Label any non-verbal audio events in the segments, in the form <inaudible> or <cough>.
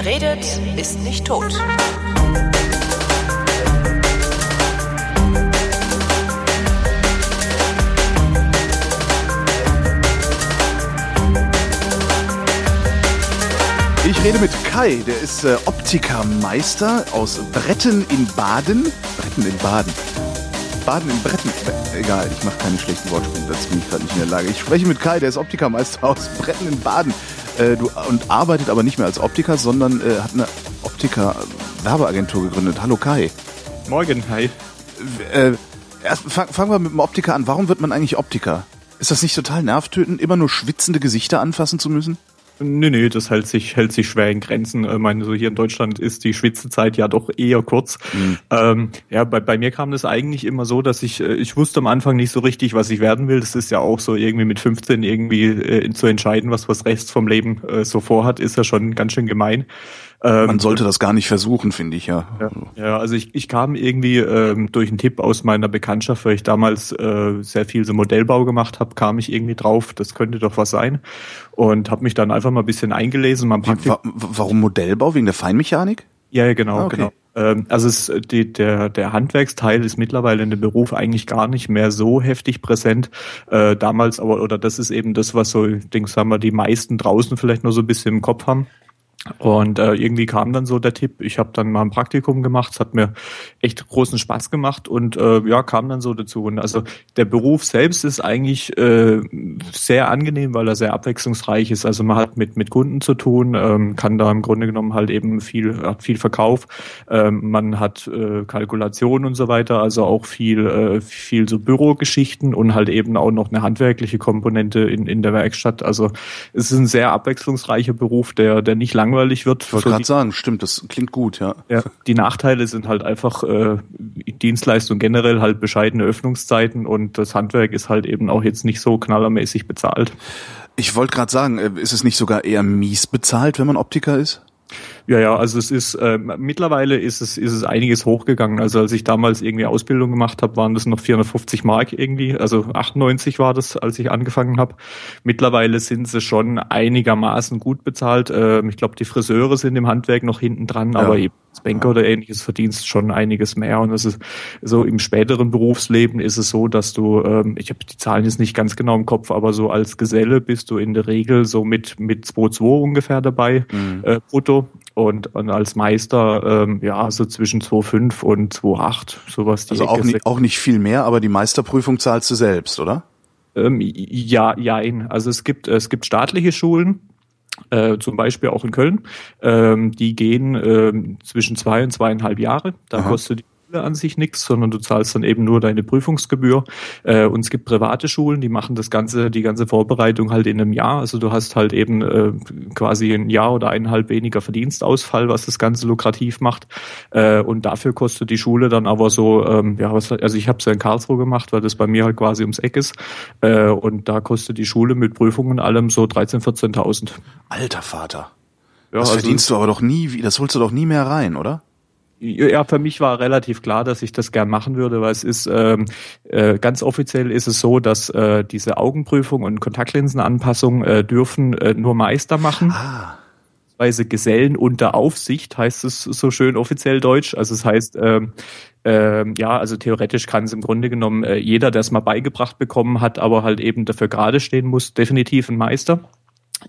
Wer redet, ist nicht tot. Ich rede mit Kai, der ist äh, Optikermeister aus Bretten in Baden. Bretten in Baden. Baden in Bretten. Egal, ich mache keine schlechten Wortspiele, dazu bin ich gerade nicht in der Lage. Ich spreche mit Kai, der ist Optikermeister aus Bretten in Baden. Äh, du, und arbeitet aber nicht mehr als Optiker, sondern äh, hat eine Optiker-Werbeagentur gegründet. Hallo Kai. Morgen, hi. Äh, erst fang, fangen wir mit dem Optiker an. Warum wird man eigentlich Optiker? Ist das nicht total nervtötend, immer nur schwitzende Gesichter anfassen zu müssen? Nee, nee, das hält sich, hält sich schwer in Grenzen. Ich meine, so hier in Deutschland ist die Schwitzezeit ja doch eher kurz. Mhm. Ähm, ja, bei, bei mir kam das eigentlich immer so, dass ich, äh, ich wusste am Anfang nicht so richtig, was ich werden will. Das ist ja auch so irgendwie mit 15 irgendwie äh, zu entscheiden, was was Rest vom Leben äh, so vorhat, ist ja schon ganz schön gemein. Ähm, Man sollte das gar nicht versuchen, finde ich ja. Ja, ja, also ich, ich kam irgendwie ähm, durch einen Tipp aus meiner Bekanntschaft, weil ich damals äh, sehr viel so Modellbau gemacht habe, kam ich irgendwie drauf, das könnte doch was sein und habe mich dann einfach mal ein bisschen eingelesen. Mal ein Wie, wa warum Modellbau? Wegen der Feinmechanik? ja, ja, genau, Ah, okay. genau. Ähm, also es, die, der, der Handwerksteil ist mittlerweile in dem Beruf eigentlich gar nicht mehr so heftig präsent. Äh, damals aber, oder das ist eben das, was so, ich denke, sagen wir, die meisten draußen vielleicht nur so ein bisschen im Kopf haben. Und äh, irgendwie kam dann so der Tipp, ich habe dann mal ein Praktikum gemacht, es hat mir echt großen Spaß gemacht und äh, ja, kam dann so dazu. Und also der Beruf selbst ist eigentlich äh, sehr angenehm, weil er sehr abwechslungsreich ist. Also man hat mit, mit Kunden zu tun, ähm, kann da im Grunde genommen halt eben viel, hat viel Verkauf, ähm, man hat äh, Kalkulation und so weiter, also auch viel, äh, viel so Bürogeschichten und halt eben auch noch eine handwerkliche Komponente in, in der Werkstatt. Also es ist ein sehr abwechslungsreicher Beruf, der, der nicht langweilig wird. Ich wollte gerade sagen, stimmt, das klingt gut, ja. ja, die Nachteile sind halt einfach äh, Dienstleistung generell halt bescheidene Öffnungszeiten und das Handwerk ist halt eben auch jetzt nicht so knallermäßig bezahlt. Ich wollte gerade sagen, äh, ist es nicht sogar eher mies bezahlt, wenn man Optiker ist? Ja, ja, also es ist äh, mittlerweile ist es ist es einiges hochgegangen. Also als ich damals irgendwie Ausbildung gemacht habe, waren das noch 450 Mark irgendwie. Also 98 war das, als ich angefangen habe. Mittlerweile sind sie schon einigermaßen gut bezahlt. Ähm, ich glaube, die Friseure sind im Handwerk noch hinten dran, Ja. aber eben als Banker oder ähnliches verdienst schon einiges mehr. Und es ist so im späteren Berufsleben ist es so, dass du, ähm, ich habe die Zahlen jetzt nicht ganz genau im Kopf, aber so als Geselle bist du in der Regel so mit mit 2,2 ungefähr dabei äh, brutto. Und, und als Meister, ähm, ja, so zwischen 2,5 und 2,8, sowas. Die Also Ecke auch, nicht, auch nicht viel mehr, aber die Meisterprüfung zahlst du selbst, oder? Ähm, ja, jein. Also es gibt, es gibt staatliche Schulen, äh, zum Beispiel auch in Köln, ähm, die gehen ähm, zwischen zwei und zweieinhalb Jahre. Da Aha. kostet die Schule an sich nichts, sondern du zahlst dann eben nur deine Prüfungsgebühr. Äh, und es gibt private Schulen, die machen das ganze, die ganze Vorbereitung halt in einem Jahr. Also du hast halt eben äh, quasi ein Jahr oder eineinhalb weniger Verdienstausfall, was das Ganze lukrativ macht. Äh, und dafür kostet die Schule dann aber so, ähm, ja, was, also ich habe es ja in Karlsruhe gemacht, weil das bei mir halt quasi ums Eck ist. Äh, und da kostet die Schule mit Prüfungen und allem so 13.000, 14.000. Alter Vater. Ja, Das also- verdienst du aber doch nie, das holst du doch nie mehr rein, oder? Ja, für mich war relativ klar, dass ich das gern machen würde, weil es ist ähm, äh, ganz offiziell ist es so, dass äh, diese Augenprüfung und Kontaktlinsenanpassung äh, dürfen äh, nur Meister machen. Ah. Gesellen unter Aufsicht heißt es so schön offiziell deutsch. Also es heißt ähm, ähm, ja, also theoretisch kann es im Grunde genommen äh, jeder, der es mal beigebracht bekommen hat, aber halt eben dafür gerade stehen muss, definitiv ein Meister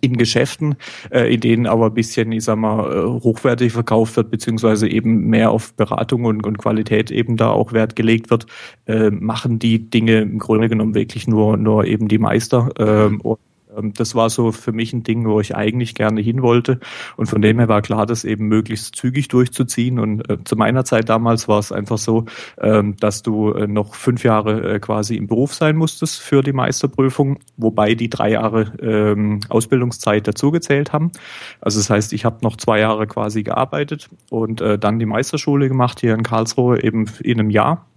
in Geschäften, äh, in denen aber ein bisschen, ich sag mal, äh, hochwertig verkauft wird, beziehungsweise eben mehr auf Beratung und, und Qualität eben da auch Wert gelegt wird, äh, machen die Dinge im Grunde genommen wirklich nur, nur eben die Meister. Ähm, und ähm, das war so für mich ein Ding, wo ich eigentlich gerne hin wollte. Und von dem her war klar, das eben möglichst zügig durchzuziehen. Und äh, zu meiner Zeit damals war es einfach so, ähm, dass du äh, noch fünf Jahre äh, quasi im Beruf sein musstest für die Meisterprüfung, wobei die drei Jahre ähm, Ausbildungszeit dazugezählt haben. Also das heißt, ich habe noch zwei Jahre quasi gearbeitet und dann die Meisterschule gemacht hier in Karlsruhe eben in einem Jahr.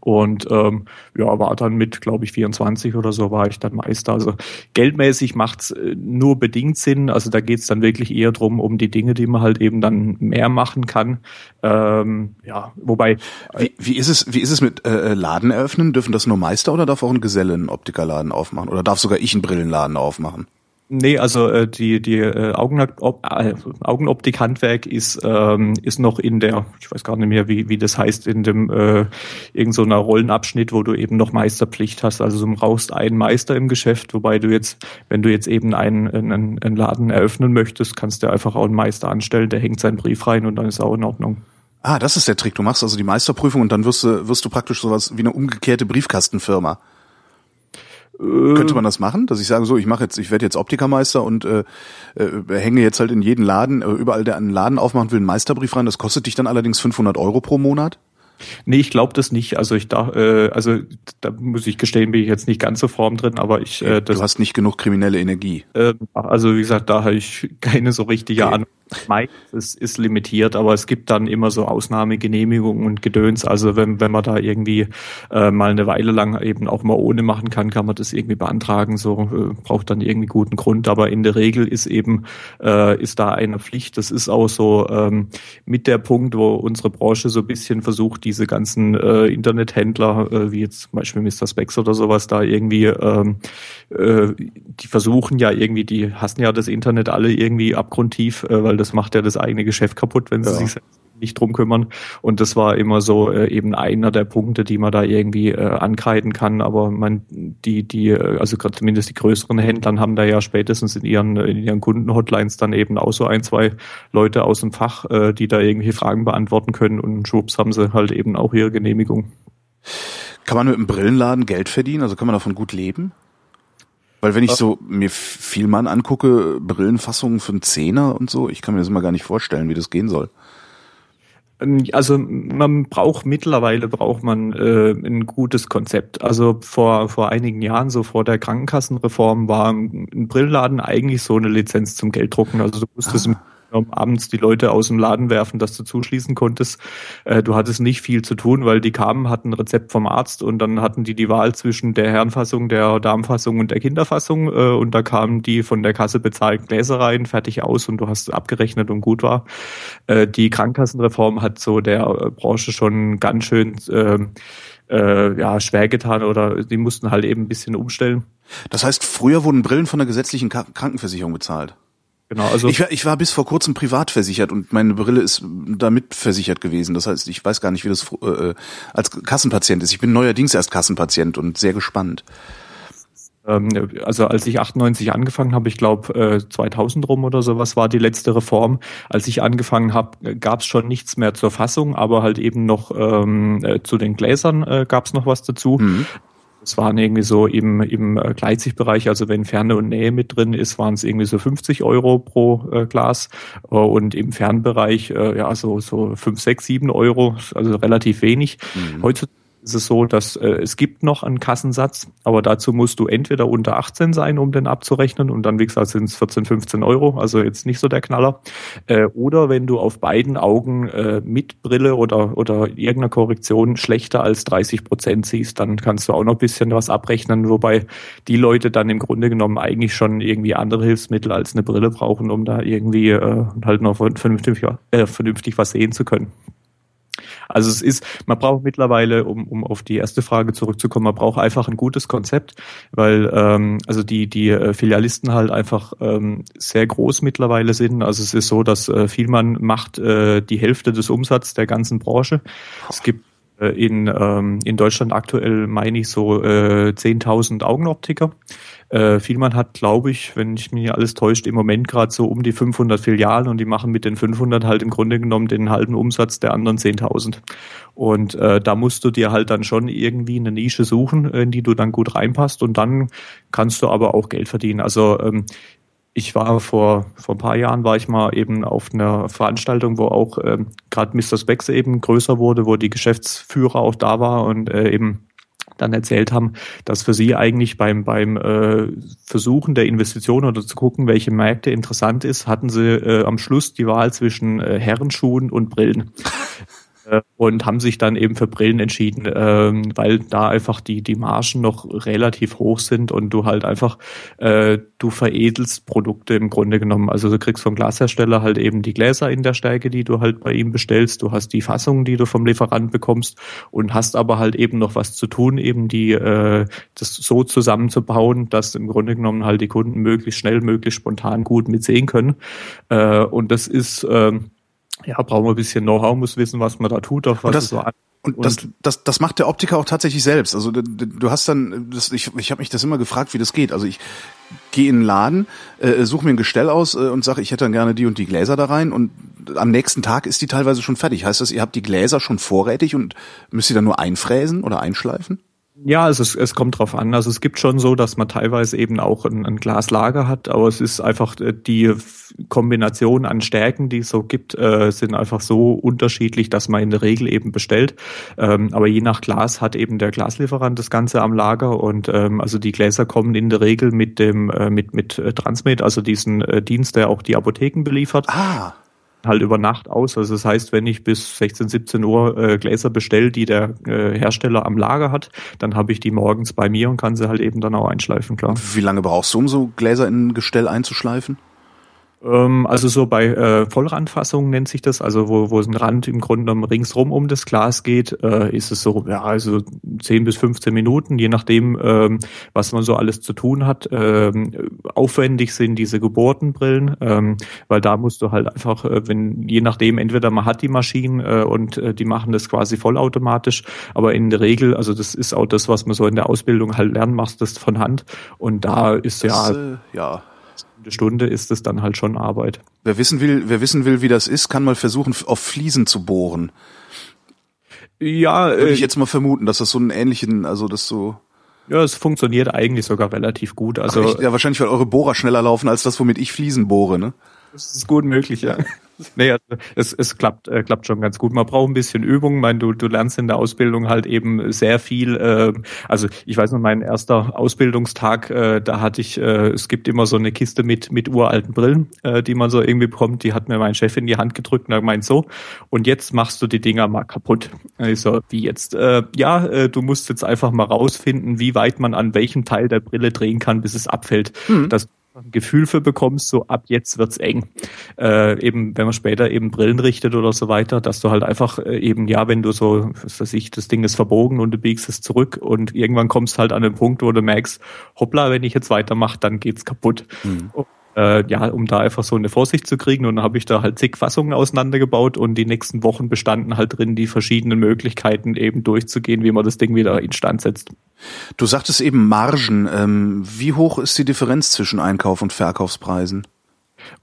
Und ähm, ja, war dann mit, glaube ich, 24 oder so war ich dann Meister. Also geldmäßig macht's äh, nur bedingt Sinn. Also da geht's dann wirklich eher drum, um die Dinge, die man halt eben dann mehr machen kann. Ähm, ja, wobei Wie, wie ist es, wie ist es mit äh, Laden eröffnen? Dürfen das nur Meister oder darf auch ein Geselle einen Optikerladen aufmachen? Oder darf sogar ich einen Brillenladen aufmachen? Nee, also äh, die die äh, Augenop äh, Augenoptik-Handwerk ist ähm, ist noch in der, ich weiß gar nicht mehr, wie wie das heißt, in dem äh, irgend so Rollenabschnitt, wo du eben noch Meisterpflicht hast. Also du brauchst einen Meister im Geschäft, wobei du jetzt, wenn du jetzt eben einen, einen, einen Laden eröffnen möchtest, kannst du einfach auch einen Meister anstellen, der hängt seinen Brief rein und dann ist auch in Ordnung. Ah, das ist der Trick. Du machst also die Meisterprüfung und dann wirst du wirst du praktisch sowas wie eine umgekehrte Briefkastenfirma. Könnte man das machen, dass ich sage so, ich mache jetzt, ich werde jetzt Optikermeister und äh, äh, hänge jetzt halt in jeden Laden, äh, überall der einen Laden aufmachen will, einen Meisterbrief rein. Das kostet dich dann allerdings 500 Euro pro Monat. Nee, ich glaube das nicht. Also ich da, äh, also da muss ich gestehen, bin ich jetzt nicht ganz so form drin, aber ich. Äh, das, du hast nicht genug kriminelle Energie. Äh, also wie gesagt, da habe ich <laughs> keine so richtige okay. Ahnung. Mike ist, limitiert, aber es gibt dann immer so Ausnahmegenehmigungen und Gedöns. Also wenn, wenn man da irgendwie äh, mal eine Weile lang eben auch mal ohne machen kann, kann man das irgendwie beantragen. So äh, braucht dann irgendwie guten Grund. Aber in der Regel ist eben äh, ist da eine Pflicht. Das ist auch so ähm, mit der Punkt, wo unsere Branche so ein bisschen versucht, diese ganzen äh, Internethändler, äh, wie jetzt zum Beispiel Mr. Specs oder sowas, da irgendwie, ähm, äh, die versuchen ja irgendwie, die hassen ja das Internet alle irgendwie abgrundtief, äh, weil das macht ja das eigene Geschäft kaputt, wenn sie ja. sich nicht drum kümmern. Und das war immer so äh, eben einer der Punkte, die man da irgendwie äh, ankreiden kann. Aber man, die, die, äh, also gerade zumindest die größeren Händlern haben da ja spätestens in ihren, in ihren Kundenhotlines dann eben auch so ein, zwei Leute aus dem Fach, äh, die da irgendwelche Fragen beantworten können und schwupps haben sie halt eben auch ihre Genehmigung. Kann man mit einem Brillenladen Geld verdienen? Also kann man davon gut leben? Weil wenn ich so mir viel Mann angucke, Brillenfassungen für einen Zehner und so, ich kann mir das immer gar nicht vorstellen, wie das gehen soll. Ähm, also man braucht mittlerweile braucht man äh, ein gutes Konzept. Also vor vor einigen Jahren, so vor der Krankenkassenreform, war ein Brillenladen eigentlich so eine Lizenz zum Gelddrucken. Also du musstest ah abends die Leute aus dem Laden werfen, dass du zuschließen konntest. Äh, du hattest nicht viel zu tun, weil die kamen, hatten ein Rezept vom Arzt und dann hatten die die Wahl zwischen der Herrenfassung, der Darmfassung und der Kinderfassung äh, und da kamen die von der Kasse bezahlten Gläser rein, fertig aus und du hast abgerechnet und gut war. Äh, die Krankenkassenreform hat so der Branche schon ganz schön ähm, äh, ja, schwer getan oder die mussten halt eben ein bisschen umstellen. Das heißt, früher wurden Brillen von der gesetzlichen Krankenversicherung bezahlt? Genau, also ich war, ich war bis vor kurzem privat versichert und meine Brille ist damit versichert gewesen. Das heißt, ich weiß gar nicht, wie das äh, als Kassenpatient ist. Ich bin neuerdings erst Kassenpatient und sehr gespannt. Ähm, also als ich 98 angefangen habe, ich glaube äh, 2000 rum oder sowas war die letzte Reform. Als ich angefangen habe, gab es schon nichts mehr zur Fassung, aber halt eben noch ähm, äh, zu den Gläsern äh, gab es noch was dazu. Mhm. Es waren irgendwie so im, im äh, Gleitsichtbereich, also wenn Ferne und Nähe mit drin ist, waren es irgendwie so 50 Euro pro äh, Glas äh, und im Fernbereich äh, ja so, so 5, 6, 7 Euro, also relativ wenig. Mhm. Heutzutage ist es so, dass äh, es gibt noch einen Kassensatz, aber dazu musst du entweder unter 18 sein, um den abzurechnen und dann, wie gesagt, sind es 14, 15 Euro, also jetzt nicht so der Knaller. Äh, oder wenn du auf beiden Augen äh, mit Brille oder, oder irgendeiner Korrektion schlechter als 30 Prozent siehst, dann kannst du auch noch ein bisschen was abrechnen, wobei die Leute dann im Grunde genommen eigentlich schon irgendwie andere Hilfsmittel als eine Brille brauchen, um da irgendwie äh, halt noch vernünftig, äh, vernünftig was sehen zu können. Also es ist, man braucht mittlerweile, um, um auf die erste Frage zurückzukommen, man braucht einfach ein gutes Konzept, weil ähm, also die, die äh, Filialisten halt einfach ähm, sehr groß mittlerweile sind. Also es ist so, dass äh, Vielmann macht äh, die Hälfte des Umsatzes der ganzen Branche. Es gibt äh, in, ähm, in Deutschland aktuell, meine ich, so äh, 10.000 Augenoptiker. Äh, Vielmann hat, glaube ich, wenn ich mich alles täuscht, im Moment gerade so um die 500 Filialen und die machen mit den 500 halt im Grunde genommen den halben Umsatz der anderen 10.000. Und äh, da musst du dir halt dann schon irgendwie eine Nische suchen, in die du dann gut reinpasst und dann kannst du aber auch Geld verdienen. Also ähm, ich war vor, vor ein paar Jahren war ich mal eben auf einer Veranstaltung, wo auch ähm, gerade Mr. Specs eben größer wurde, wo die Geschäftsführer auch da war und äh, eben dann erzählt haben, dass für sie eigentlich beim, beim äh, Versuchen der Investition oder zu gucken, welche Märkte interessant ist, hatten sie äh, am Schluss die Wahl zwischen äh, Herrenschuhen und Brillen. Äh, und haben sich dann eben für Brillen entschieden, ähm, weil da einfach die, die Margen noch relativ hoch sind und du halt einfach, äh, du veredelst Produkte im Grunde genommen. Also du kriegst vom Glashersteller halt eben die Gläser in der Stärke, die du halt bei ihm bestellst. Du hast die Fassungen, die du vom Lieferant bekommst und hast aber halt eben noch was zu tun, eben die, äh, das so zusammenzubauen, dass im Grunde genommen halt die Kunden möglichst schnell, möglichst spontan gut mitsehen können. Äh, und das ist, äh, ja, brauchen wir ein bisschen Know-how, muss wissen, was man da tut, auf was Und das- es so an. Und, das, das, das macht der Optiker auch tatsächlich selbst. Also du, du hast dann, das, ich, ich habe mich das immer gefragt, wie das geht. Also ich gehe in den Laden, äh, suche mir ein Gestell aus äh, und sage, ich hätte dann gerne die und die Gläser da rein und am nächsten Tag ist die teilweise schon fertig. Heißt das, ihr habt die Gläser schon vorrätig und müsst sie dann nur einfräsen oder einschleifen? Ja, also es, es kommt drauf an. Also es gibt schon so, dass man teilweise eben auch ein, ein Glaslager hat, aber es ist einfach äh, die Kombination an Stärken, die es so gibt, äh, sind einfach so unterschiedlich, dass man in der Regel eben bestellt. Ähm, aber je nach Glas hat eben der Glaslieferant das Ganze am Lager und ähm, also die Gläser kommen in der Regel mit dem äh, mit mit äh, Transmed, also diesen äh, Dienst, der auch die Apotheken beliefert Ah, halt über Nacht aus. Also das heißt, wenn ich bis 16, 17 Uhr äh, Gläser bestelle, die der äh, Hersteller am Lager hat, dann habe ich die morgens bei mir und kann sie halt eben dann auch einschleifen, klar. wie lange brauchst du, um so Gläser in ein Gestell einzuschleifen? Ähm, also so bei äh, Vollrandfassungen nennt sich das, also wo, wo es ein Rand im Grunde genommen ringsrum um das Glas geht, äh, ist es so, ja, also 10 bis 15 Minuten, je nachdem, ähm, was man so alles zu tun hat. Ähm, aufwendig sind diese Geburtenbrillen, ähm, weil da musst du halt einfach, äh, wenn, je nachdem, entweder man hat die Maschinen äh, und äh, die machen das quasi vollautomatisch, aber in der Regel, also das ist auch das, was man so in der Ausbildung halt lernen, machst das von Hand und da ist Das, ja äh, ja. Eine Stunde ist es dann halt schon Arbeit. Wer wissen will, wer wissen will, wie das ist, kann mal versuchen, auf Fliesen zu bohren. Ja, Würde äh, ich jetzt mal vermuten, dass das so einen ähnlichen, also das so. ja, es funktioniert eigentlich sogar relativ gut. Also Also, ja, wahrscheinlich, weil eure Bohrer schneller laufen als das, womit ich Fliesen bohre, ne? Das ist gut möglich, ja. <laughs> Nee, also es, es klappt, äh, klappt schon ganz gut. Man braucht ein bisschen Übung. Ich meine, du, du lernst in der Ausbildung halt eben sehr viel. Äh, also ich weiß noch, mein erster Ausbildungstag, äh, da hatte ich, äh, es gibt immer so eine Kiste mit, mit uralten Brillen, äh, die man so irgendwie bekommt. Die hat mir mein Chef in die Hand gedrückt und hat gemeint, so, und jetzt machst du die Dinger mal kaputt. Ich so, wie jetzt? Äh, ja, äh, du musst jetzt einfach mal rausfinden, wie weit man an welchem Teil der Brille drehen kann, bis es abfällt. Das ein Gefühl für bekommst, so ab jetzt wird's eng. Äh, eben, wenn man später eben Brillen richtet oder so weiter, dass du halt einfach äh, eben, ja, wenn du so, was weiß ich, das Ding ist verbogen und du biegst es zurück und irgendwann kommst halt an den Punkt, wo du merkst, hoppla, wenn ich jetzt weitermache, dann geht's kaputt. Und, äh, ja, um da einfach so eine Vorsicht zu kriegen und dann habe ich da halt zig Fassungen auseinandergebaut und die nächsten Wochen bestanden halt drin, die verschiedenen Möglichkeiten eben durchzugehen, wie man das Ding wieder instand setzt. Du sagtest eben Margen. Ähm, wie hoch ist die Differenz zwischen Einkauf und Verkaufspreisen?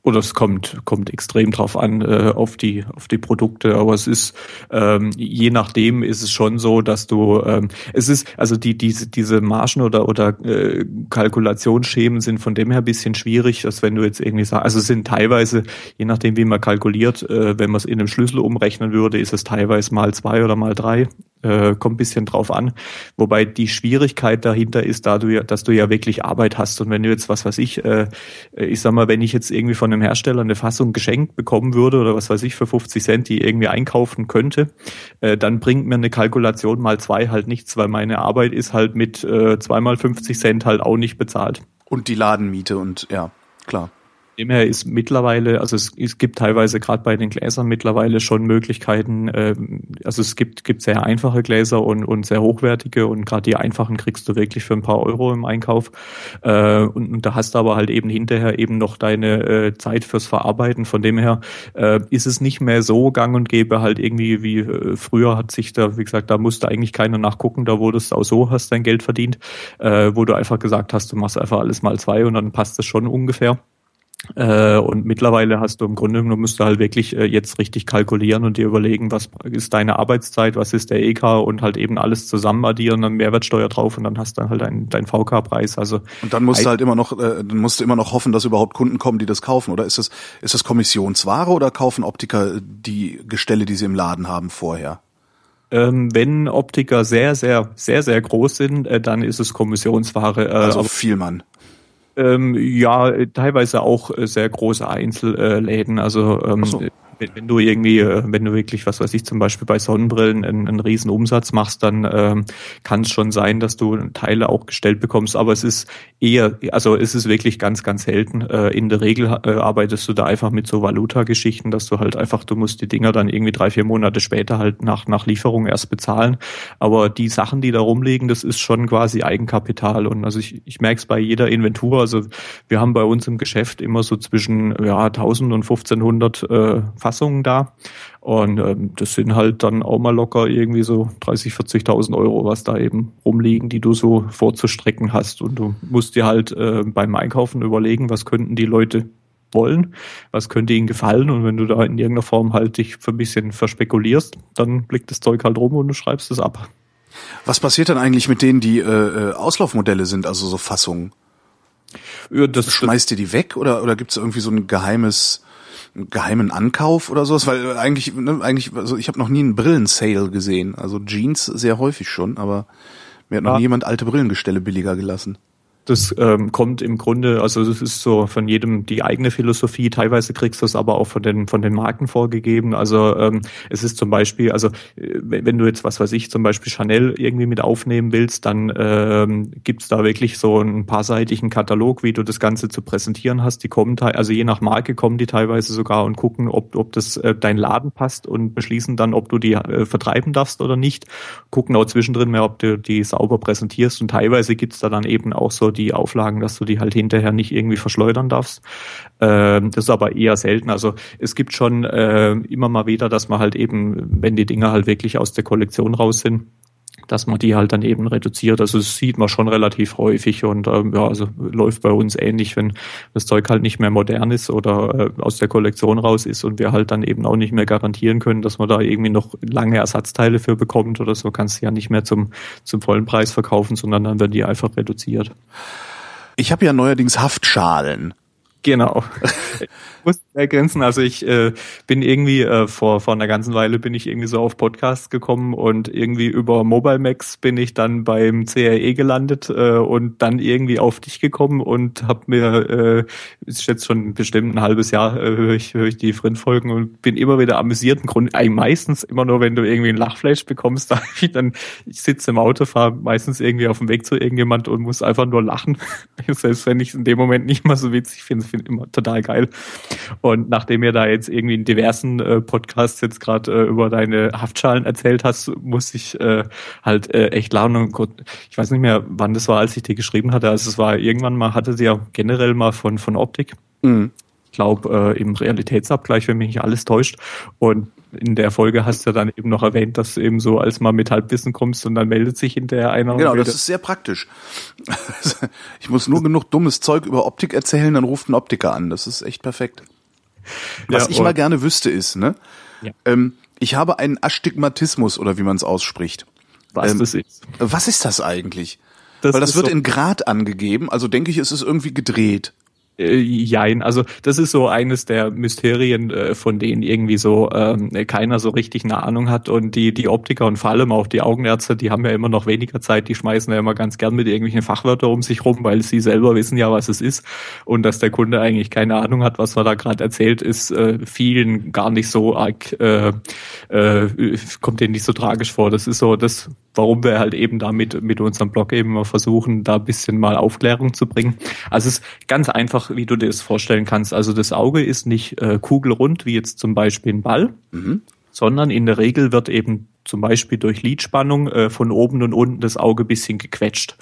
Oder es kommt, kommt extrem drauf an, äh, auf die, auf die Produkte. Aber es ist, ähm, je nachdem ist es schon so, dass du, ähm, es ist, also die, diese, diese Margen oder, oder äh, Kalkulationsschemen sind von dem her ein bisschen schwierig, dass wenn du jetzt irgendwie sagst, also sind teilweise, je nachdem wie man kalkuliert, äh, wenn man es in einem Schlüssel umrechnen würde, ist es teilweise mal zwei oder mal drei. Äh, kommt ein bisschen drauf an. Wobei die Schwierigkeit dahinter ist, da du ja, dass du ja wirklich Arbeit hast. Und wenn du jetzt, was weiß ich, äh, ich sag mal, wenn ich jetzt irgendwie von einem Hersteller eine Fassung geschenkt bekommen würde oder was weiß ich für 50 Cent, die irgendwie einkaufen könnte, äh, dann bringt mir eine Kalkulation mal zwei halt nichts, weil meine Arbeit ist halt mit äh, zweimal 50 Cent halt auch nicht bezahlt. Und die Ladenmiete und ja, klar. Dem her ist mittlerweile, also es, es gibt teilweise gerade bei den Gläsern mittlerweile schon Möglichkeiten, ähm, also es gibt, gibt sehr einfache Gläser und, und sehr hochwertige und gerade die einfachen kriegst du wirklich für ein paar Euro im Einkauf. Äh, und, und da hast du aber halt eben hinterher eben noch deine äh, Zeit fürs Verarbeiten. Von dem her äh, ist es nicht mehr so gang und gäbe halt irgendwie wie äh, früher hat sich da, wie gesagt, da musste eigentlich keiner nachgucken, da wurdest du auch so, hast dein Geld verdient, äh, wo du einfach gesagt hast, du machst einfach alles mal zwei und dann passt es schon ungefähr. Äh, und mittlerweile hast du im Grunde genommen musst du halt wirklich äh, jetzt richtig kalkulieren und dir überlegen, was ist deine Arbeitszeit, was ist der EK und halt eben alles zusammen addieren, dann Mehrwertsteuer drauf und dann hast du halt deinen dein VK-Preis. Also Und dann musst du halt immer noch, äh, dann musst du immer noch hoffen, dass überhaupt Kunden kommen, die das kaufen, oder ist das, ist das Kommissionsware oder kaufen Optiker die Gestelle, die sie im Laden haben, vorher? ähm, wenn Optiker sehr, sehr, sehr, sehr groß sind, äh, dann ist es Kommissionsware. Äh, Also Vielmann. Ähm, ja, teilweise auch äh, sehr große Einzelläden. Also ähm, so. Wenn, wenn, du irgendwie, äh, wenn du wirklich, was weiß ich, zum Beispiel bei Sonnenbrillen einen, einen riesen Umsatz machst, dann ähm, kann es schon sein, dass du Teile auch gestellt bekommst. Aber es ist eher, also es ist wirklich ganz, ganz selten. Äh, in der Regel äh, arbeitest du da einfach mit so Valuta-Geschichten, dass du halt einfach, du musst die Dinger dann irgendwie drei, vier Monate später halt nach, nach Lieferung erst bezahlen. Aber die Sachen, die da rumliegen, das ist schon quasi Eigenkapital. Und also ich, ich merke es bei jeder Inventur. Also wir haben bei uns im Geschäft immer so zwischen ja, 1000 und 1500 äh, Fassungen da. Und ähm, das sind halt dann auch mal locker irgendwie so 30, 40.000 Euro, was da eben rumliegen, die du so vorzustrecken hast. Und du musst dir halt äh, beim Einkaufen überlegen, was könnten die Leute wollen, was könnte ihnen gefallen und wenn du da in irgendeiner Form halt dich für ein bisschen verspekulierst, dann blickt das Zeug halt rum und du schreibst es ab. Was passiert dann eigentlich mit denen, die äh, äh Auslaufmodelle sind, also so Fassungen? Ja, das, Schmeißt ihr die weg oder, oder gibt es irgendwie so ein geheimes geheimen Ankauf oder sowas? Weil eigentlich, ne, eigentlich, also ich habe noch nie einen Brillensale gesehen. Also Jeans sehr häufig schon, aber mir hat noch ja. nie jemand alte Brillengestelle billiger gelassen. Das ähm, kommt im Grunde, also das ist so von jedem die eigene Philosophie. Teilweise kriegst du es aber auch von den von den Marken vorgegeben. Also ähm, es ist zum Beispiel, also äh, wenn du jetzt was weiß ich, zum Beispiel Chanel irgendwie mit aufnehmen willst, dann ähm, gibt da wirklich so einen paarseitigen Katalog, wie du das Ganze zu präsentieren hast. Die kommen, also je nach Marke kommen die teilweise sogar und gucken, ob ob das äh, dein Laden passt und beschließen dann, ob du die äh, vertreiben darfst oder nicht. Gucken auch zwischendrin mehr, ob du die sauber präsentierst und teilweise gibt's da dann eben auch so die Auflagen, dass du die halt hinterher nicht irgendwie verschleudern darfst. Ähm, das ist aber eher selten. Also es gibt schon äh, immer mal wieder, dass man halt eben, wenn die Dinger halt wirklich aus der Kollektion raus sind, dass man die halt dann eben reduziert. Also das sieht man schon relativ häufig und ähm, ja, also läuft bei uns ähnlich, wenn das Zeug halt nicht mehr modern ist oder äh, aus der Kollektion raus ist und wir halt dann eben auch nicht mehr garantieren können, dass man da irgendwie noch lange Ersatzteile für bekommt oder so, kannst du ja nicht mehr zum, zum vollen Preis verkaufen, sondern dann werden die einfach reduziert. Ich habe ja neuerdings Haftschalen. Genau. <laughs> Ich muss ergänzen, also ich äh, bin irgendwie äh, vor, vor einer ganzen Weile bin ich irgendwie so auf Podcasts gekommen und irgendwie über Mobile Max bin ich dann beim CRE gelandet äh, und dann irgendwie auf dich gekommen und habe mir, äh, ist jetzt schon bestimmt ein halbes Jahr, äh, höre ich, hör ich die Frint-Folgen und bin immer wieder amüsiert. Im Grunde, eigentlich meistens immer nur, wenn du irgendwie ein Lachfleisch bekommst, <laughs> da ich dann, ich sitze im Auto, fahre meistens irgendwie auf dem Weg zu irgendjemand und muss einfach nur lachen. <laughs> Selbst wenn ich es in dem Moment nicht mal so witzig finde, finde ich immer total geil. Nachdem ihr da jetzt irgendwie in diversen äh, Podcasts jetzt gerade äh, über deine Haftschalen erzählt hast, muss ich äh, halt äh, echt lachen. Und ich weiß nicht mehr, wann das war, als ich dir geschrieben hatte. Also es war irgendwann mal, hatte sie ja generell mal von, von Optik. Mhm. Ich glaube, äh, im Realitätsabgleich, wenn mich nicht alles täuscht. Und in der Folge hast du dann eben noch erwähnt, dass du eben so als mal mit Halbwissen kommst und dann meldet sich hinterher einer. Genau, das ist sehr praktisch. <laughs> ich muss nur genug dummes Zeug über Optik erzählen, dann ruft ein Optiker an. Das ist echt perfekt. <laughs> Was ja, ich mal gerne wüsste ist, ne? Ja. Ähm, ich habe einen Astigmatismus oder wie man es ausspricht. Was ähm, das ist. Was ist das eigentlich? Das Weil das wird so in Grad angegeben, also denke ich, es ist irgendwie gedreht. Äh, jein, also das ist so eines der Mysterien, äh, von denen irgendwie so ähm, keiner so richtig eine Ahnung hat und die die Optiker und vor allem auch die Augenärzte, die haben ja immer noch weniger Zeit, die schmeißen ja immer ganz gern mit irgendwelchen Fachwörtern um sich rum, weil sie selber wissen ja, was es ist und dass der Kunde eigentlich keine Ahnung hat, was man da gerade erzählt, ist äh, vielen gar nicht so arg, äh, äh, kommt denen nicht so tragisch vor. Das ist so das warum wir halt eben damit mit unserem Blog eben mal versuchen, da ein bisschen mal Aufklärung zu bringen. Also es ist ganz einfach, wie du dir das vorstellen kannst. Also das Auge ist nicht äh, kugelrund, wie jetzt zum Beispiel ein Ball, mhm. sondern in der Regel wird eben zum Beispiel durch Lidspannung äh, von oben und unten das Auge bisschen gequetscht.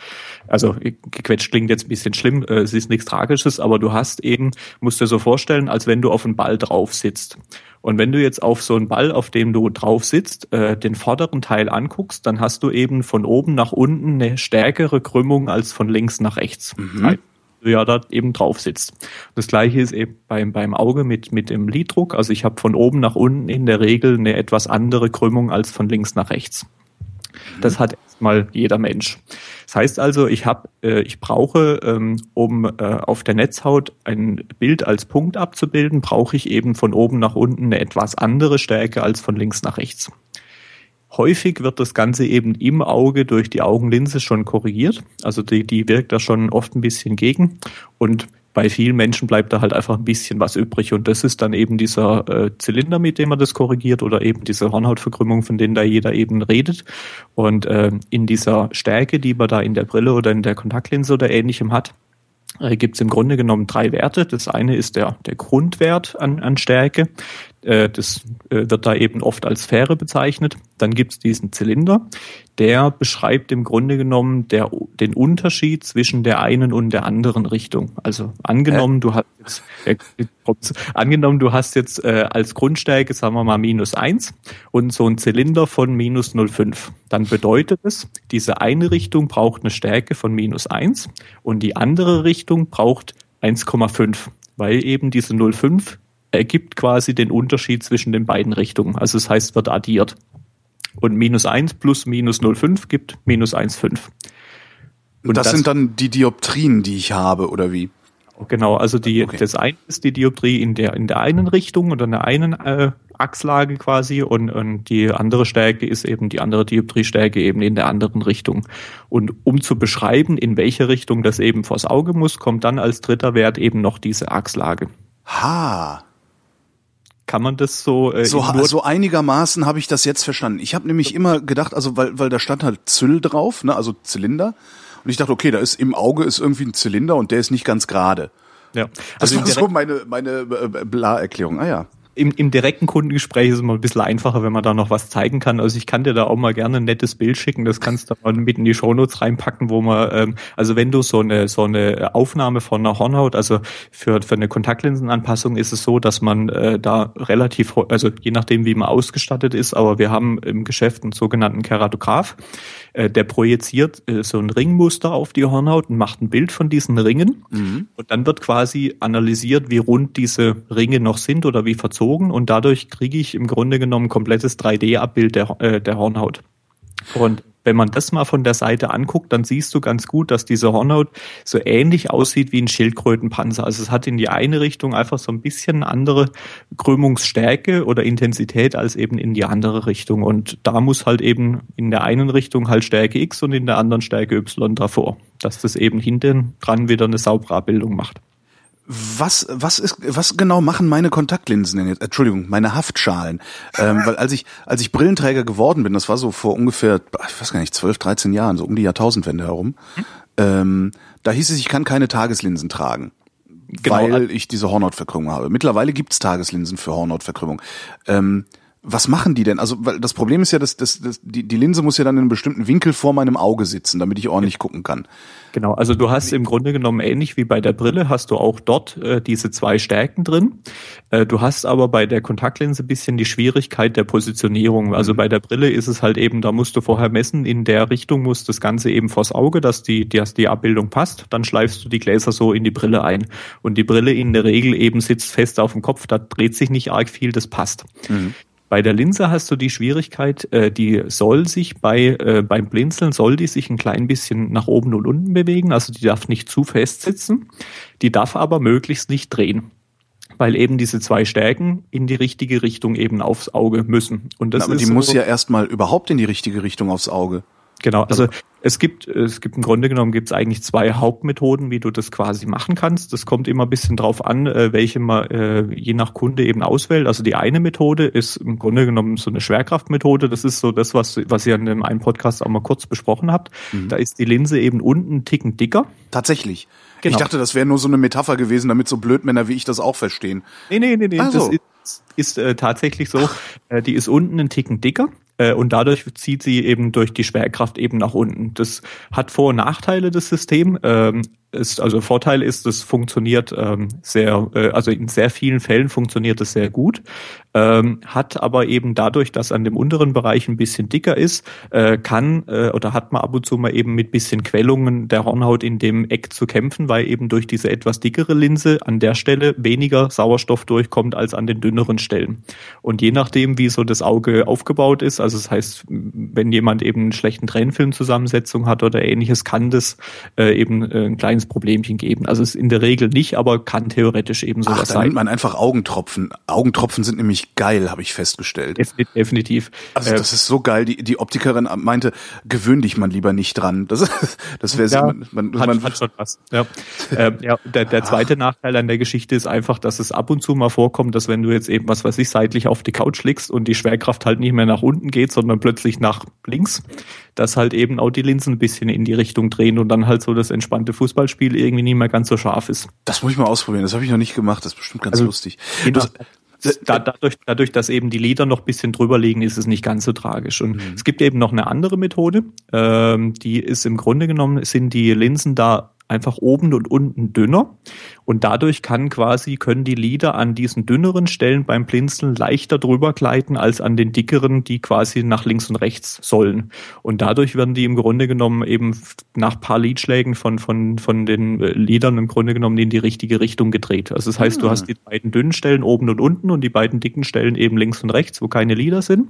Also gequetscht klingt jetzt ein bisschen schlimm, äh, es ist nichts Tragisches, aber du hast eben, musst dir so vorstellen, als wenn du auf einen Ball drauf sitzt. Und wenn du jetzt auf so einen Ball, auf dem du drauf sitzt, äh, den vorderen Teil anguckst, dann hast du eben von oben nach unten eine stärkere Krümmung als von links nach rechts. Mhm. Du ja da eben drauf sitzt. Das gleiche ist eben beim, beim Auge mit, mit dem Liddruck. Also ich habe von oben nach unten in der Regel eine etwas andere Krümmung als von links nach rechts. Das hat erstmal jeder Mensch. Das heißt also, ich habe, äh, ich brauche, ähm, um äh, auf der Netzhaut ein Bild als Punkt abzubilden, brauche ich eben von oben nach unten eine etwas andere Stärke als von links nach rechts. Häufig wird das Ganze eben im Auge durch die Augenlinse schon korrigiert. Also die, die wirkt da schon oft ein bisschen gegen. Und bei vielen Menschen bleibt da halt einfach ein bisschen was übrig und das ist dann eben dieser äh, Zylinder, mit dem man das korrigiert oder eben diese Hornhautverkrümmung, von denen da jeder eben redet. Und äh, in dieser Stärke, die man da in der Brille oder in der Kontaktlinse oder ähnlichem hat, äh, gibt es im Grunde genommen drei Werte. Das eine ist der, der Grundwert an, an Stärke. Äh, das äh, wird da eben oft als Sphäre bezeichnet. Dann gibt es diesen Zylinder, der beschreibt im Grunde genommen der, den Unterschied zwischen der einen und der anderen Richtung. Also angenommen, äh? du hast jetzt, äh, angenommen, du hast jetzt äh, als Grundstärke, sagen wir mal, minus eins und so ein Zylinder von minus 0,5. Dann bedeutet es, diese eine Richtung braucht eine Stärke von minus eins und die andere Richtung braucht 1,5, weil eben diese 0,5 ergibt quasi den Unterschied zwischen den beiden Richtungen. Also das heißt, wird addiert. Und minus 1 plus minus 0,5 gibt minus 1,5. Und das, das, sind dann die Dioptrien, die ich habe, oder wie? Genau, also die, okay. das eine ist die Dioptrie in der, in der einen Richtung oder in der einen äh, Achslage quasi und, und die andere Stärke ist eben die andere Dioptriestärke eben in der anderen Richtung. Und um zu beschreiben, in welche Richtung das eben vors Auge muss, kommt dann als dritter Wert eben noch diese Achslage. Ha. Kann man das so äh, so, so einigermaßen habe ich das jetzt verstanden. Ich habe nämlich immer gedacht, also weil weil da stand halt Zyl drauf, ne, also Zylinder und ich dachte, okay, da ist im Auge ist irgendwie ein Zylinder und der ist nicht ganz gerade. Ja. Also das war so meine meine äh, Bla-Erklärung. Ah ja im, im direkten Kundengespräch ist es immer ein bisschen einfacher, wenn man da noch was zeigen kann. Also ich kann dir da auch mal gerne ein nettes Bild schicken, das kannst du mal mit in die Shownotes reinpacken, wo man, ähm, also wenn du so eine, so eine Aufnahme von einer Hornhaut, also für, für eine Kontaktlinsenanpassung ist es so, dass man äh, da relativ, also je nachdem, wie man ausgestattet ist, aber wir haben im Geschäft einen sogenannten Keratograph, äh, der projiziert äh, so ein Ringmuster auf die Hornhaut und macht ein Bild von diesen Ringen mhm. und dann wird quasi analysiert, wie rund diese Ringe noch sind oder wie verzogen gezogen und dadurch kriege ich im Grunde genommen komplettes 3D-Abbild der, äh, der Hornhaut. Und wenn man das mal von der Seite anguckt, dann siehst du ganz gut, dass diese Hornhaut so ähnlich aussieht wie ein Schildkrötenpanzer. Also es hat in die eine Richtung einfach so ein bisschen andere Krümmungsstärke oder Intensität als eben in die andere Richtung. Und da muss halt eben in der einen Richtung halt Stärke X und in der anderen Stärke Y davor, dass das eben hinten dran wieder eine saubere Abbildung macht. Was, was ist, was genau machen meine Kontaktlinsen denn jetzt? Entschuldigung, meine Haftschalen. Ähm, weil als ich, als ich Brillenträger geworden bin, das war so vor ungefähr, ich weiß gar nicht, 12, 13 Jahren, so um die Jahrtausendwende herum, hm? ähm, da hieß es, ich kann keine Tageslinsen tragen. Genau. Weil ich diese Hornhautverkrümmung habe. Mittlerweile gibt's Tageslinsen für Hornhautverkrümmung. Ähm, was machen die denn? Also, weil das Problem ist ja, dass, dass, dass die, die Linse muss ja dann in einem bestimmten Winkel vor meinem Auge sitzen, damit ich ordentlich gucken kann. Genau, also du hast im Grunde genommen ähnlich wie bei der Brille, hast du auch dort äh, diese zwei Stärken drin. Äh, du hast aber bei der Kontaktlinse bisschen die Schwierigkeit der Positionierung. Also mhm. bei der Brille ist es halt eben, da musst du vorher messen, in der Richtung muss das Ganze eben vors Auge, dass die, dass die Abbildung passt. Dann schleifst du die Gläser so in die Brille ein. Und die Brille in der Regel eben sitzt fest auf dem Kopf, da dreht sich nicht arg viel, das passt. Mhm. Bei der Linse hast du die Schwierigkeit, äh, die soll sich bei äh, beim Blinzeln soll die sich ein klein bisschen nach oben und unten bewegen, also die darf nicht zu fest sitzen, die darf aber möglichst nicht drehen weil eben diese zwei Stärken in die richtige Richtung eben aufs Auge müssen. Und das Na, aber die so, muss ja erstmal überhaupt in die richtige Richtung aufs Auge. Genau, also es gibt, es gibt im Grunde genommen gibt es eigentlich zwei Hauptmethoden, wie du das quasi machen kannst. Das kommt immer ein bisschen drauf an, äh, welche man äh, je nach Kunde eben auswählt. Also die eine Methode ist im Grunde genommen so eine Schwerkraftmethode. Das ist so das, was, was ihr in dem einen Podcast auch mal kurz besprochen habt. Mhm. Da ist die Linse eben unten einen Ticken dicker. Tatsächlich. Genau. Ich dachte, das wäre nur so eine Metapher gewesen, damit so Blödmänner wie ich das auch verstehen. Nee, nee, nee, nee. Also. Das ist, ist äh, tatsächlich so. Äh, die ist unten einen Ticken dicker äh, und dadurch zieht sie eben durch die Schwerkraft eben nach unten. Das hat Vor- und Nachteile, das System. Ähm, ist, also Vorteil ist, es funktioniert ähm, sehr, äh, also in sehr vielen Fällen funktioniert es sehr gut, ähm, hat aber eben dadurch, dass an dem unteren Bereich ein bisschen dicker ist, äh, kann äh, oder hat man ab und zu mal eben mit bisschen Quellungen der Hornhaut in dem Eck zu kämpfen, weil eben durch diese etwas dickere Linse an der Stelle weniger Sauerstoff durchkommt als an den dünneren Stellen. Und je nachdem, wie so das Auge aufgebaut ist, also das heißt, wenn jemand eben einen schlechten Tränenfilmzusammensetzung hat oder ähnliches, kann das äh, eben äh, ein kleines kleines Problemchen geben. Also es ist in der Regel nicht, aber kann theoretisch eben so sein. Da nimmt man einfach Augentropfen. Augentropfen sind nämlich geil, habe ich festgestellt. Definitiv. Also das ist so geil. Die, die Optikerin meinte, gewöhn dich man lieber nicht dran. Das, <laughs> das wäre ja, man, man, hat, man, hat schon was. Ja. <laughs> ähm, ja, der, der zweite Nachteil an der Geschichte ist einfach, dass es ab und zu mal vorkommt, dass wenn du jetzt eben, was weiß ich, seitlich auf die Couch liegst und die Schwerkraft halt nicht mehr nach unten geht, sondern plötzlich nach links, dass halt eben auch die Linsen ein bisschen in die Richtung drehen und dann halt so das entspannte Fußballspiel irgendwie nicht mehr ganz so scharf ist. Das muss ich mal ausprobieren. Das habe ich noch nicht gemacht. Das ist bestimmt ganz also, lustig. Das, da, dadurch, dadurch, dass eben die Lieder noch bisschen drüber liegen, ist es nicht ganz so tragisch. Und mhm. es gibt eben noch eine andere Methode, ähm, die ist im Grunde genommen, sind die Linsen da einfach oben und unten dünner und dadurch kann quasi können die Lider an diesen dünneren Stellen beim Blinzeln leichter drüber gleiten als an den dickeren, die quasi nach links und rechts sollen. Und dadurch werden die im Grunde genommen eben nach paar Lidschlägen von von von den äh, Lidern im Grunde genommen in die richtige Richtung gedreht. Also das heißt, du hast ah. die beiden dünnen Stellen oben und unten und die beiden dicken Stellen eben links und rechts, wo keine Lieder sind.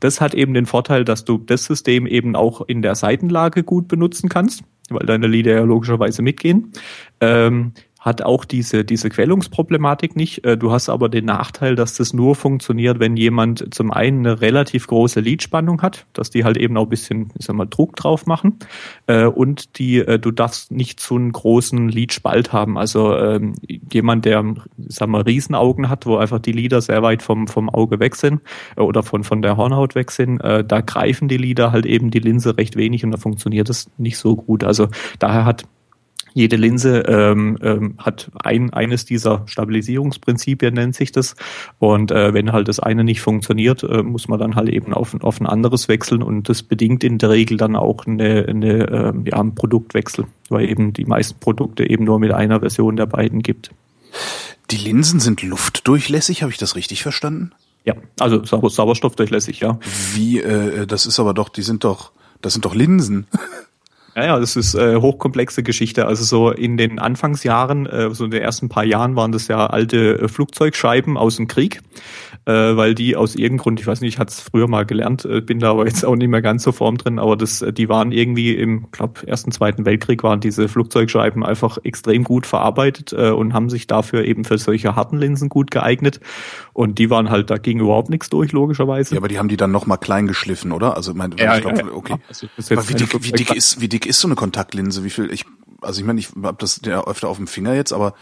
Das hat eben den Vorteil, dass du das System eben auch in der Seitenlage gut benutzen kannst weil deine Lieder ja logischerweise mitgehen. Ähm, hat auch diese, diese Quellungsproblematik nicht. Äh, du hast aber den Nachteil, dass das nur funktioniert, wenn jemand zum einen eine relativ große Leadspannung hat, dass die halt eben auch ein bisschen, ich sag mal, Druck drauf machen. Äh, und die, äh, du darfst nicht so einen großen Leadspalt haben. Also ähm, jemand, der, ich sag mal, Riesenaugen hat, wo einfach die Lieder sehr weit vom, vom Auge weg sind oder von, von der Hornhaut weg sind, da greifen die Lieder halt eben die Linse recht wenig und da funktioniert das nicht so gut. Also daher hat jede Linse ähm, ähm, hat ein, eines dieser Stabilisierungsprinzipien, nennt sich das. Und äh, wenn halt das eine nicht funktioniert, äh, muss man dann halt eben auf, auf ein anderes wechseln. Und das bedingt in der Regel dann auch eine, eine, äh, ja, einen Produktwechsel, weil eben die meisten Produkte eben nur mit einer Version der beiden gibt. Die Linsen sind luftdurchlässig, habe ich das richtig verstanden? Ja, also Sauer sauerstoffdurchlässig, ja. Wie, äh, das ist aber doch, die sind doch, das sind doch Linsen. <laughs> Ja, ja, das ist äh, hochkomplexe Geschichte. Also so in den Anfangsjahren, äh, so in den ersten paar Jahren waren das ja alte äh, Flugzeugscheiben aus dem Krieg, äh, weil die aus irgendeinem Grund, ich weiß nicht, ich hatte es früher mal gelernt, äh, bin da aber jetzt auch nicht mehr ganz so form drin, aber das, äh, die waren irgendwie im, glaube ersten, zweiten Weltkrieg waren diese Flugzeugscheiben einfach extrem gut verarbeitet äh, und haben sich dafür eben für solche harten Linsen gut geeignet. Und die waren halt, da ging überhaupt nichts durch, logischerweise. Ja, aber die haben die dann nochmal klein geschliffen, oder? Also mein, ja, ich glaub, ja, okay. Also, aber wie dick, wie dick ist, wie dick ist so eine Kontaktlinse? Wie viel, ich, also ich meine, ich habe das ja öfter auf dem Finger jetzt, aber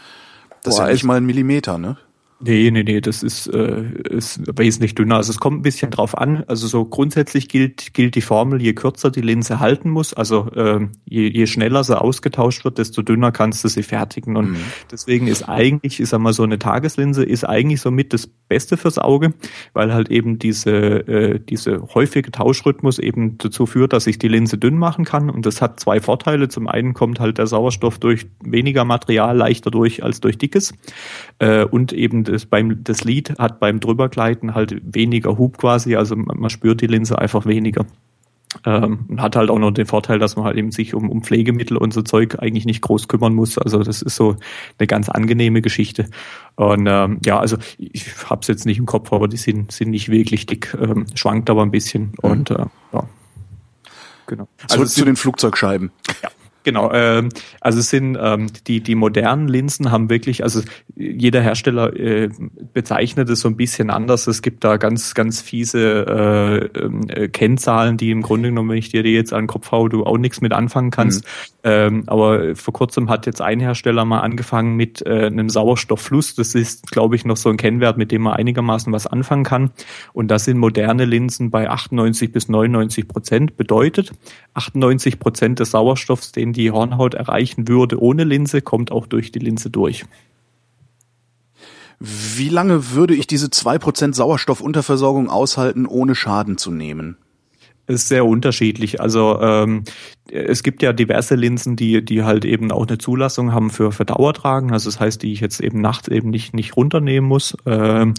das Boah, ist ja nicht mal ein Millimeter, ne? Nee, nee, nee, das ist, äh, ist wesentlich dünner. Also es kommt ein bisschen drauf an. Also so grundsätzlich gilt, gilt die Formel, je kürzer die Linse halten muss, also äh, je, je schneller sie ausgetauscht wird, desto dünner kannst du sie fertigen. Und mhm. deswegen ist eigentlich, ich sag mal, so eine Tageslinse ist eigentlich somit das Beste fürs Auge, weil halt eben diese, äh, diese häufige Tauschrhythmus eben dazu führt, dass ich die Linse dünn machen kann. Und das hat zwei Vorteile. Zum einen kommt halt der Sauerstoff durch weniger Material leichter durch als durch dickes. Äh, und eben das, beim, das Lied hat beim Drübergleiten halt weniger Hub quasi, also man spürt die Linse einfach weniger. Ähm, hat halt auch noch den Vorteil, dass man halt eben sich um, um Pflegemittel und so Zeug eigentlich nicht groß kümmern muss. Also das ist so eine ganz angenehme Geschichte. Und ähm, ja, also ich habe es jetzt nicht im Kopf, aber die sind, sind nicht wirklich dick, ähm, schwankt aber ein bisschen. Mhm. Und äh, ja, genau. Also zu, zu den Flugzeugscheiben. Ja. Genau, ähm, also es sind ähm, die die modernen Linsen haben wirklich, also jeder Hersteller äh, bezeichnet es so ein bisschen anders. Es gibt da ganz ganz fiese äh, äh, Kennzahlen, die im Grunde genommen, wenn ich dir die jetzt an den Kopf hau, du auch nichts mit anfangen kannst. Mhm. Ähm, aber vor kurzem hat jetzt ein Hersteller mal angefangen mit äh, einem Sauerstofffluss. Das ist, glaube ich, noch so ein Kennwert, mit dem man einigermaßen was anfangen kann. Und das sind moderne Linsen bei 98 bis 99 Prozent. Bedeutet, 98 Prozent des Sauerstoffs, den die Hornhaut erreichen würde ohne Linse, kommt auch durch die Linse durch. Wie lange würde ich diese 2% Sauerstoffunterversorgung aushalten, ohne Schaden zu nehmen? ist sehr unterschiedlich. Also ähm, es gibt ja diverse Linsen, die die halt eben auch eine Zulassung haben für für Dauertragen. Also das heißt, die ich jetzt eben nachts eben nicht nicht runternehmen muss. Ähm,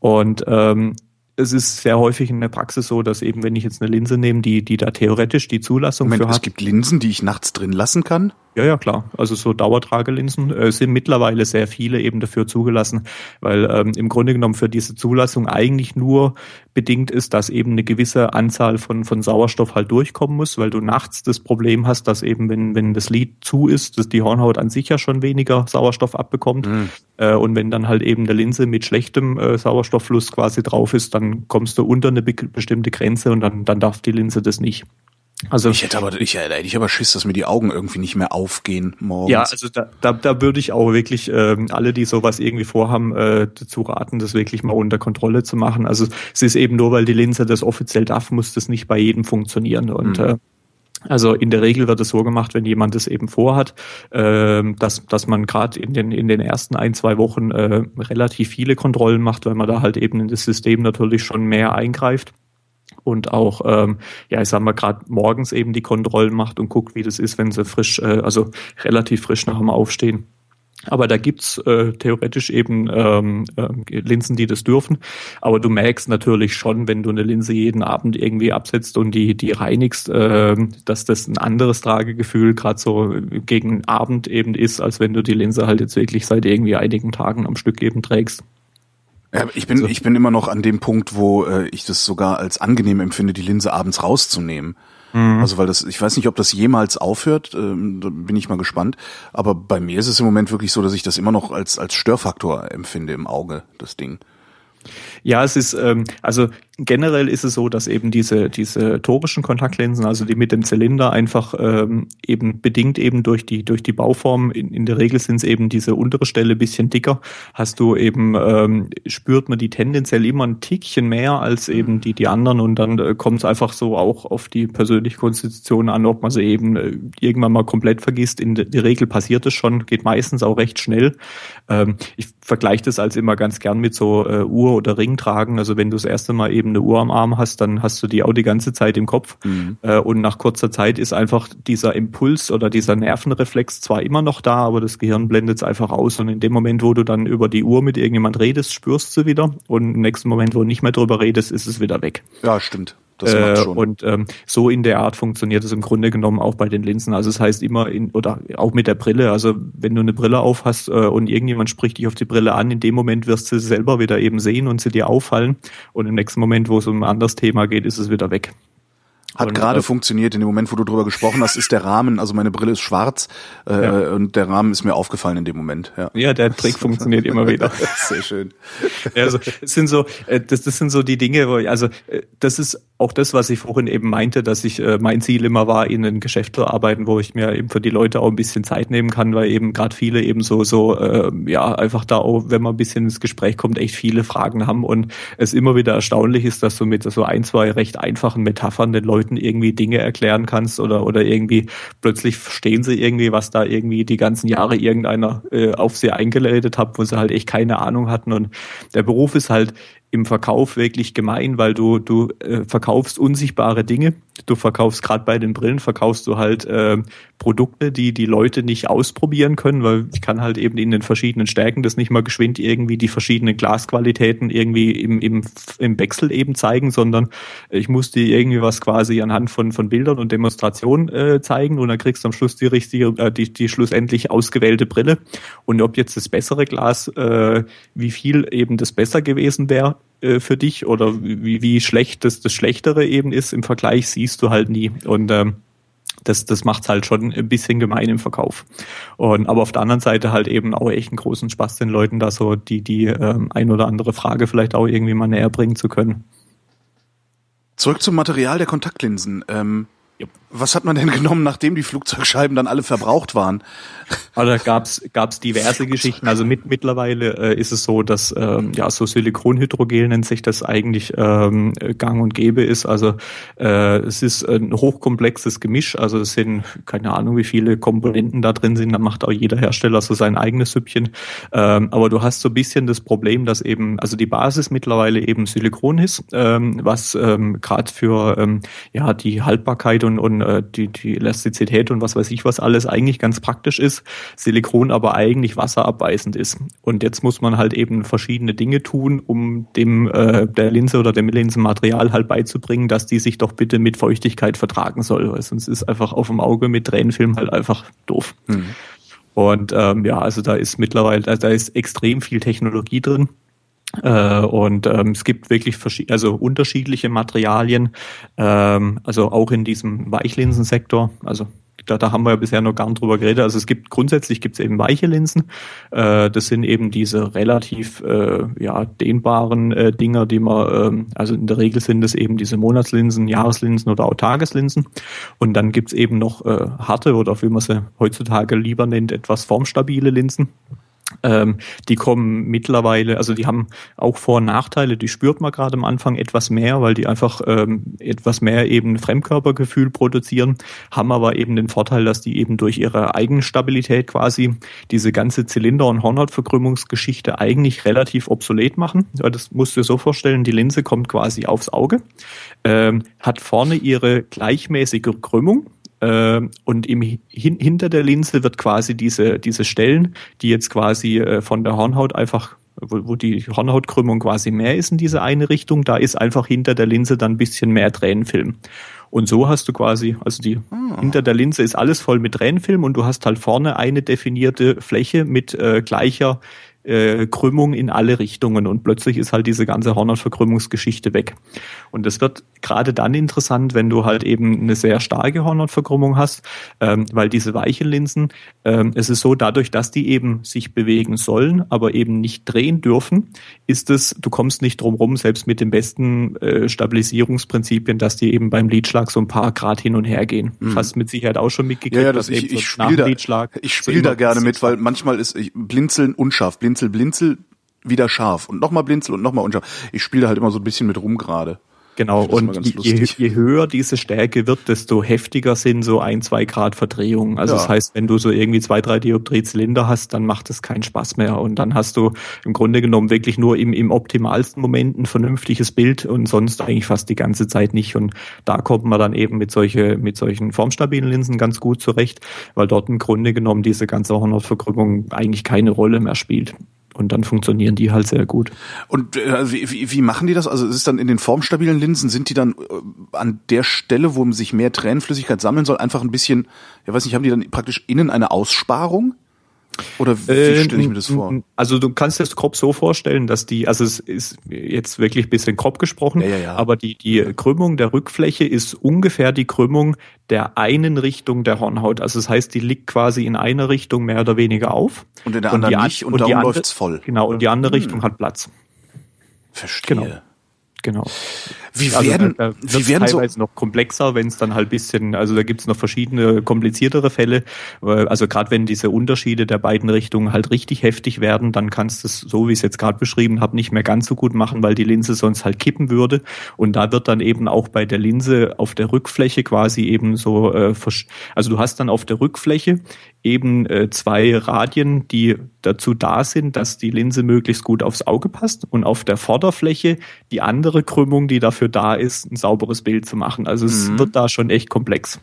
und ähm, es ist sehr häufig in der Praxis so, dass eben, wenn ich jetzt eine Linse nehme, die, die da theoretisch die Zulassung Moment, für hat. es gibt Linsen, die ich nachts drin lassen kann? Ja, ja, klar. Also so Dauertragelinsen äh, sind mittlerweile sehr viele eben dafür zugelassen, weil ähm, im Grunde genommen für diese Zulassung eigentlich nur bedingt ist, dass eben eine gewisse Anzahl von, von Sauerstoff halt durchkommen muss, weil du nachts das Problem hast, dass eben, wenn, wenn das Lid zu ist, dass die Hornhaut an sich ja schon weniger Sauerstoff abbekommt. Mhm. Äh, und wenn dann halt eben eine Linse mit schlechtem äh, Sauerstofffluss quasi drauf ist, dann kommst du unter eine be bestimmte Grenze und dann, dann darf die Linse das nicht. Also ich hätte aber ich, hätte ich aber Schiss, dass mir die Augen irgendwie nicht mehr aufgehen morgens. Ja, also da, da, da würde ich auch wirklich ähm, alle, die sowas irgendwie vorhaben, äh, dazu raten, das wirklich mal unter Kontrolle zu machen. Also es ist eben nur, weil die Linse das offiziell darf, muss das nicht bei jedem funktionieren. Und mhm. äh, also in der Regel wird es so gemacht, wenn jemand es eben vorhat, äh, dass, dass man gerade in den, in den ersten ein, zwei Wochen äh, relativ viele Kontrollen macht, weil man da halt eben in das System natürlich schon mehr eingreift und auch, ähm, ja, ich sag mal, gerade morgens eben die Kontrollen macht und guckt, wie das ist, wenn sie frisch, äh, also relativ frisch nach dem Aufstehen. Aber da gibt's äh, theoretisch eben ähm, äh, Linsen, die das dürfen. Aber du merkst natürlich schon, wenn du eine Linse jeden Abend irgendwie absetzt und die, die reinigst, äh, dass das ein anderes Tragegefühl gerade so gegen Abend eben ist, als wenn du die Linse halt jetzt wirklich seit irgendwie einigen Tagen am Stück eben trägst. Ja, ich bin, so. ich bin immer noch an dem Punkt, wo äh, ich das sogar als angenehm empfinde, die Linse abends rauszunehmen. Mhm. Also weil das, ich weiß nicht, ob das jemals aufhört, ähm, da bin ich mal gespannt. Aber bei mir ist es im Moment wirklich so, dass ich das immer noch als als Störfaktor empfinde im Auge, das Ding. Ja, es ist, ähm, also generell ist es so, dass eben diese, diese torischen Kontaktlinsen, also die mit dem Zylinder einfach ähm, eben bedingt eben durch die, durch die Bauform, in, in der Regel sind es eben diese untere Stelle bisschen dicker, hast du eben, ähm, spürt man die tendenziell immer ein Tickchen mehr als eben die, die anderen und dann äh, kommt es einfach so auch auf die persönliche Konstitution an, ob man sie eben äh, irgendwann mal komplett vergisst. In der, Regel passiert es schon, geht meistens auch recht schnell. Ähm, ich vergleiche das als immer ganz gern mit so äh, Uhr- oder Ringtragen. Also wenn du das erste Mal eben eine Uhr am Arm hast, dann hast du die auch die ganze Zeit im Kopf. Mhm. Äh, und nach kurzer Zeit ist einfach dieser Impuls oder dieser Nervenreflex zwar immer noch da, aber das Gehirn blendet es einfach aus. Und in dem Moment, wo du dann über die Uhr mit irgendjemand redest, spürst du wieder. Und im nächsten Moment, wo du nicht mehr drüber redest, ist es wieder weg. Ja, stimmt. Das macht äh, schon. Und ähm, so in der Art funktioniert es im Grunde genommen auch bei den Linsen. Also es das heißt immer in, oder auch mit der Brille. Also wenn du eine Brille auf hast äh, und irgendjemand spricht dich auf die Brille an, in dem Moment wirst du sie selber wieder eben sehen und sie dir auffallen. Und im nächsten Moment, wo es um ein anderes Thema geht, ist es wieder weg. Hat gerade äh, funktioniert. In dem Moment, wo du drüber gesprochen hast, ist der Rahmen, also meine Brille ist schwarz äh, ja. und der Rahmen ist mir aufgefallen in dem Moment. Ja, ja der Trick funktioniert immer wieder. <laughs> Sehr schön. Ja, also das sind so, äh, das, das sind so die Dinge, wo ich, also äh, das ist auch das, was ich vorhin eben meinte, dass ich äh, mein Ziel immer war, in ein Geschäft zu arbeiten, wo ich mir eben für die Leute auch ein bisschen Zeit nehmen kann, weil eben gerade viele eben so so äh, ja einfach da auch, wenn man ein bisschen ins Gespräch kommt, echt viele Fragen haben und es immer wieder erstaunlich ist, dass du mit so ein zwei recht einfachen Metaphern den Leuten irgendwie Dinge erklären kannst oder, oder irgendwie plötzlich verstehen sie irgendwie, was da irgendwie die ganzen Jahre irgendeiner äh, auf sie eingeleitet hat, wo sie halt echt keine Ahnung hatten. Und der Beruf ist halt im Verkauf wirklich gemein, weil du du äh, verkaufst unsichtbare Dinge. Du verkaufst gerade bei den Brillen verkaufst du halt äh, Produkte, die die Leute nicht ausprobieren können, weil ich kann halt eben in den verschiedenen Stärken das nicht mal geschwind irgendwie die verschiedenen Glasqualitäten irgendwie im im im Wechsel eben zeigen, sondern ich muss dir irgendwie was quasi anhand von von Bildern und Demonstrationen äh, zeigen und dann kriegst du am Schluss die richtige äh, die die schlussendlich ausgewählte Brille und ob jetzt das bessere Glas äh, wie viel eben das besser gewesen wäre äh, für dich oder wie, wie schlecht das, das Schlechtere eben ist im Vergleich, siehst du halt nie. Und ähm, das, das macht's halt schon ein bisschen gemein im Verkauf. Und aber auf der anderen Seite halt eben auch echt einen großen Spaß, den Leuten da so die, die ähm, ein oder andere Frage vielleicht auch irgendwie mal näher bringen zu können. Zurück zum Material der Kontaktlinsen. Ähm, was hat man denn genommen, nachdem die Flugzeugscheiben dann alle verbraucht waren? Also da gab's gab's diverse Geschichten. Also mit, mittlerweile äh, ist es so, dass ähm, ja so Silikonhydrogel nennt sich das eigentlich ähm, gang und gäbe ist. Also äh, es ist ein hochkomplexes Gemisch. Also es sind keine Ahnung, wie viele Komponenten da drin sind. Da macht auch jeder Hersteller so sein eigenes Süppchen. Ähm, aber du hast so ein bisschen das Problem, dass eben also die Basis mittlerweile eben Silikon ist, ähm, was ähm, gerade für ähm, ja die Haltbarkeit und, und äh, die, die Elastizität und was weiß ich was alles eigentlich ganz praktisch ist, Silikon aber eigentlich wasserabweisend ist. Und jetzt muss man halt eben verschiedene Dinge tun, um dem äh, der Linse oder dem Linsenmaterial halt beizubringen, dass die sich doch bitte mit Feuchtigkeit vertragen soll, weil sonst ist einfach auf dem Auge mit Tränenfilm halt einfach doof. Mhm. Und ähm, ja, also da ist mittlerweile, also da ist extrem viel Technologie drin. Äh, und ähm, es gibt wirklich also unterschiedliche Materialien, ähm, also auch in diesem Weichlinsensektor. Also da, da haben wir ja bisher noch gar nicht drüber geredet. Also es gibt grundsätzlich gibt es eben weiche Linsen. Äh, das sind eben diese relativ äh, ja, dehnbaren äh, Dinger, die man, äh, also in der Regel sind das eben diese Monatslinsen, Jahreslinsen oder auch Tageslinsen. Und dann gibt's eben noch äh, harte oder wie man sie heutzutage lieber nennt, etwas formstabile Linsen. Ähm, die kommen mittlerweile, also die haben auch Vor- und Nachteile, die spürt man gerade am Anfang etwas mehr, weil die einfach ähm, etwas mehr eben Fremdkörpergefühl produzieren, haben aber eben den Vorteil, dass die eben durch ihre Eigenstabilität quasi diese ganze Zylinder- und Hornhautverkrümmungsgeschichte eigentlich relativ obsolet machen. Das musst du dir so vorstellen, die Linse kommt quasi aufs Auge, ähm, hat vorne ihre gleichmäßige Krümmung, und im, hin, hinter der Linse wird quasi diese, diese Stellen, die jetzt quasi äh, von der Hornhaut einfach wo, wo die Hornhautkrümmung quasi mehr ist in diese eine Richtung, da ist einfach hinter der Linse dann ein bisschen mehr Tränenfilm. Und so hast du quasi, also die oh. hinter der Linse ist alles voll mit Tränenfilm und du hast halt vorne eine definierte Fläche mit äh, gleicher äh, Krümmung in alle Richtungen und plötzlich ist halt diese ganze Hornhautverkrümmungsgeschichte weg. Und das wird gerade dann interessant, wenn du halt eben eine sehr starke Hornhautverkrümmung hast, ähm, weil diese weichen Linsen, ähm, es ist so, dadurch, dass die eben sich bewegen sollen, aber eben nicht drehen dürfen, ist es, du kommst nicht drum rum, selbst mit den besten äh, Stabilisierungsprinzipien, dass die eben beim Lidschlag so ein paar Grad hin und her gehen. Mhm. Hast mit Sicherheit auch schon mitgekriegt. Ja, ja das ich, ich spiele da, ich spiel da gerne mit, weil manchmal ist ich, Blinzeln unscharf, Blinzel, Blinzel wieder scharf und nochmal Blinzel und nochmal unscharf. Ich spiele halt immer so ein bisschen mit rum gerade. Genau, und je, je, höher diese Stärke wird, desto heftiger sind so ein, zwei Grad Verdrehungen. Also ja. das heißt, wenn du so irgendwie zwei, drei Dioptriezylinder hast, dann macht es keinen Spaß mehr. Und dann hast du im Grunde genommen wirklich nur im, im optimalsten Moment ein vernünftiges Bild und sonst eigentlich fast die ganze Zeit nicht. Und da kommt man dann eben mit solche, mit solchen formstabilen Linsen ganz gut zurecht, weil dort im Grunde genommen diese ganze Hornhautverkrümmung eigentlich keine Rolle mehr spielt. Und dann funktionieren die halt sehr gut. Und äh, wie, wie, machen die das? Also ist es dann in den formstabilen Linsen, sind die dann äh, an der Stelle, wo sich mehr Tränenflüssigkeit sammeln soll, einfach ein bisschen, ja weiß nicht, haben die dann praktisch innen eine Aussparung? Oder wie äh, stelle ich mir das vor? Also du kannst dir das grob so vorstellen, dass die, also es ist jetzt wirklich ein bisschen grob gesprochen, ja, ja, ja. aber die, die Krümmung der Rückfläche ist ungefähr die Krümmung der einen Richtung der Hornhaut. Also das heißt, die liegt quasi in einer Richtung mehr oder weniger auf. Und in der anderen und nicht und, und darum läuft's voll. Genau, und die andere hm. Richtung hat Platz. Verstehe. Genau. Genau. Wie also werden, da, da wie werden teilweise so noch komplexer, wenn es dann halt bisschen, also da gibt's noch verschiedene kompliziertere Fälle. Also gerade wenn diese Unterschiede der beiden Richtungen halt richtig heftig werden, dann kannst du es, so wie ich es jetzt gerade beschrieben habe, nicht mehr ganz so gut machen, weil die Linse sonst halt kippen würde. Und da wird dann eben auch bei der Linse auf der Rückfläche quasi eben so, äh, also du hast dann auf der Rückfläche eben äh, zwei Radien, die dazu da sind, dass die Linse möglichst gut aufs Auge passt und auf der Vorderfläche die andere Krümmung, die dafür da ist, ein sauberes Bild zu machen. Also es mhm. wird da schon echt komplex.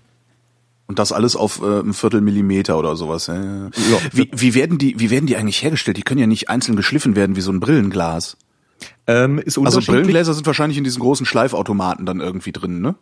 Und das alles auf äh, ein Viertel Millimeter oder sowas. Ja. ja. Wie, wie werden die, wie werden die eigentlich hergestellt? Die können ja nicht einzeln geschliffen werden wie so ein Brillenglas. Ähm, also Brillengläser sind wahrscheinlich in diesen großen Schleifautomaten dann irgendwie drin, ne?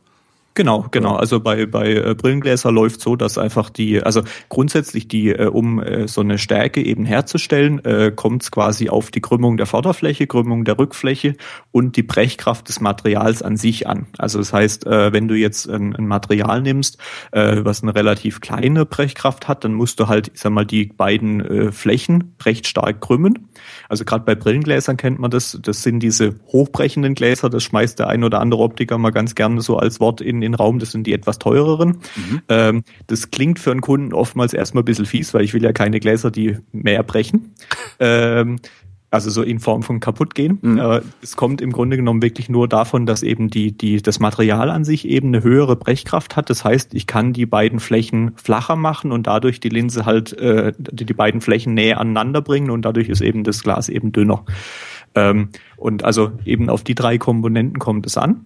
Genau, genau. Also bei, bei äh, Brillengläser läuft so, dass einfach die, also grundsätzlich die, äh, um äh, so eine Stärke eben herzustellen, kommt es quasi auf die Krümmung der Vorderfläche, Krümmung der Rückfläche und die Brechkraft des Materials an sich an. Also das heißt, wenn du jetzt ein, ein Material nimmst, was eine relativ kleine Brechkraft hat, dann musst du halt, ich sag mal, die beiden Flächen recht stark krümmen. Also gerade bei Brillengläsern kennt man das, das sind diese hochbrechenden Gläser, das schmeißt der ein oder andere Optiker mal ganz gerne so als Wort in den Raum, das sind die etwas teureren. Mhm. Ähm, das klingt für einen Kunden oftmals erstmal ein bisschen fies, weil ich will ja keine Gläser, die mehr brechen. <laughs> ähm, also so in Form von kaputt gehen. Mhm. Äh, es kommt im Grunde genommen wirklich nur davon, dass eben die, die, das Material an sich eben eine höhere Brechkraft hat. Das heißt, ich kann die beiden Flächen flacher machen und dadurch die Linse halt, äh, die, die beiden Flächen näher aneinander bringen und dadurch ist eben das Glas eben dünner. Ähm, und also eben auf die drei Komponenten kommt es an.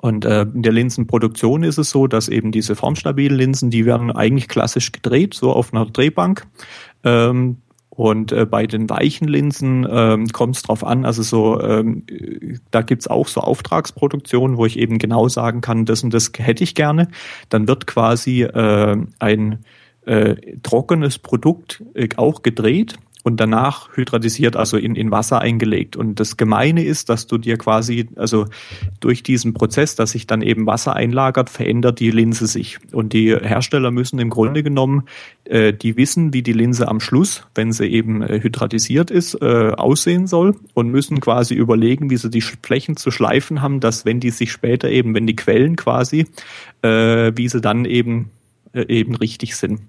Und äh, in der Linsenproduktion ist es so, dass eben diese formstabilen Linsen, die werden eigentlich klassisch gedreht, so auf einer Drehbank. Ähm, und äh, bei den weichen Linsen ähm, kommt es drauf an, also so, ähm, da gibt's auch so Auftragsproduktionen, wo ich eben genau sagen kann, das und das hätte ich gerne. Dann wird quasi äh, ein äh, trockenes Produkt äh, auch gedreht und danach hydratisiert, also in, in Wasser eingelegt. Und das Gemeine ist, dass du dir quasi, also durch diesen Prozess, dass sich dann eben Wasser einlagert, verändert die Linse sich. Und die Hersteller müssen im Grunde genommen, äh, die wissen, wie die Linse am Schluss, wenn sie eben äh, hydratisiert ist, äh, aussehen soll und müssen quasi überlegen, wie sie die Flächen zu schleifen haben, dass wenn die sich später eben, wenn die Quellen quasi, äh, wie sie dann eben, äh, eben richtig sind.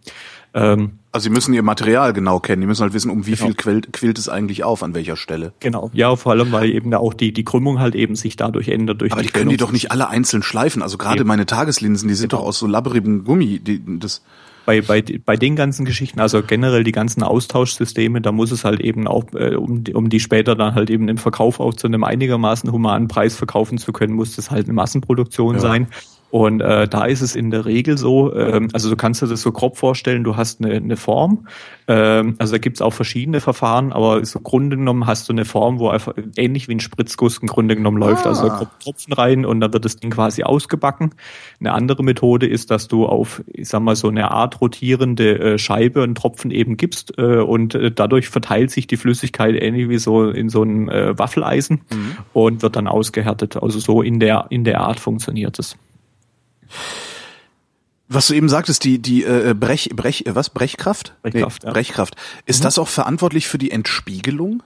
Ähm, also sie müssen ihr Material genau kennen. Die müssen halt wissen, um wie genau. viel quillt, quillt es eigentlich auf, an welcher Stelle. Genau. Ja, vor allem, weil eben auch die, die Krümmung halt eben sich dadurch ändert. Durch Aber die, die können die doch nicht alle einzeln schleifen. Also gerade eben. meine Tageslinsen, die sind genau. doch aus so labberigem Gummi. Die, das bei, bei, bei den ganzen Geschichten, also generell die ganzen Austauschsysteme, da muss es halt eben auch, äh, um, um die später dann halt eben im Verkauf auch zu einem einigermaßen humanen Preis verkaufen zu können, muss das halt eine Massenproduktion ja. sein. Und äh, da ist es in der Regel so, ähm, also du kannst dir das so grob vorstellen, du hast eine, eine Form, ähm, also da gibt's auch verschiedene Verfahren, aber so Grunde genommen hast du eine Form, wo einfach ähnlich wie ein Spritzguss im Grunde genommen läuft. Also da ah. kommt Tropfen rein und dann wird das Ding quasi ausgebacken. Eine andere Methode ist, dass du auf, ich sag mal, so eine Art rotierende äh, Scheibe einen Tropfen eben gibst äh, und äh, dadurch verteilt sich die Flüssigkeit ähnlich wie so in so einem äh, Waffeleisen mhm. und wird dann ausgehärtet. Also so in der, in der Art funktioniert es. Was du eben sagtest, die die äh, Brech Brech was Brechkraft? Brechkraft, nee, ja. Brechkraft. Ist mhm. das auch verantwortlich für die Entspiegelung?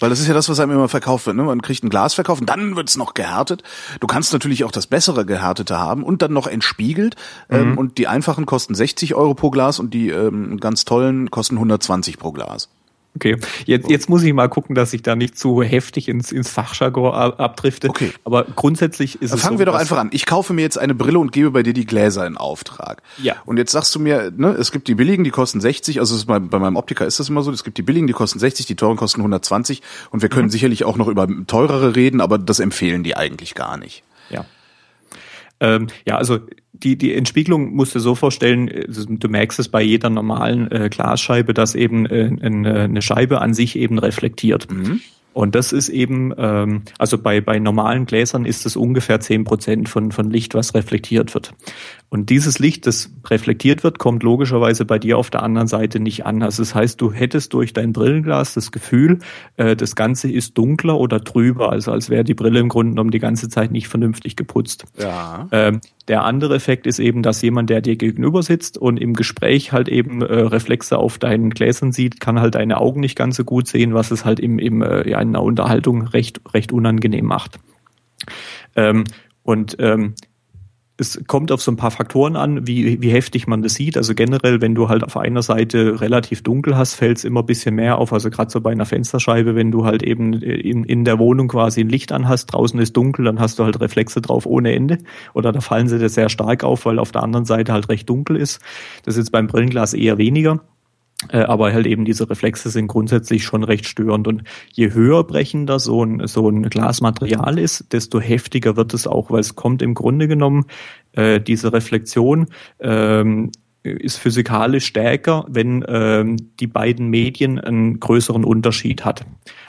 Weil das ist ja das, was einem immer verkauft wird. Ne? Man kriegt ein Glas verkauft und dann wird's noch gehärtet. Du kannst natürlich auch das bessere Gehärtete haben und dann noch entspiegelt. Ähm, mhm. Ähm, und die einfachen kosten 60 Euro pro Glas und die ähm, ganz tollen kosten 120 pro Glas. Okay, jetzt, jetzt muss ich mal gucken, dass ich da nicht zu heftig ins, ins Fachjargon abdrifte. Okay. Aber grundsätzlich ist Dann es. Fangen so, wir doch einfach an. Ich kaufe mir jetzt eine Brille und gebe bei dir die Gläser in Auftrag. Ja. Und jetzt sagst du mir, ne, es gibt die billigen, die kosten 60, also bei, bei meinem Optiker ist das immer so, es gibt die billigen, die kosten 60, die teuren kosten 120 und wir können mhm. sicherlich auch noch über teurere reden, aber das empfehlen die eigentlich gar nicht. Ja. Ähm, ja, also die, die Entspiegelung musst du so vorstellen, äh, du merkst es bei jeder normalen äh, Glasscheibe, dass eben äh, eine Scheibe an sich eben reflektiert. Mhm. Und das ist eben, ähm, also bei, bei normalen Gläsern ist es ungefähr zehn Prozent von, von Licht, was reflektiert wird. Und dieses Licht, das reflektiert wird, kommt logischerweise bei dir auf der anderen Seite nicht an. Also das heißt, du hättest durch dein Brillenglas das Gefühl, äh, das Ganze ist dunkler oder trüber, also als wäre die Brille im Grunde genommen die ganze Zeit nicht vernünftig geputzt. Ja. Ähm, der andere Effekt ist eben, dass jemand, der dir gegenüber sitzt und im Gespräch halt eben äh, Reflexe auf deinen Gläsern sieht, kann halt deine Augen nicht ganz so gut sehen, was es halt im, im, äh, ja, in einer Unterhaltung recht, recht unangenehm macht. Ähm, und ähm, es kommt auf so ein paar Faktoren an, wie, wie heftig man das sieht. Also generell, wenn du halt auf einer Seite relativ dunkel hast, fällt es immer ein bisschen mehr auf. Also gerade so bei einer Fensterscheibe, wenn du halt eben in, in der Wohnung quasi ein Licht an hast, draußen ist dunkel, dann hast du halt Reflexe drauf ohne Ende. Oder da fallen sie dir sehr stark auf, weil auf der anderen Seite halt recht dunkel ist. Das ist jetzt beim Brillenglas eher weniger. Äh, aber halt eben diese Reflexe sind grundsätzlich schon recht störend. Und je höher brechender so ein, so ein Glasmaterial ist, desto heftiger wird es auch, weil es kommt im Grunde genommen, äh, diese Reflexion ähm, ist physikalisch stärker, wenn ähm, die beiden Medien einen größeren Unterschied hat.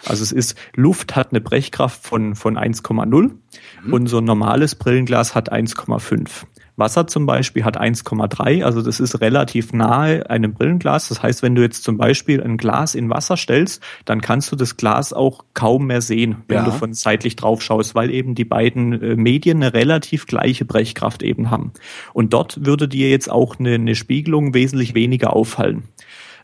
Also es ist, Luft hat eine Brechkraft von, von 1,0 mhm. und so ein normales Brillenglas hat 1,5. Wasser zum Beispiel hat 1,3, also das ist relativ nahe einem Brillenglas. Das heißt, wenn du jetzt zum Beispiel ein Glas in Wasser stellst, dann kannst du das Glas auch kaum mehr sehen, wenn ja. du von seitlich drauf schaust, weil eben die beiden äh, Medien eine relativ gleiche Brechkraft eben haben. Und dort würde dir jetzt auch eine, eine Spiegelung wesentlich weniger auffallen.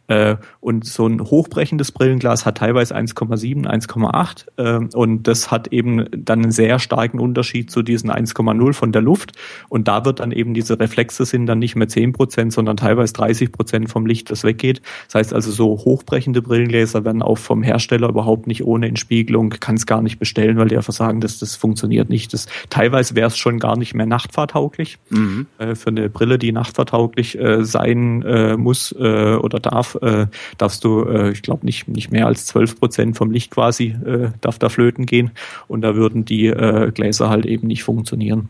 Äh, und so ein hochbrechendes Brillenglas hat teilweise 1,7, 1,8 äh, und das hat eben dann einen sehr starken Unterschied zu diesen 1,0 von der Luft und da wird dann eben diese Reflexe sind dann nicht mehr 10 Prozent, sondern teilweise 30 Prozent vom Licht, das weggeht. Das heißt also so hochbrechende Brillengläser werden auch vom Hersteller überhaupt nicht ohne Entspiegelung, kann es gar nicht bestellen, weil die einfach sagen, dass das funktioniert nicht. Das, teilweise wäre es schon gar nicht mehr nachtfahrtauglich mhm. äh, für eine Brille, die nachtfahrtauglich äh, sein äh, muss äh, oder darf äh, darfst du, äh, ich glaube, nicht, nicht mehr als 12 Prozent vom Licht quasi äh, darf da flöten gehen und da würden die äh, Gläser halt eben nicht funktionieren.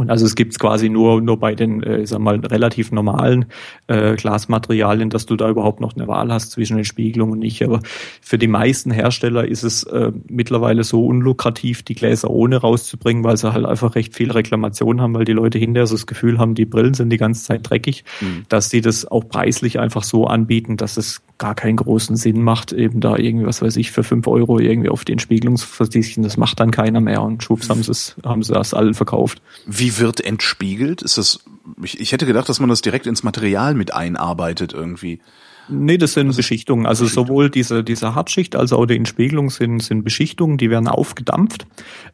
Und also es gibt's quasi nur nur bei den, äh, sag mal, relativ normalen äh, Glasmaterialien, dass du da überhaupt noch eine Wahl hast zwischen den Spiegelungen und nicht. Aber für die meisten Hersteller ist es äh, mittlerweile so unlukrativ, die Gläser ohne rauszubringen, weil sie halt einfach recht viel Reklamation haben, weil die Leute hinterher so das Gefühl haben, die Brillen sind die ganze Zeit dreckig, mhm. dass sie das auch preislich einfach so anbieten, dass es gar keinen großen Sinn macht, eben da irgendwie, was weiß ich, für fünf Euro irgendwie auf den Spiegelungsversiegeln, das macht dann keiner mehr und schwupps haben sie es, haben sie das allen verkauft. Wie wird entspiegelt? Ist das, ich, ich hätte gedacht, dass man das direkt ins Material mit einarbeitet irgendwie. Nee, das sind also Beschichtungen. Also Beschichtung. sowohl diese, diese Hartschicht als auch die Entspiegelung sind, sind Beschichtungen, die werden aufgedampft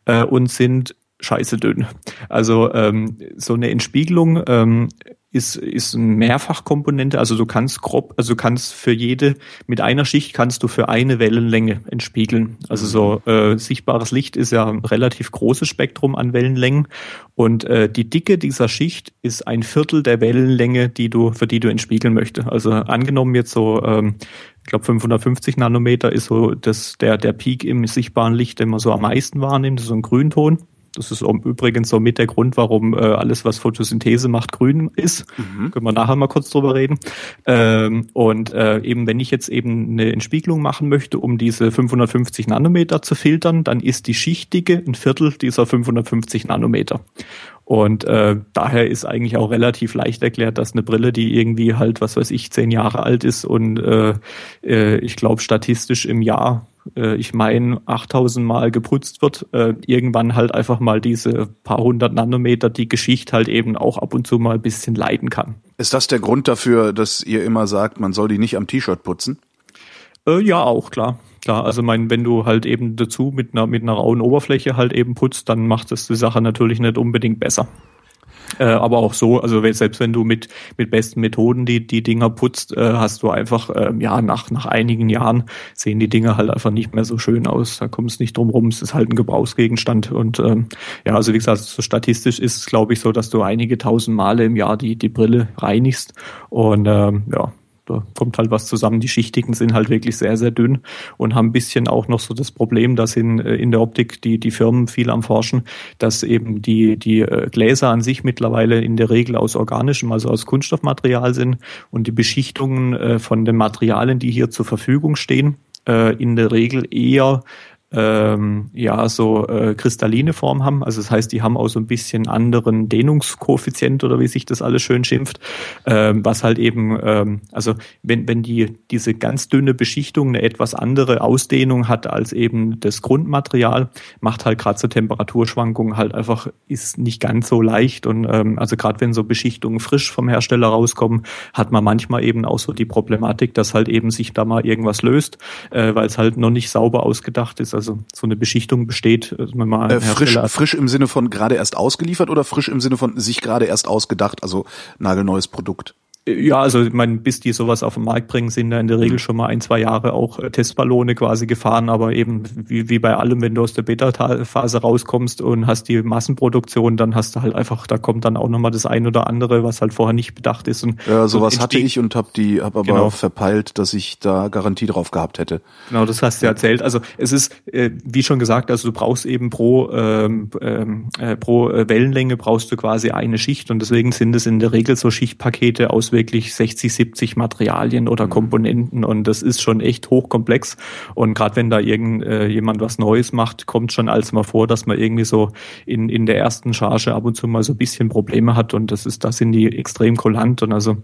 äh, und sind scheiße dünn. Also ähm, so eine Entspiegelung ähm, ist, ist eine Mehrfachkomponente. Also du kannst grob, also du kannst für jede, mit einer Schicht kannst du für eine Wellenlänge entspiegeln. Also so mhm. äh, sichtbares Licht ist ja ein relativ großes Spektrum an Wellenlängen und äh, die Dicke dieser Schicht ist ein Viertel der Wellenlänge, die du, für die du entspiegeln möchtest. Also angenommen jetzt so, ähm, ich glaube 550 Nanometer ist so das, der, der Peak im sichtbaren Licht, den man so am meisten wahrnimmt, so ein Grünton. Das ist übrigens so mit der Grund, warum äh, alles, was Photosynthese macht, grün ist. Mhm. Können wir nachher mal kurz drüber reden. Ähm, und äh, eben, wenn ich jetzt eben eine Entspiegelung machen möchte, um diese 550 Nanometer zu filtern, dann ist die Schichtige ein Viertel dieser 550 Nanometer. Und äh, daher ist eigentlich auch relativ leicht erklärt, dass eine Brille, die irgendwie halt, was weiß ich, zehn Jahre alt ist und äh, äh, ich glaube statistisch im Jahr äh, ich meine, 8000 Mal geputzt wird, äh, irgendwann halt einfach mal diese paar hundert Nanometer die Geschichte halt eben auch ab und zu mal ein bisschen leiden kann. Ist das der Grund dafür, dass ihr immer sagt, man soll die nicht am T-Shirt putzen? Äh, ja, auch klar. Klar, also mein, wenn du halt eben dazu mit einer, mit einer rauen Oberfläche halt eben putzt, dann macht es die Sache natürlich nicht unbedingt besser. Äh, aber auch so, also selbst wenn du mit, mit besten Methoden die, die Dinger putzt, äh, hast du einfach, äh, ja, nach, nach einigen Jahren sehen die Dinger halt einfach nicht mehr so schön aus. Da kommt es nicht drum rum, es ist halt ein Gebrauchsgegenstand. Und ähm, ja, also wie gesagt, so statistisch ist es, glaube ich, so, dass du einige tausend Male im Jahr die, die Brille reinigst. Und ähm, ja, da kommt halt was zusammen. Die Schichtigen sind halt wirklich sehr, sehr dünn und haben ein bisschen auch noch so das Problem, dass in, äh, in der Optik die, die Firmen viel am Forschen, dass eben die, die äh, Gläser an sich mittlerweile in der Regel aus organischem, also aus Kunststoffmaterial sind und die Beschichtungen äh, von den Materialien, die hier zur Verfügung stehen, in der Regel eher ähm, ja so äh, kristalline Form haben. Also das heißt, die haben auch so ein bisschen anderen Dehnungskoeffizient oder wie sich das alles schön schimpft, ähm, was halt eben, ähm, also wenn, wenn die diese ganz dünne Beschichtung eine etwas andere Ausdehnung hat als eben das Grundmaterial, macht halt gerade so Temperaturschwankungen halt einfach, ist nicht ganz so leicht und ähm, also gerade wenn so Beschichtungen frisch vom Hersteller rauskommen, hat man manchmal eben auch so die Problematik, dass halt eben sich da mal irgendwas löst, äh, weil es halt noch nicht sauber ausgedacht ist. Also so eine Beschichtung besteht, also wenn man äh, frisch, frisch im Sinne von gerade erst ausgeliefert oder frisch im Sinne von sich gerade erst ausgedacht, also nagelneues Produkt? Ja, also ich meine, bis die sowas auf den Markt bringen, sind da in der Regel mhm. schon mal ein, zwei Jahre auch äh, Testballone quasi gefahren, aber eben wie, wie bei allem, wenn du aus der Beta-Phase rauskommst und hast die Massenproduktion, dann hast du halt einfach, da kommt dann auch nochmal das ein oder andere, was halt vorher nicht bedacht ist. Und ja, sowas so hatte ich und hab die, hab aber genau. verpeilt, dass ich da Garantie drauf gehabt hätte. Genau, das hast du ja erzählt. Also es ist, äh, wie schon gesagt, also du brauchst eben pro, ähm, ähm äh, pro Wellenlänge brauchst du quasi eine Schicht und deswegen sind es in der Regel so Schichtpakete aus wirklich 60, 70 Materialien oder mhm. Komponenten und das ist schon echt hochkomplex. Und gerade wenn da irgend äh, jemand was Neues macht, kommt schon als mal vor, dass man irgendwie so in, in der ersten Charge ab und zu mal so ein bisschen Probleme hat und das ist, da sind die extrem kulant und also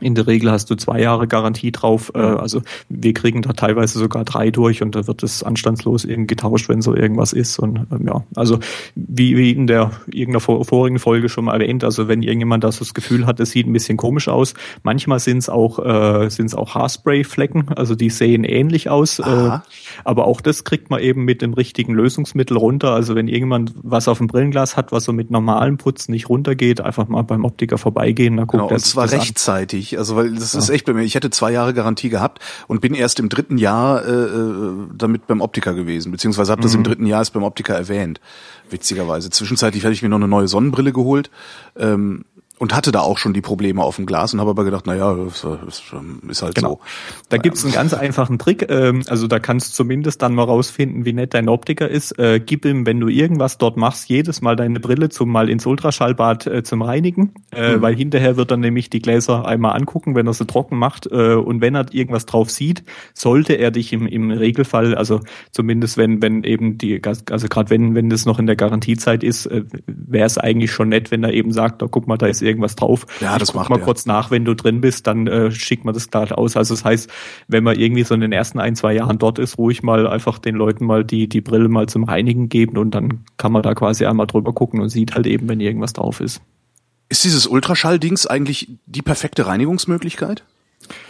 in der Regel hast du zwei Jahre Garantie drauf. Äh, also wir kriegen da teilweise sogar drei durch und da wird es anstandslos irgendwie getauscht, wenn so irgendwas ist. Und ähm, ja, also wie, wie in der irgendeiner vorigen Folge schon mal erwähnt, also wenn irgendjemand das, das Gefühl hat, es sieht ein bisschen komisch aus, manchmal sind es auch äh, sind es auch Haarspray-Flecken, also die sehen ähnlich aus. Äh, aber auch das kriegt man eben mit dem richtigen Lösungsmittel runter. Also wenn irgendjemand was auf dem Brillenglas hat, was so mit normalem Putzen nicht runtergeht, einfach mal beim Optiker vorbeigehen, da guckt genau, und zwar rechtzeitig nicht. Also weil das ist echt bei mir. Ich hätte zwei Jahre Garantie gehabt und bin erst im dritten Jahr äh, äh damit beim Optiker gewesen, beziehungsweise habe das mhm. im dritten Jahr erst beim Optiker erwähnt. Witzigerweise. Zwischenzeitlich hatte ich mir noch eine neue Sonnenbrille geholt. Ähm, Und hatte da auch schon die Probleme auf dem Glas und habe aber gedacht, naja, das ist halt genau. so. Da gibt's einen ganz einfachen Trick. Ähm, also da kannst du zumindest dann mal rausfinden, wie nett dein Optiker ist. Äh, gib ihm, wenn du irgendwas dort machst, jedes Mal deine Brille zum mal ins Ultraschallbad äh, zum Reinigen, äh, mhm. weil hinterher wird er nämlich die Gläser einmal angucken, wenn er sie trocken macht. Und wenn er irgendwas drauf sieht, sollte er dich im, im Regelfall, also zumindest wenn, wenn eben die, also gerade wenn, wenn das noch in der Garantiezeit ist, wäre es eigentlich schon nett, wenn er eben sagt, da guck mal, da ist irgendwas drauf. Ja, ich das macht mal er. kurz nach, wenn du drin bist, dann äh, schickt man das klar aus. Also das heißt, wenn man irgendwie so in den ersten ein, zwei Jahren dort ist, ruhig mal einfach den Leuten mal die, die Brille mal zum Reinigen geben und dann kann man da quasi einmal drüber gucken und sieht halt eben, wenn irgendwas drauf ist. Ist dieses Ultraschall-Dings eigentlich die perfekte Reinigungsmöglichkeit?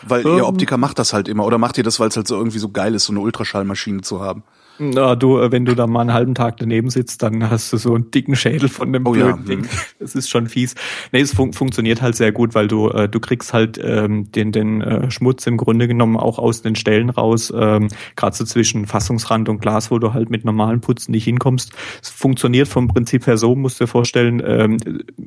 Weil ähm, ihr Optiker macht das halt immer oder macht ihr das, weil es halt so irgendwie so geil ist, so eine Ultraschallmaschine zu haben? Na, du, äh, wenn du da mal einen halben Tag daneben sitzt, dann hast du so einen dicken Schädel von dem oh, blöden ja. Ding. Das ist schon fies. Nee, es fun funktioniert halt sehr gut, weil du, äh, du kriegst halt ähm, den, den äh, Schmutz im Grunde genommen auch aus den Stellen raus, ähm, gerade so zwischen Fassungsrand und Glas, wo du halt mit normalen Putzen nicht hinkommst. Es funktioniert vom Prinzip her so, musst du dir vorstellen, ähm,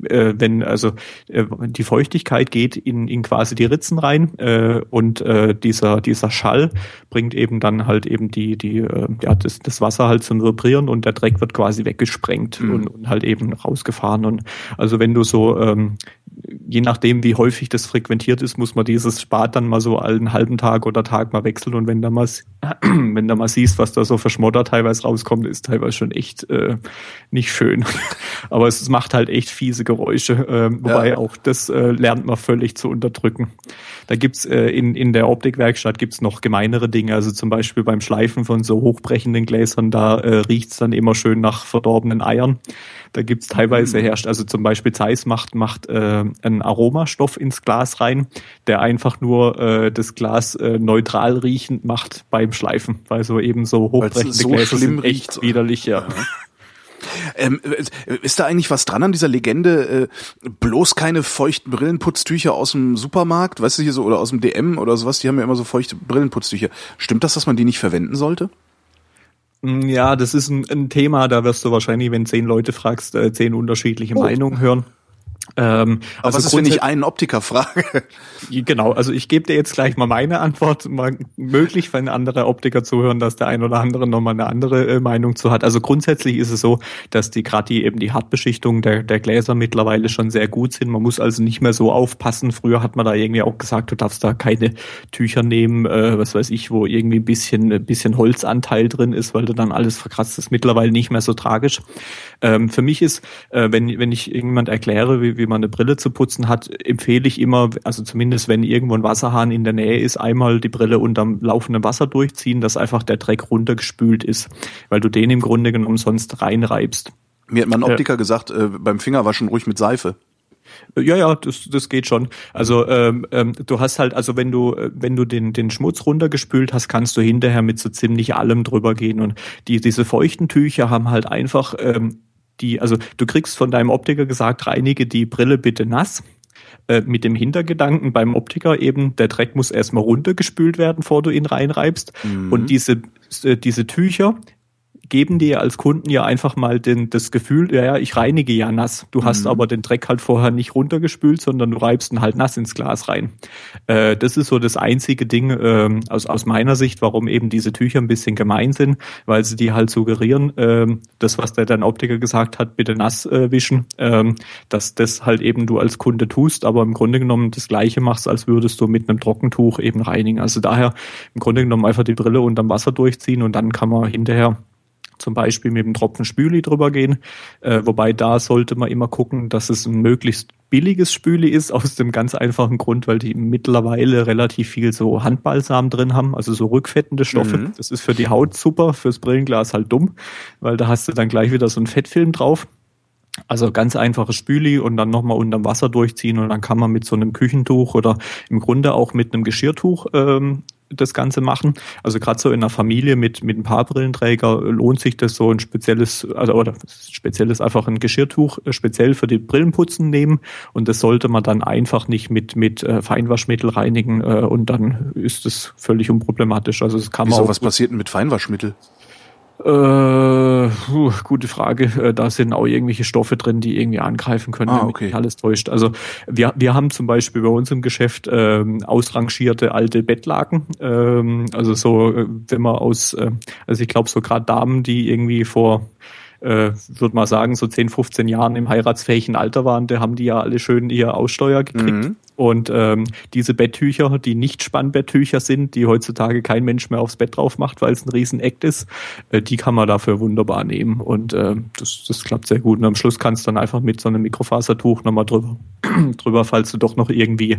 äh, wenn also äh, die Feuchtigkeit geht in, in quasi die Ritzen rein äh, und äh, dieser, dieser Schall bringt eben dann halt eben die, die, äh, ja, das, das Wasser halt zum Vibrieren und der Dreck wird quasi weggesprengt mhm. und, und, halt eben rausgefahren. Und also wenn du so, ähm, je nachdem wie häufig das frequentiert ist, muss man dieses Spat dann mal so einen halben Tag oder Tag mal wechseln und wenn da mal, <clears throat> wenn da mal siehst, was da so verschmoddert teilweise rauskommt, ist teilweise schon echt äh, nicht schön. <laughs> Aber es macht halt echt fiese Geräusche, äh, wobei ja. auch das äh, lernt man völlig zu unterdrücken. Da gibt's äh, in, in der Optikwerkstatt gibt's noch gemeinere Dinge, also zum Beispiel beim Schleifen von so hochbrechenden Gläsern, da äh, riecht's dann immer schön nach verdorbenen Eiern. Da gibt's teilweise mhm. herrscht, also zum Beispiel Zeiss macht, macht äh, einen Aromastoff ins Glas rein, der einfach nur äh, das Glas äh, neutral riechend macht beim Schleifen, weil so eben so hochbrechende so Gläser sind echt riecht. widerlich, ja. ja. Ähm, äh, ist da eigentlich was dran an dieser Legende? Äh, bloß keine feuchten Brillenputztücher aus dem Supermarkt, weißt du hier so, oder aus dem DM oder sowas, die haben ja immer so feuchte Brillenputztücher. Stimmt das, dass man die nicht verwenden sollte? Mm, ja, das ist ein, ein Thema, da wirst du wahrscheinlich, wenn zehn Leute fragst, äh, zehn unterschiedliche oh. Meinungen hören. Ähm, Aber also was ist, wenn ich einen Optiker frage? <laughs> Genau, also ich gebe dir jetzt gleich mal meine Antwort. Mal möglich, wenn andere Optiker zuhören, dass der ein oder andere nochmal eine andere äh, Meinung zu hat. Also grundsätzlich ist es so, dass die gerade die eben die Hartbeschichtung der, der Gläser mittlerweile schon sehr gut sind. Man muss also nicht mehr so aufpassen. Früher hat man da irgendwie auch gesagt, du darfst da keine Tücher nehmen, äh, was weiß ich, wo irgendwie ein bisschen, ein bisschen Holzanteil drin ist, weil du dann alles verkratzt. Das ist mittlerweile nicht mehr so tragisch. Ähm, für mich ist, äh, wenn, wenn ich irgendjemand erkläre, wie, wie man eine Brille zu putzen hat, empfehle ich immer, also zumindest wenn irgendwo ein Wasserhahn in der Nähe ist, einmal die Brille unterm laufenden Wasser durchziehen, dass einfach der Dreck runtergespült ist, weil du den im Grunde genommen sonst reinreibst. Mir hat mein Optiker äh, gesagt, äh, beim Fingerwaschen ruhig mit Seife. Ja, ja, das, das geht schon. Also ähm, ähm, du hast halt, also wenn du wenn du den den Schmutz runtergespült hast, kannst du hinterher mit so ziemlich allem drüber gehen und die diese feuchten Tücher haben halt einfach ähm, die, also du kriegst von deinem Optiker gesagt, reinige die Brille bitte nass äh, mit dem Hintergedanken beim Optiker eben, der Dreck muss erstmal runtergespült werden, bevor du ihn reinreibst. Mhm. Und diese, äh, diese Tücher, geben dir als Kunden ja einfach mal den, das Gefühl, ja, ja, ich reinige ja nass. Du mhm. hast aber den Dreck halt vorher nicht runtergespült, sondern du reibst ihn halt nass ins Glas rein. Äh, das ist so das einzige Ding äh, aus, aus meiner Sicht, warum eben diese Tücher ein bisschen gemein sind, weil sie die halt suggerieren, äh, das, was der dann Optiker gesagt hat, bitte nass äh, wischen, äh, dass das halt eben du als Kunde tust, aber im Grunde genommen das Gleiche machst, als würdest du mit einem Trockentuch eben reinigen. Also daher im Grunde genommen einfach die Brille unterm Wasser durchziehen und dann kann man hinterher zum Beispiel mit dem Tropfen Spüli drüber gehen. Äh, wobei da sollte man immer gucken, dass es ein möglichst billiges Spüli ist, <laughs> aus dem ganz einfachen Grund, weil die mittlerweile relativ viel so Handbalsam drin haben, also so rückfettende Stoffe. Mhm. Das ist für die Haut super, fürs Brillenglas halt dumm, weil da hast du dann gleich wieder so einen Fettfilm drauf. Also ganz einfaches Spüli und dann nochmal unterm Wasser durchziehen und dann kann man mit so einem Küchentuch oder im Grunde auch mit einem Geschirrtuch ähm, das Ganze machen. Also gerade so in einer Familie mit, mit ein paar Brillenträger lohnt sich das so ein spezielles, also oder spezielles einfach ein Geschirrtuch äh, speziell für die Brillenputzen nehmen und das sollte man dann einfach nicht mit, mit äh, Feinwaschmittel reinigen äh, und dann ist es völlig unproblematisch. Also es kann Wieso, man auch, was passiert denn mit Feinwaschmittel? Äh, puh, gute Frage. Äh, da sind auch irgendwelche Stoffe drin, die irgendwie angreifen können, Ah, okay. mich alles täuscht. Also wir, wir haben zum Beispiel bei uns im Geschäft ähm, ausrangierte alte Bettlaken. Ähm, also so, äh, wenn man aus, äh, also ich glaube so gerade Damen, die irgendwie vor äh, würde mal sagen, so 10, 15 Jahren im heiratsfähigen Alter waren, da haben die ja alle schön ihr Aussteuer gekriegt. Mhm. Und ähm, diese Betttücher, die nicht Spannbetttücher sind, die heutzutage kein Mensch mehr aufs Bett drauf macht, weil es ein Riesen-Act ist, äh, die kann man dafür wunderbar nehmen. Und äh, das, das klappt sehr gut. Und am Schluss kannst du dann einfach mit so einem Mikrofasertuch nochmal drüber, <clears throat> drüber, falls du doch noch irgendwie,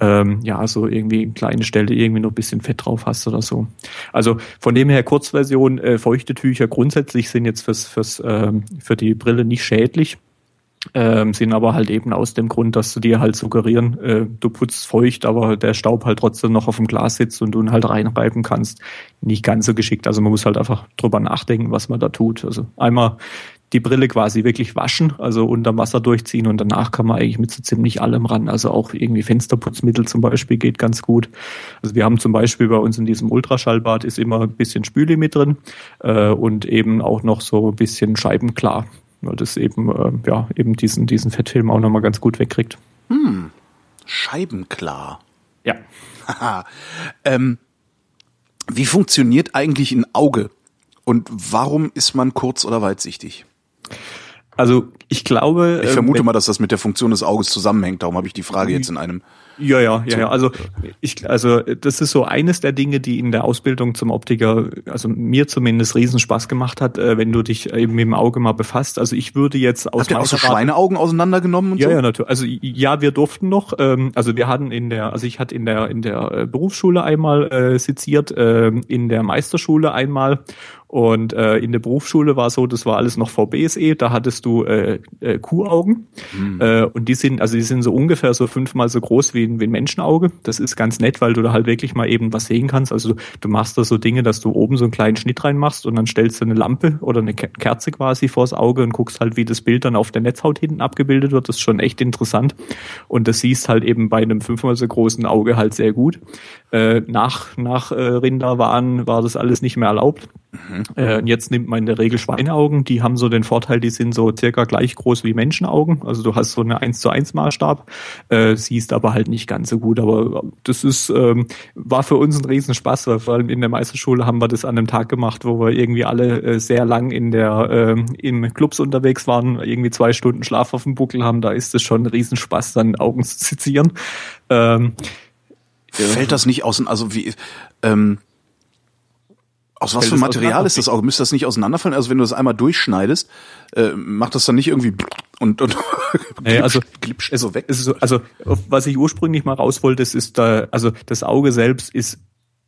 ähm, ja, so irgendwie eine kleine Stelle irgendwie noch ein bisschen Fett drauf hast oder so. Also von dem her Kurzversion, äh, feuchte Tücher grundsätzlich sind jetzt fürs, fürs, ähm, für die Brille nicht schädlich. Ähm, sind aber halt eben aus dem Grund, dass du dir halt suggerieren, äh, du putzt feucht, aber der Staub halt trotzdem noch auf dem Glas sitzt und du ihn halt reinreiben kannst. Nicht ganz so geschickt. Also man muss halt einfach drüber nachdenken, was man da tut. Also einmal die Brille quasi wirklich waschen, also unter Wasser durchziehen und danach kann man eigentlich mit so ziemlich allem ran. Also auch irgendwie Fensterputzmittel zum Beispiel geht ganz gut. Also wir haben zum Beispiel bei uns in diesem Ultraschallbad ist immer ein bisschen Spüli mit drin äh, und eben auch noch so ein bisschen scheibenklar weil das eben, äh, ja, eben diesen, diesen Fettfilm auch nochmal ganz gut wegkriegt. Scheibenklar. Ja. Ähm, wie funktioniert eigentlich ein Auge? Und warum ist man kurz- oder weitsichtig? Also ich glaube. Ich äh, vermute wenn- mal, dass das mit der Funktion des Auges zusammenhängt. Darum habe ich die Frage jetzt in einem. Ja, ja, ja, ja. Also ich, also das ist so eines der Dinge, die in der Ausbildung zum Optiker, also mir zumindest Riesenspaß gemacht hat, äh, wenn du dich eben mit dem Auge mal befasst. Also ich würde jetzt aus Habt ihr auch so Schweineaugen auseinandergenommen und Ja, so? ja, natürlich. Also ja, wir durften noch. Ähm, also wir hatten in der, also ich hatte in der in der äh, Berufsschule einmal äh, seziert, ähm, in der Meisterschule einmal und äh, in der Berufsschule war so, das war alles noch VBSE. Da hattest du äh, äh, Kuhaugen äh, und die sind, also die sind so ungefähr so fünfmal so groß wie, ein- wie ein Menschenauge. Das ist ganz nett, weil du da halt wirklich mal eben was sehen kannst. Also du, machst da so Dinge, dass du oben so einen kleinen Schnitt reinmachst und dann stellst du eine Lampe oder eine Ke- Kerze quasi vors Auge und guckst halt, wie das Bild dann auf der Netzhaut hinten abgebildet wird. Das ist schon echt interessant. Und das siehst halt eben bei einem fünfmal so großen Auge halt sehr gut. Äh, nach nach äh, Rinderwahn war das alles nicht mehr erlaubt. Äh, und jetzt nimmt man in der Regel Schweineaugen, die haben so den Vorteil, die sind so circa gleich groß wie Menschenaugen. Also du hast so eine 1 zu 1 Maßstab, äh, siehst aber halt nicht ganz so gut. Aber das ist, ähm, war für uns ein Riesenspaß, weil vor allem in der Meisterschule haben wir das an einem Tag gemacht, wo wir irgendwie alle äh, sehr lang in der ähm, in Clubs unterwegs waren, irgendwie zwei Stunden Schlaf auf dem Buckel haben. Da ist es schon ein Riesenspaß, dann Augen zu sezieren. Ähm, Fällt das nicht außen, also wie, ähm, aus was für es Material ist das Auge? Müsste das nicht auseinanderfallen? Also wenn du das einmal durchschneidest, äh, macht das dann nicht irgendwie und, und <laughs> Nee, also glitscht es, so weg? Ist so, also was ich ursprünglich mal raus wollte, das ist da, also das Auge selbst ist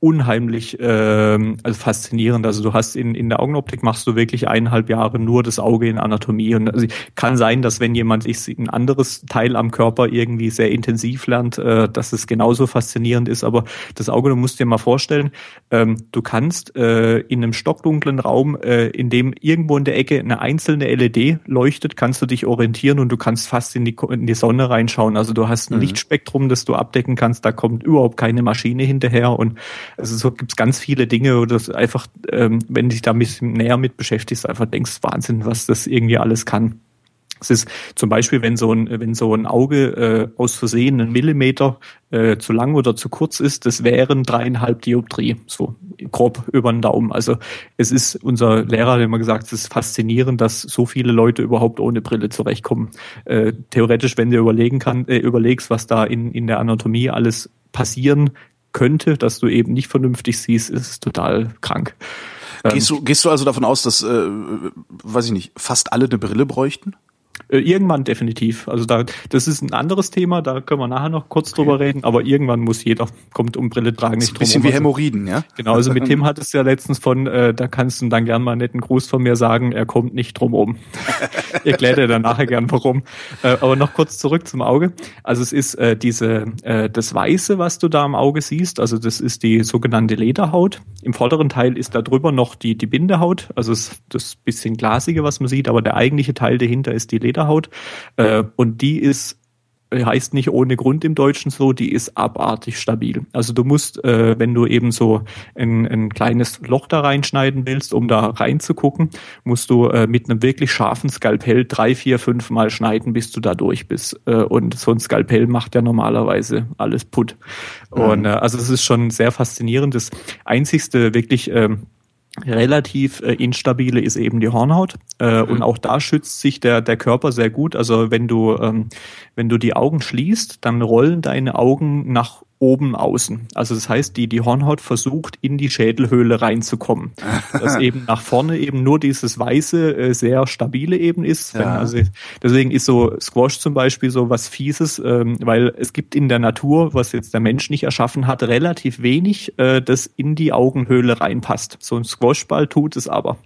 unheimlich ähm, also faszinierend. Also du hast in, in der Augenoptik machst du wirklich eineinhalb Jahre nur das Auge in Anatomie. Und also kann sein, dass wenn jemand sich ein anderes Teil am Körper irgendwie sehr intensiv lernt, äh, dass es genauso faszinierend ist. Aber das Auge, du musst dir mal vorstellen, ähm, du kannst äh, in einem stockdunklen Raum, äh, in dem irgendwo in der Ecke eine einzelne LED leuchtet, kannst du dich orientieren und du kannst fast in die, in die Sonne reinschauen. Also du hast ein Lichtspektrum, das du abdecken kannst, da kommt überhaupt keine Maschine hinterher und also so gibt's ganz viele Dinge, wo das einfach, ähm, wenn du dich da ein bisschen näher mit beschäftigst, einfach denkst, Wahnsinn, was das irgendwie alles kann. Es ist zum Beispiel, wenn so ein, wenn so ein Auge äh, aus Versehen einen Millimeter äh, zu lang oder zu kurz ist, das wären dreieinhalb Dioptrie, so grob über den Daumen. Also es ist, unser Lehrer hat immer gesagt, es ist faszinierend, dass so viele Leute überhaupt ohne Brille zurechtkommen. Äh, theoretisch, wenn du überlegen kann, äh, überlegst, was da in, in der Anatomie alles passieren könnte, dass du eben nicht vernünftig siehst, ist total krank. Gehst du, gehst du also davon aus, dass, äh, weiß ich nicht, fast alle eine Brille bräuchten? Äh, Irgendwann definitiv. Also da, das ist ein anderes Thema, da können wir nachher noch kurz drüber reden, aber irgendwann muss jeder, kommt um Brille tragen Das nicht ist ein drum bisschen wie Also- Hämorrhoiden, ja? Genau, also mit <laughs> Tim hat es ja letztens von, äh, da kannst du dann gern mal einen netten Gruß von mir sagen, er kommt nicht drum um. <laughs> ich erkläre dir dann nachher gern warum. Äh, aber noch kurz zurück zum Auge. Also es ist äh, diese, äh, das Weiße, was du da am Auge siehst, also das ist die sogenannte Lederhaut. Im vorderen Teil ist da drüber noch die, die Bindehaut, also das bisschen glasige, was man sieht, aber der eigentliche Teil dahinter ist die Lederhaut. Äh, und die ist heißt nicht ohne Grund im Deutschen so, die ist abartig stabil. Also du musst, äh, wenn du eben so ein, ein kleines Loch da reinschneiden willst, um da reinzugucken, musst du äh, mit einem wirklich scharfen Skalpell drei, vier, fünf Mal schneiden, bis du da durch bist. Äh, und so ein Skalpell macht ja normalerweise alles putt. Mhm. Und äh, also es ist schon sehr faszinierend. Das einzigste wirklich ähm, relativ äh, instabile ist eben die Hornhaut äh, mhm. und auch da schützt sich der der Körper sehr gut. Also wenn du ähm, wenn du die Augen schließt, dann rollen deine Augen nach oben außen. Also das heißt, die, die Hornhaut versucht, in die Schädelhöhle reinzukommen. <laughs> dass eben nach vorne eben nur dieses weiße, äh, sehr stabile eben ist. Ja. Also deswegen ist so Squash zum Beispiel so was Fieses, ähm, weil es gibt in der Natur, was jetzt der Mensch nicht erschaffen hat, relativ wenig, äh, das in die Augenhöhle reinpasst. So ein Squashball tut es aber.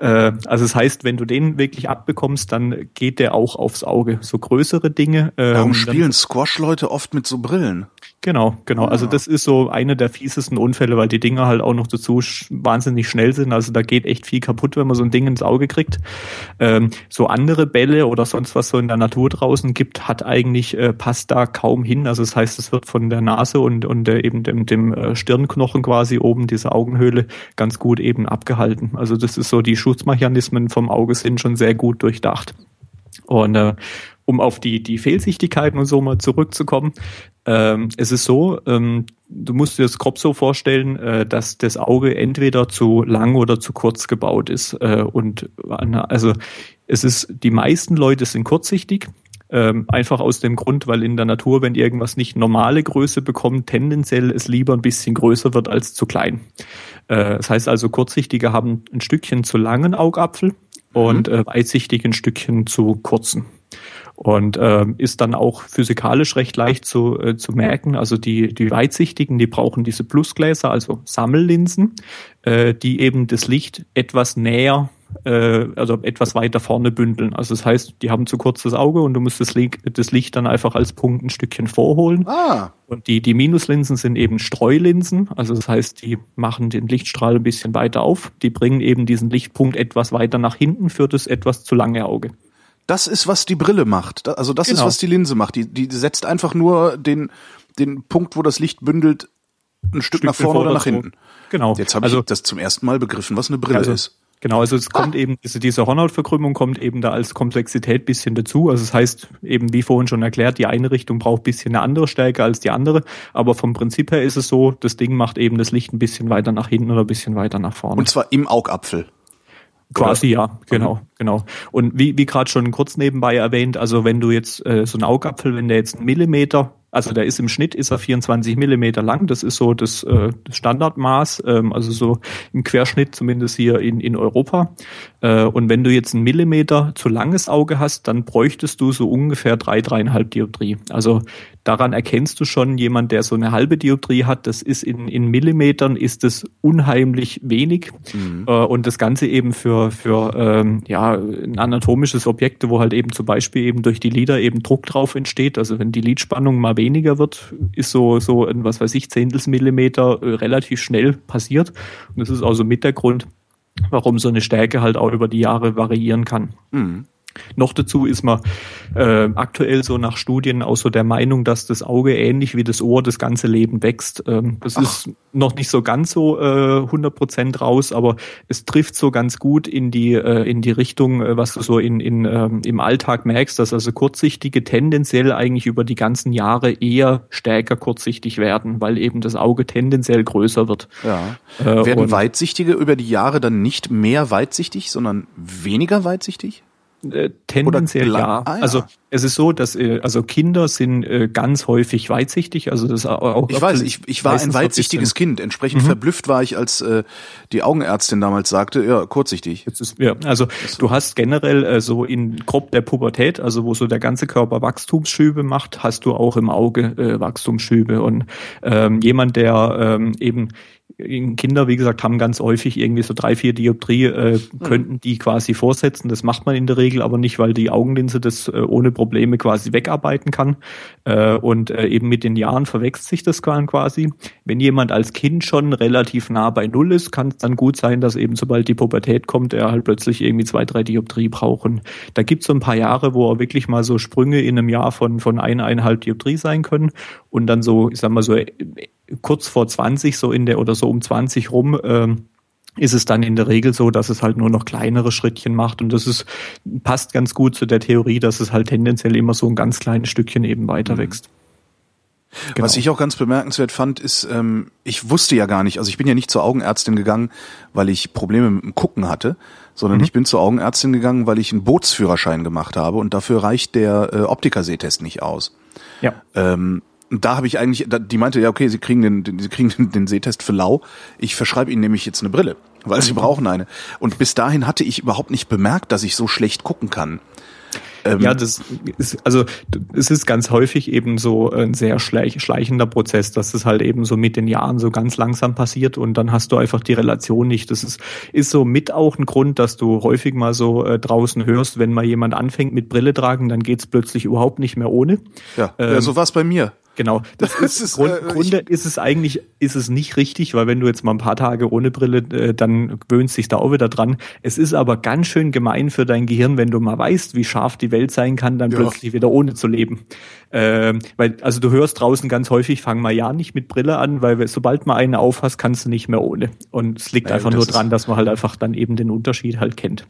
Äh, also das heißt, wenn du den wirklich abbekommst, dann geht der auch aufs Auge. So größere Dinge. Ähm, Warum spielen Squash-Leute oft mit so Brillen? Genau, genau. Also ah. das ist so eine der fiesesten Unfälle, weil die Dinger halt auch noch dazu wahnsinnig schnell sind. Also da geht echt viel kaputt, wenn man so ein Ding ins Auge kriegt. Ähm, so andere Bälle oder sonst was so in der Natur draußen gibt, hat eigentlich äh, passt da kaum hin. Also das heißt, es wird von der Nase und und äh, eben dem, dem äh, Stirnknochen quasi oben diese Augenhöhle ganz gut eben abgehalten. Also das ist so die Schutzmechanismen vom Auge sind schon sehr gut durchdacht. Und äh, um auf die, die Fehlsichtigkeiten und so mal zurückzukommen, ähm, es ist so, ähm, du musst dir das grob so vorstellen, äh, dass das Auge entweder zu lang oder zu kurz gebaut ist. Äh, und also es ist, die meisten Leute sind kurzsichtig. Ähm, einfach aus dem Grund, weil in der Natur, wenn irgendwas nicht normale Größe bekommt, tendenziell es lieber ein bisschen größer wird als zu klein. Äh, das heißt also, Kurzsichtige haben ein Stückchen zu langen Augapfel und mhm. äh, Weitsichtige ein Stückchen zu kurzen und äh, ist dann auch physikalisch recht leicht zu, äh, zu merken. Also die, die Weitsichtigen, die brauchen diese Plusgläser, also Sammellinsen, äh, die eben das Licht etwas näher äh, also etwas weiter vorne bündeln. Also das heißt, die haben zu kurzes Auge und du musst das Licht, das Licht dann einfach als Punkt ein Stückchen vorholen. Ah. Und die, die Minuslinsen sind eben Streulinsen. Also das heißt, die machen den Lichtstrahl ein bisschen weiter auf. Die bringen eben diesen Lichtpunkt etwas weiter nach hinten für das etwas zu lange Auge. Das ist, was die Brille macht. Also das genau. ist, was die Linse macht. Die, die setzt einfach nur den, den Punkt, wo das Licht bündelt, ein Stück, Stück nach vorne oder nach hinten. Genau. Jetzt habe ich also, das zum ersten Mal begriffen, was eine Brille also, ist. Genau, also es kommt ah. eben, diese, diese Hornhautverkrümmung kommt eben da als Komplexität bisschen dazu. Also das heißt, eben wie vorhin schon erklärt, die eine Richtung braucht bisschen eine andere Stärke als die andere. Aber vom Prinzip her ist es so, das Ding macht eben das Licht ein bisschen weiter nach hinten oder ein bisschen weiter nach vorne. Und zwar im Augapfel. Quasi ja, genau, mhm. genau. Und wie, wie gerade schon kurz nebenbei erwähnt, also wenn du jetzt äh, so einen Augapfel, wenn der jetzt einen Millimeter also der ist im Schnitt ist er 24 Millimeter lang. Das ist so das, äh, das Standardmaß, ähm, also so im Querschnitt zumindest hier in, in Europa. Äh, und wenn du jetzt einen Millimeter zu langes Auge hast, dann bräuchtest du so ungefähr drei, dreieinhalb Dioptrie. Also daran erkennst du schon jemand, der so eine halbe Dioptrie hat. Das ist in, in Millimetern ist es unheimlich wenig. Mhm. Äh, und das Ganze eben für, für ähm, ja, ein anatomisches Objekt, wo halt eben zum Beispiel eben durch die Lider eben Druck drauf entsteht. Also wenn die Lidspannung mal weniger wird, ist so, so ein, was weiß ich, Zehntels Millimeter äh, relativ schnell passiert. Und das ist also mit der Grund, warum so eine Stärke halt auch über die Jahre variieren kann. Mhm. Noch dazu ist man äh, aktuell so nach Studien auch so der Meinung, dass das Auge ähnlich wie das Ohr das ganze Leben wächst. Ähm, das Ach. ist noch nicht so ganz so äh, 100 Prozent raus, aber es trifft so ganz gut in die äh, in die Richtung, äh, was du so in, in ähm, im Alltag merkst, dass also Kurzsichtige tendenziell eigentlich über die ganzen Jahre eher stärker kurzsichtig werden, weil eben das Auge tendenziell größer wird. Ja. Äh, werden Weitsichtige über die Jahre dann nicht mehr weitsichtig, sondern weniger weitsichtig? Äh, tendenziell ja. Ah, ja. Also es ist so, dass äh, also Kinder sind äh, ganz häufig weitsichtig. Also das auch. Ich weiß, ich, ich war ein weitsichtiges Kind. Entsprechend mhm. verblüfft war ich, als äh, die Augenärztin damals sagte, ja kurzsichtig. Jetzt ist, ja, also du hast generell äh, so in grob der Pubertät, also wo so der ganze Körper Wachstumsschübe macht, hast du auch im Auge äh, Wachstumsschübe und ähm, jemand, der ähm, eben Kinder, wie gesagt, haben ganz häufig irgendwie so drei, vier Dioptrie, äh, mhm. könnten die quasi vorsetzen. Das macht man in der Regel aber nicht, weil die Augenlinse das äh, ohne Probleme quasi wegarbeiten kann. Äh, und äh, eben mit den Jahren verwechselt sich das quasi. Wenn jemand als Kind schon relativ nah bei Null ist, kann es dann gut sein, dass eben sobald die Pubertät kommt, er halt plötzlich irgendwie zwei, drei Dioptrie brauchen. Da gibt es so ein paar Jahre, wo er wirklich mal so Sprünge in einem Jahr von, von eineinhalb Dioptrie sein können und dann so, ich sag mal so, kurz vor 20, so in der oder so um 20 rum, ähm, ist es dann in der Regel so, dass es halt nur noch kleinere Schrittchen macht und das ist passt ganz gut zu der Theorie, dass es halt tendenziell immer so ein ganz kleines Stückchen eben weiter mhm. wächst. Genau. Was ich auch ganz bemerkenswert fand, ist, ähm, ich wusste ja gar nicht, also ich bin ja nicht zur Augenärztin gegangen, weil ich Probleme mit dem Gucken hatte, sondern mhm. ich bin zur Augenärztin gegangen, weil ich einen Bootsführerschein gemacht habe und dafür reicht der äh, Optikersehtest nicht aus. Ja. Ähm, da habe ich eigentlich, die meinte, ja, okay, sie kriegen den, den sie kriegen den, den Sehtest für lau. Ich verschreibe ihnen nämlich jetzt eine Brille, weil sie brauchen eine. Und bis dahin hatte ich überhaupt nicht bemerkt, dass ich so schlecht gucken kann. Ähm, ja, das ist, also es ist ganz häufig eben so ein sehr schleichender Prozess, dass es halt eben so mit den Jahren so ganz langsam passiert und dann hast du einfach die Relation nicht. Das ist, ist so mit auch ein Grund, dass du häufig mal so äh, draußen hörst, wenn mal jemand anfängt mit Brille tragen, dann geht's plötzlich überhaupt nicht mehr ohne. Ja, ähm, ja so war's bei mir. Genau. <laughs> Das, das ist, Grund, äh, Grunde ist es eigentlich, ist es nicht richtig, weil wenn du jetzt mal ein paar Tage ohne Brille, äh, dann gewöhnst dich da auch wieder dran. Es ist aber ganz schön gemein für dein Gehirn, wenn du mal weißt, wie scharf die Welt sein kann, dann ja. plötzlich wieder ohne zu leben. Ähm, weil, also du hörst draußen ganz häufig, fang mal ja nicht mit Brille an, weil sobald mal eine aufhast, kannst du nicht mehr ohne. Und es liegt ja, einfach nur dran, dass man halt einfach dann eben den Unterschied halt kennt.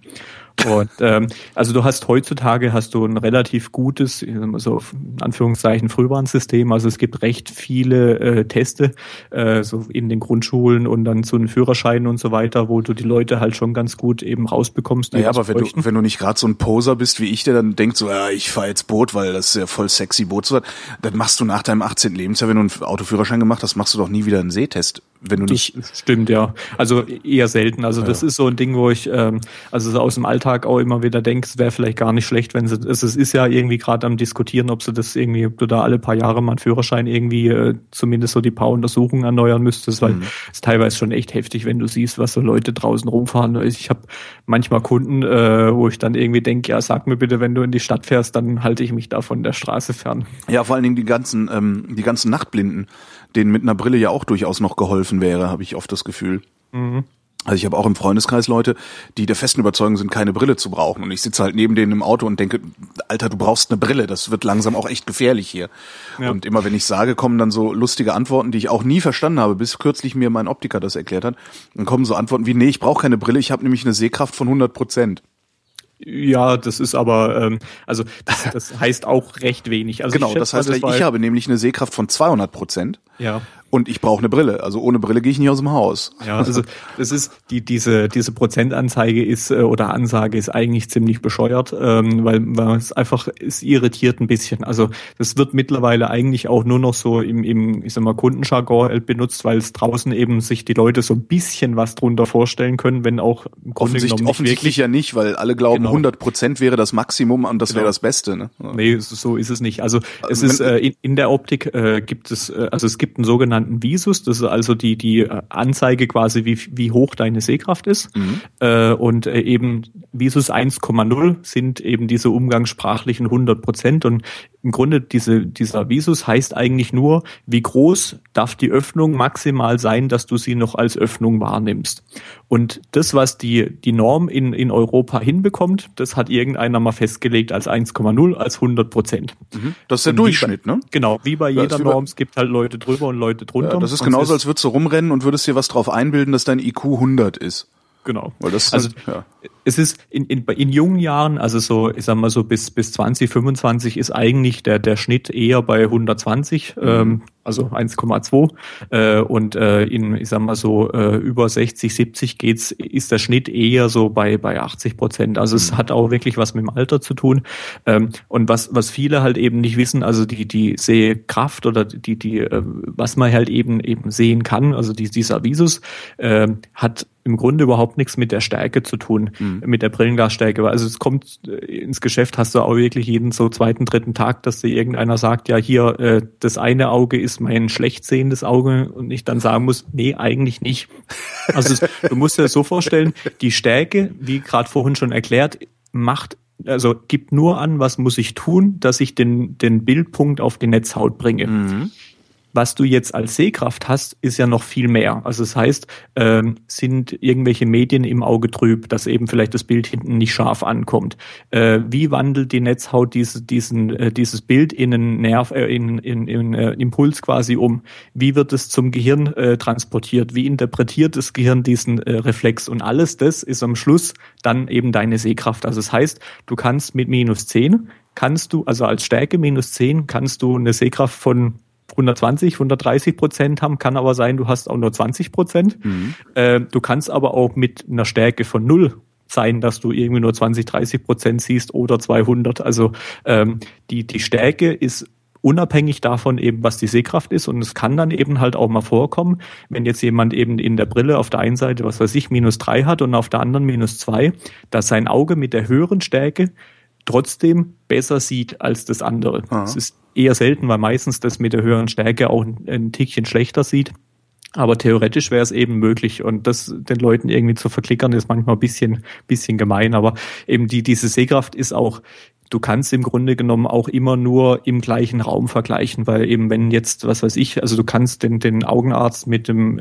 Und ähm, also du hast heutzutage hast du ein relativ gutes, so in Anführungszeichen Frühwarnsystem. Also es gibt recht viele äh, Teste, äh, so in den Grundschulen und dann zu den Führerscheinen und so weiter, wo du die Leute halt schon ganz gut eben rausbekommst. Ja, aber wenn du, wenn du nicht gerade so ein Poser bist wie ich, der dann denkt so, ja, ich fahre jetzt Boot, weil das ist ja voll sexy Boot zu sein, dann machst du nach deinem 18. Lebensjahr, wenn du einen Autoführerschein gemacht hast, machst du doch nie wieder einen Sehtest wenn du nicht. Das stimmt, ja. Also eher selten. Also das ist so ein Ding, wo ich ähm, also so aus dem Alltag auch immer wieder denke, es wäre vielleicht gar nicht schlecht, wenn sie es, es ist ja irgendwie gerade am diskutieren, ob sie das irgendwie, ob du da alle paar Jahre mal einen Führerschein irgendwie äh, zumindest so die paar Untersuchungen erneuern müsstest, weil mhm. es ist teilweise schon echt heftig, wenn du siehst, was so Leute draußen rumfahren. Ich habe manchmal Kunden, äh, wo ich dann irgendwie denke, ja, sag mir bitte, wenn du in die Stadt fährst, dann halte ich mich da von der Straße fern. Ja, vor allen Dingen die ganzen, ähm, die ganzen Nachtblinden denen mit einer Brille ja auch durchaus noch geholfen wäre, habe ich oft das Gefühl. Mhm. Also ich habe auch im Freundeskreis Leute, die der festen Überzeugung sind, keine Brille zu brauchen. Und ich sitze halt neben denen im Auto und denke, Alter, du brauchst eine Brille, das wird langsam auch echt gefährlich hier. Ja. Und immer wenn ich sage, kommen dann so lustige Antworten, die ich auch nie verstanden habe, bis kürzlich mir mein Optiker das erklärt hat. Dann kommen so Antworten wie, nee, ich brauche keine Brille, ich habe nämlich eine Sehkraft von 100 Prozent. Ja, das ist aber, ähm, also das, <laughs> das heißt auch recht wenig. Also genau, das heißt, das ich habe nämlich eine Sehkraft von 200 Prozent. Ja und ich brauche eine Brille. Also ohne Brille gehe ich nicht aus dem Haus. Ja, also das ist die diese diese Prozentanzeige ist äh, oder Ansage ist eigentlich ziemlich bescheuert, ähm, weil, weil es einfach es irritiert ein bisschen. Also das wird mittlerweile eigentlich auch nur noch so im im ich sag mal Kundenjargon benutzt, weil es draußen eben sich die Leute so ein bisschen was drunter vorstellen können, wenn auch im Grunde genommen nicht offensichtlich wirklich. ja nicht, weil alle glauben genau. 100 Prozent wäre das Maximum und das genau. wäre das Beste. Ne? Nee, so ist es nicht. Also es ist äh, in, in der Optik äh, gibt es äh, also es gibt einen sogenannten sogenannten Visus. Das ist also die, die äh, Anzeige quasi, wie, wie hoch deine Sehkraft ist. Mhm. Äh, und äh, eben Visus 1,0 sind eben diese umgangssprachlichen 100 Prozent. Und im Grunde diese, dieser Visus heißt eigentlich nur, wie groß darf die Öffnung maximal sein, dass du sie noch als Öffnung wahrnimmst. Und das, was die, die Norm in, in Europa hinbekommt, das hat irgendeiner mal festgelegt als 1,0, als 100 Prozent. Mhm. Das ist der und Durchschnitt, bei, ne? Genau, wie bei jeder ja, Norm, es gibt halt Leute drüber und Leute drunter. Ja, das ist genauso, als würdest du rumrennen und würdest dir was drauf einbilden, dass dein IQ 100 ist. Genau. Weil das also ja. Es ist in, in, in jungen Jahren, also so, ich sag mal so bis bis 20, 25 ist eigentlich der der Schnitt eher bei 120, mhm. ähm, also 1,2 äh, und äh, in ich sag mal so äh, über 60, 70 geht's ist der Schnitt eher so bei bei 80 Prozent. Also es mhm. hat auch wirklich was mit dem Alter zu tun ähm, und was was viele halt eben nicht wissen, also die die Sehkraft oder die die äh, was man halt eben eben sehen kann, also die, dieser Visus äh, hat im Grunde überhaupt nichts mit der Stärke zu tun. Mhm. mit der Brillenglasstärke. Also es kommt äh, ins Geschäft, hast du auch wirklich jeden so zweiten, dritten Tag, dass dir irgendeiner sagt, ja hier, äh, das eine Auge ist mein schlecht sehendes Auge und ich dann sagen muss, nee, eigentlich nicht. Also du musst dir das so vorstellen, die Stärke, wie gerade vorhin schon erklärt, macht also gibt nur an, was muss ich tun, dass ich den, den Bildpunkt auf die Netzhaut bringe. Mhm. Was du jetzt als Sehkraft hast, ist ja noch viel mehr. Also das heißt, ähm, sind irgendwelche Medien im Auge trüb, dass eben vielleicht das Bild hinten nicht scharf ankommt. Äh, wie wandelt die Netzhaut diese, diesen, äh, dieses Bild in einen Nerv, äh, in, in, in äh, Impuls quasi um? Wie wird es zum Gehirn äh, transportiert? Wie interpretiert das Gehirn diesen äh, Reflex? Und alles das ist am Schluss dann eben deine Sehkraft. Also das heißt, du kannst mit minus 10 kannst du, also als Stärke minus 10, kannst du eine Sehkraft von 120, 130 Prozent haben, kann aber sein, du hast auch nur 20 Prozent. Mhm. Äh, du kannst aber auch mit einer Stärke von null sein, dass du irgendwie nur 20, 30 Prozent siehst oder 200. Also ähm, die, die Stärke ist unabhängig davon eben, was die Sehkraft ist. Und es kann dann eben halt auch mal vorkommen, wenn jetzt jemand eben in der Brille auf der einen Seite, was weiß ich, minus drei hat und auf der anderen minus zwei, dass sein Auge mit der höheren Stärke trotzdem besser sieht als das andere. Es ist eher selten, weil meistens das mit der höheren Stärke auch ein, ein Tickchen schlechter sieht. Aber theoretisch wäre es eben möglich und das den Leuten irgendwie zu verklickern ist manchmal ein bisschen, bisschen gemein. Aber eben die, diese Sehkraft ist auch, du kannst im Grunde genommen auch immer nur im gleichen Raum vergleichen, weil eben wenn jetzt, was weiß ich, also du kannst den, den Augenarzt mit dem,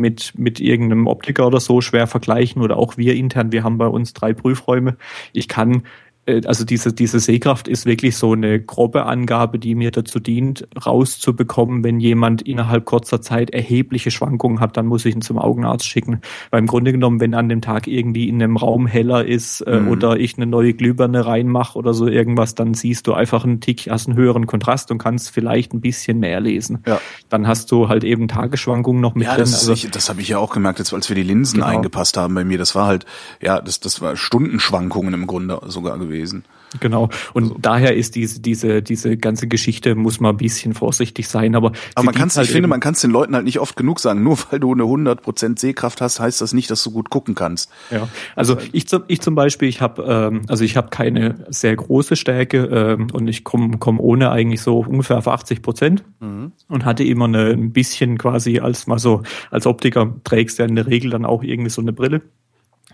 mit, mit irgendeinem Optiker oder so schwer vergleichen oder auch wir intern, wir haben bei uns drei Prüfräume. Ich kann also diese, diese Sehkraft ist wirklich so eine grobe Angabe, die mir dazu dient, rauszubekommen, wenn jemand innerhalb kurzer Zeit erhebliche Schwankungen hat, dann muss ich ihn zum Augenarzt schicken. Weil im Grunde genommen, wenn an dem Tag irgendwie in einem Raum heller ist äh, mhm. oder ich eine neue Glühbirne reinmache oder so irgendwas, dann siehst du einfach einen Tick, hast einen höheren Kontrast und kannst vielleicht ein bisschen mehr lesen. Ja. Dann hast du halt eben Tagesschwankungen noch mit ja, drin. Das, also, das habe ich ja auch gemerkt, jetzt, als wir die Linsen genau. eingepasst haben bei mir. Das war halt, ja, das, das war Stundenschwankungen im Grunde sogar gewesen gewesen. Genau. Und also. daher ist diese, diese, diese ganze Geschichte, muss man ein bisschen vorsichtig sein. Aber, aber man kann halt ich finde, man kann es den Leuten halt nicht oft genug sagen. Nur weil du eine 100% Sehkraft hast, heißt das nicht, dass du gut gucken kannst. Ja. Also ich, zum, ich zum Beispiel, ich habe ähm, also ich habe keine sehr große Stärke ähm, und ich komme komm ohne eigentlich so ungefähr auf 80 Prozent mhm. und hatte immer eine, ein bisschen quasi als mal so als Optiker trägst du ja in der Regel dann auch irgendwie so eine Brille.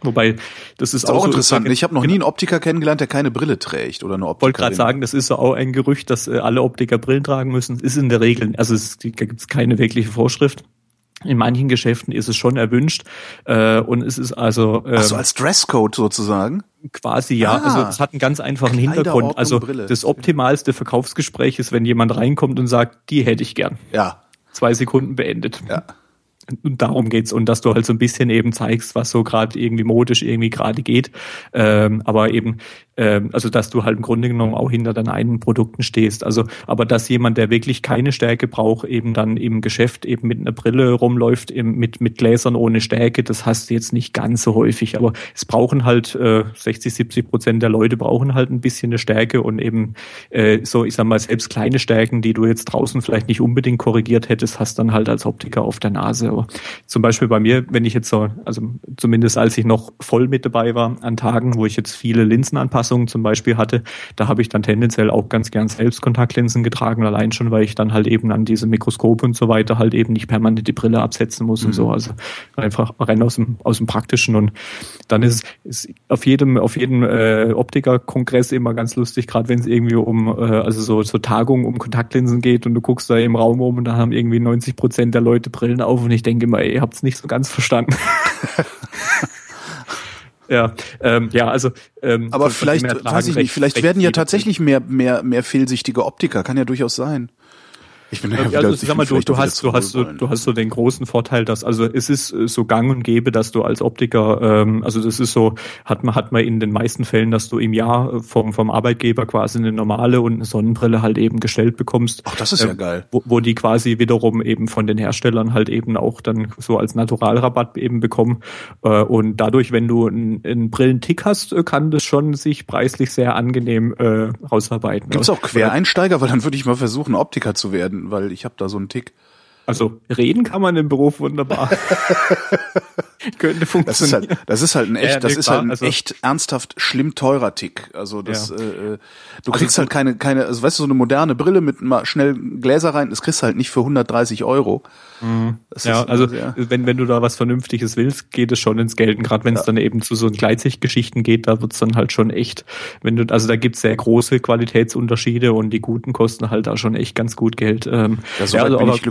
Wobei, das ist, das ist auch, auch so, interessant. Ich habe noch nie einen Optiker kennengelernt, der keine Brille trägt oder eine Optiker. Wollte gerade sagen, das ist so auch ein Gerücht, dass äh, alle Optiker Brillen tragen müssen. Ist in der Regel, also es, da gibt es keine wirkliche Vorschrift. In manchen Geschäften ist es schon erwünscht äh, und es ist also ähm, Ach so als Dresscode sozusagen. Quasi ja. Ah, also es hat einen ganz einfachen Hintergrund. Also das optimalste Verkaufsgespräch ist, wenn jemand reinkommt und sagt, die hätte ich gern. Ja. Zwei Sekunden beendet. Ja. Und darum geht's und dass du halt so ein bisschen eben zeigst, was so gerade irgendwie modisch irgendwie gerade geht. Ähm, aber eben ähm, also dass du halt im Grunde genommen auch hinter deinen eigenen Produkten stehst. Also, aber dass jemand, der wirklich keine Stärke braucht, eben dann im Geschäft eben mit einer Brille rumläuft, eben mit, mit Gläsern ohne Stärke, das hast du jetzt nicht ganz so häufig. Aber es brauchen halt äh, 60, 70 Prozent der Leute brauchen halt ein bisschen eine Stärke und eben äh, so, ich sag mal, selbst kleine Stärken, die du jetzt draußen vielleicht nicht unbedingt korrigiert hättest, hast dann halt als Optiker auf der Nase. Aber zum Beispiel bei mir, wenn ich jetzt so, also zumindest als ich noch voll mit dabei war an Tagen, wo ich jetzt viele Linsen anpasse, Anpassungen zum Beispiel hatte, da habe ich dann tendenziell auch ganz gern selbst Kontaktlinsen getragen, allein schon, weil ich dann halt eben an diese Mikroskope und so weiter halt eben nicht permanent die Brille absetzen muss mhm. und so. Also einfach rein aus dem, aus dem Praktischen. Und dann ist es auf jedem, auf jedem äh, Optiker-Kongress immer ganz lustig, gerade wenn es irgendwie um, äh, also so, so Tagungen um Kontaktlinsen geht und du guckst da im Raum um und da haben irgendwie 90 Prozent der Leute Brillen auf und ich denke immer, ey, ihr habt es nicht so ganz verstanden. <laughs> Ja, ähm, ja, also. Ähm, Aber vielleicht, weiß ich nicht, vielleicht werden ja tatsächlich mehr, mehr, mehr fehlsichtige Optiker, kann ja durchaus sein. Ich bin ja, also, sag mal, du, du hast, du hast so, du hast so den großen Vorteil, dass also es ist äh, so Gang und Gäbe, dass du als Optiker, ähm, also das ist so, hat man hat man in den meisten Fällen, dass du im Jahr vom vom Arbeitgeber quasi eine normale und eine Sonnenbrille halt eben gestellt bekommst. Ach, das ist äh, ja geil. Wo, wo die quasi wiederum eben von den Herstellern halt eben auch dann so als Naturalrabatt eben bekommen. Äh, und dadurch, wenn du einen, einen Brillentick hast, äh, kann das schon sich preislich sehr angenehm äh, rausarbeiten. Gibt es auch Quereinsteiger, weil dann würde ich mal versuchen, Optiker zu werden weil ich habe da so einen Tick. Also reden kann man im Beruf wunderbar. <laughs> Könnte funktionieren. Das ist halt, das ist halt ein echt, ja, das ist halt ein also, echt ernsthaft schlimm teurer Tick. Also das, ja. äh, äh du also kriegst halt keine, keine, also weißt du, so eine moderne Brille mit mal schnell Gläser rein, das kriegst du halt nicht für 130 Euro. Mhm. Ja, also ja. wenn, wenn du da was Vernünftiges willst, geht es schon ins Geld. Und gerade wenn es ja. dann eben zu so Gleitsichtgeschichten geht, da wird's dann halt schon echt, wenn du, also da gibt's sehr große Qualitätsunterschiede und die guten kosten halt da schon echt ganz gut Geld. Ähm, ja, so also, bin ich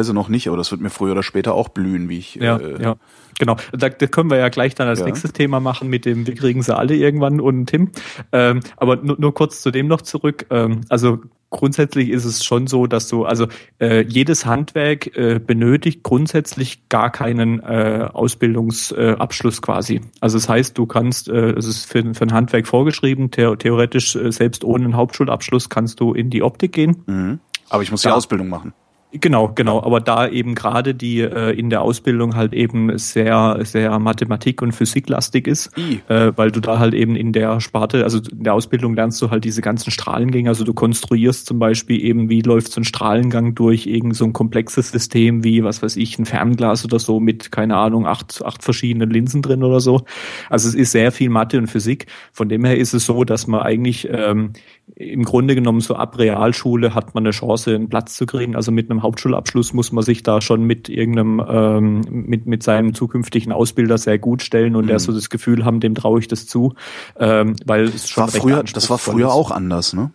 glücklicherweise noch nicht, aber das wird mir früher oder später auch blühen, wie ich. Ja, äh, ja. Genau, da, da können wir ja gleich dann als ja. nächstes Thema machen mit dem, wir kriegen sie alle irgendwann und Tim. Ähm, aber nur, nur kurz zu dem noch zurück. Ähm, also grundsätzlich ist es schon so, dass du, also äh, jedes Handwerk äh, benötigt grundsätzlich gar keinen äh, Ausbildungsabschluss äh, quasi. Also das heißt, du kannst, äh, es ist für, für ein Handwerk vorgeschrieben, the theoretisch äh, selbst ohne einen Hauptschulabschluss kannst du in die Optik gehen. Mhm. Aber ich muss die ja. Ausbildung machen. Genau, genau. Aber da eben gerade die äh, in der Ausbildung halt eben sehr, sehr Mathematik- und Physiklastig ist, äh, weil du da halt eben in der Sparte, also in der Ausbildung lernst du halt diese ganzen Strahlengänge. Also du konstruierst zum Beispiel eben, wie läuft so ein Strahlengang durch irgend so ein komplexes System wie, was weiß ich, ein Fernglas oder so mit, keine Ahnung, acht, acht verschiedenen Linsen drin oder so. Also es ist sehr viel Mathe und Physik. Von dem her ist es so, dass man eigentlich ähm, im Grunde genommen so ab Realschule hat man eine Chance, einen Platz zu kriegen. Also mit einem Hauptschulabschluss muss man sich da schon mit irgendeinem, ähm, mit, mit seinem zukünftigen Ausbilder sehr gut stellen und mhm. der so das Gefühl haben, dem traue ich das zu. Ähm, weil es schon war früher, das war früher ist. auch anders, ne?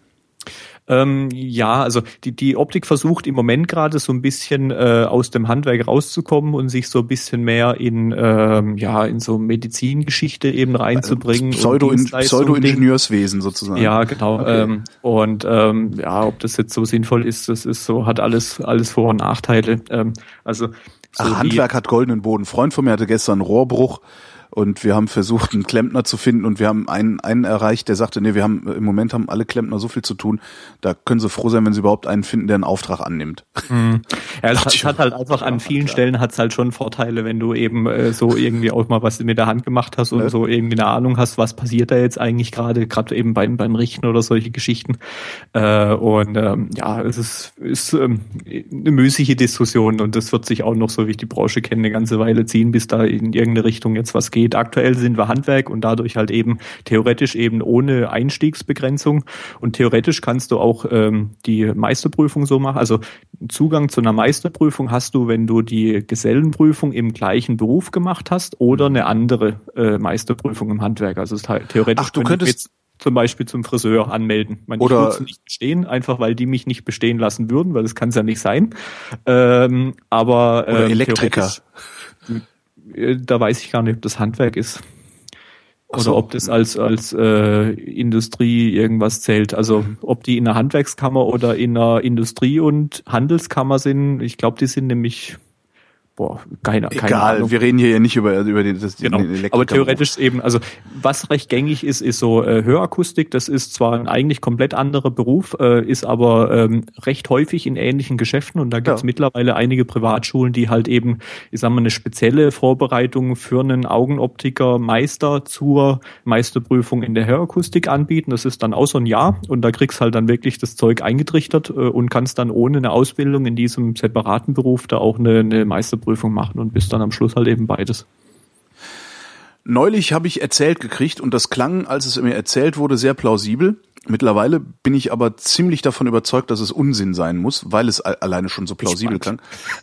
Ähm, ja, also die, die Optik versucht im Moment gerade so ein bisschen äh, aus dem Handwerk rauszukommen und sich so ein bisschen mehr in ähm, ja in so Medizingeschichte eben reinzubringen. Pseudo Pseudo-Ingenieurswesen sozusagen. Ja, genau. Okay. Ähm, und ähm, ja, ob das jetzt so sinnvoll ist, das ist so, hat alles, alles Vor- und Nachteile. Ähm, also so Ach, Handwerk hat goldenen Boden. Freund von mir hatte gestern einen Rohrbruch und wir haben versucht, einen Klempner zu finden und wir haben einen, einen erreicht, der sagte, nee, wir haben im Moment haben alle Klempner so viel zu tun, da können sie froh sein, wenn sie überhaupt einen finden, der einen Auftrag annimmt. Mhm. <laughs> Ja, es hat, hat, halt einfach an vielen Stellen hat es halt schon Vorteile, wenn du eben äh, so irgendwie auch mal was mit der Hand gemacht hast und ja. so irgendwie eine Ahnung hast, was passiert da jetzt eigentlich gerade, gerade eben beim, beim Richten oder solche Geschichten. Äh, und ähm, ja, es ist, ist ähm, eine müßige Diskussion und das wird sich auch noch, so wie ich die Branche kenne, eine ganze Weile ziehen, bis da in irgendeine Richtung jetzt was geht. Aktuell sind wir Handwerk und dadurch halt eben theoretisch eben ohne Einstiegsbegrenzung. Und theoretisch kannst du auch ähm, die Meisterprüfung so machen. Also Zugang zu einer Meisterprüfung hast du, wenn du die Gesellenprüfung im gleichen Beruf gemacht hast oder eine andere äh, Meisterprüfung im Handwerk. Also halt theoretisch. Ach, du könntest zum Beispiel zum Friseur anmelden. Man, Oder ich nicht bestehen, einfach weil die mich nicht bestehen lassen würden, weil das kann es ja nicht sein. Ähm, aber Oder Elektriker. Äh, da weiß ich gar nicht, ob das Handwerk ist. Oder so. ob das als, als äh, Industrie irgendwas zählt. Also ob die in einer Handwerkskammer oder in einer Industrie- und Handelskammer sind, ich glaube, die sind nämlich boah, keine, keine Egal, Ahnung. wir reden hier ja nicht über, über den, das, genau. den Aber theoretisch eben, also was recht gängig ist, ist so äh, Hörakustik. Das ist zwar ein eigentlich komplett anderer Beruf, äh, ist aber ähm, recht häufig in ähnlichen Geschäften und da gibt es ja. mittlerweile einige Privatschulen, die halt eben, ich sag mal, eine spezielle Vorbereitung für einen Augenoptiker Meister zur Meisterprüfung in der Hörakustik anbieten. Das ist dann auch so ein Jahr und da kriegst halt dann wirklich das Zeug eingetrichtert äh, und kannst dann ohne eine Ausbildung in diesem separaten Beruf da auch eine, eine Meisterprüfung Prüfung machen und bist dann am Schluss halt eben beides. Neulich habe ich erzählt gekriegt und das klang, als es mir erzählt wurde, sehr plausibel. Mittlerweile bin ich aber ziemlich davon überzeugt, dass es Unsinn sein muss, weil es alleine schon so plausibel klang,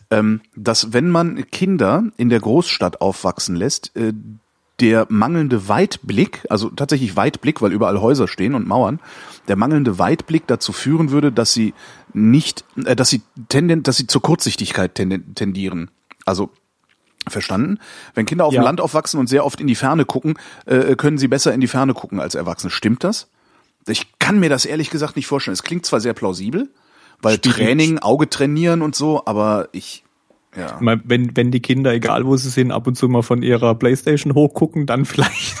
ähm, dass wenn man Kinder in der Großstadt aufwachsen lässt, äh, der mangelnde Weitblick, also tatsächlich Weitblick, weil überall Häuser stehen und Mauern, der mangelnde Weitblick dazu führen würde, dass sie nicht, äh, dass sie tenden, dass sie zur Kurzsichtigkeit tendieren. Also Verstanden? Wenn Kinder auf ja. dem Land aufwachsen und sehr oft in die Ferne gucken, äh, können sie besser in die Ferne gucken als Erwachsene. Stimmt das? Ich kann mir das ehrlich gesagt nicht vorstellen. Es klingt zwar sehr plausibel, weil Stimmt. Training, Auge trainieren und so, aber ich, ja. Wenn, wenn die Kinder, egal wo sie sind, ab und zu mal von ihrer Playstation hochgucken, dann vielleicht.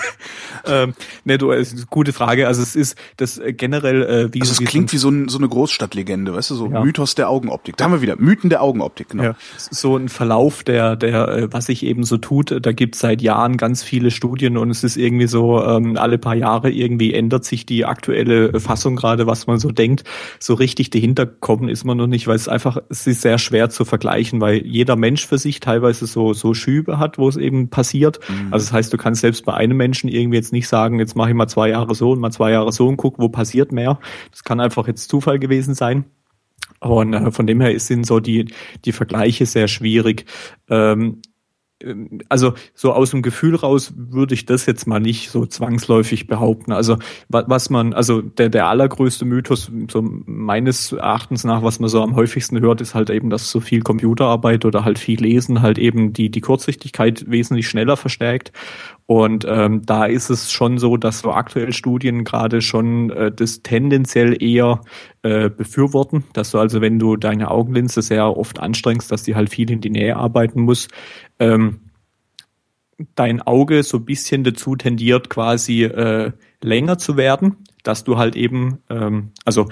Ähm, ne, du, ist eine gute Frage. Also es ist das äh, generell äh, wie Also es wie klingt so, wie so, ein, so eine Großstadtlegende, weißt du, so ja. Mythos der Augenoptik. Da haben wir wieder Mythen der Augenoptik, genau. Ja. So ein Verlauf der der äh, was sich eben so tut, da gibt es seit Jahren ganz viele Studien und es ist irgendwie so ähm, alle paar Jahre irgendwie ändert sich die aktuelle Fassung gerade, was man so denkt. So richtig dahinter kommen ist man noch nicht, weil es einfach es ist sehr schwer zu vergleichen, weil jeder Mensch für sich teilweise so so Schübe hat, wo es eben passiert. Mhm. Also das heißt, du kannst selbst bei einem Menschen irgendwie jetzt nicht sagen, jetzt mache ich mal zwei Jahre so und mal zwei Jahre so und guck, wo passiert mehr. Das kann einfach jetzt Zufall gewesen sein. Und äh, von dem her sind so die, die Vergleiche sehr schwierig. Ähm, also so aus dem Gefühl raus würde ich das jetzt mal nicht so zwangsläufig behaupten. Also was man, also der, der allergrößte Mythos, so meines Erachtens nach, was man so am häufigsten hört, ist halt eben, dass so viel Computerarbeit oder halt viel Lesen halt eben die, die Kurzsichtigkeit wesentlich schneller verstärkt. Und ähm, da ist es schon so, dass so aktuell Studien gerade schon äh, das tendenziell eher äh, befürworten, dass du also, wenn du deine Augenlinse sehr oft anstrengst, dass die halt viel in die Nähe arbeiten muss, ähm, dein Auge so ein bisschen dazu tendiert, quasi äh, länger zu werden, dass du halt eben, ähm, also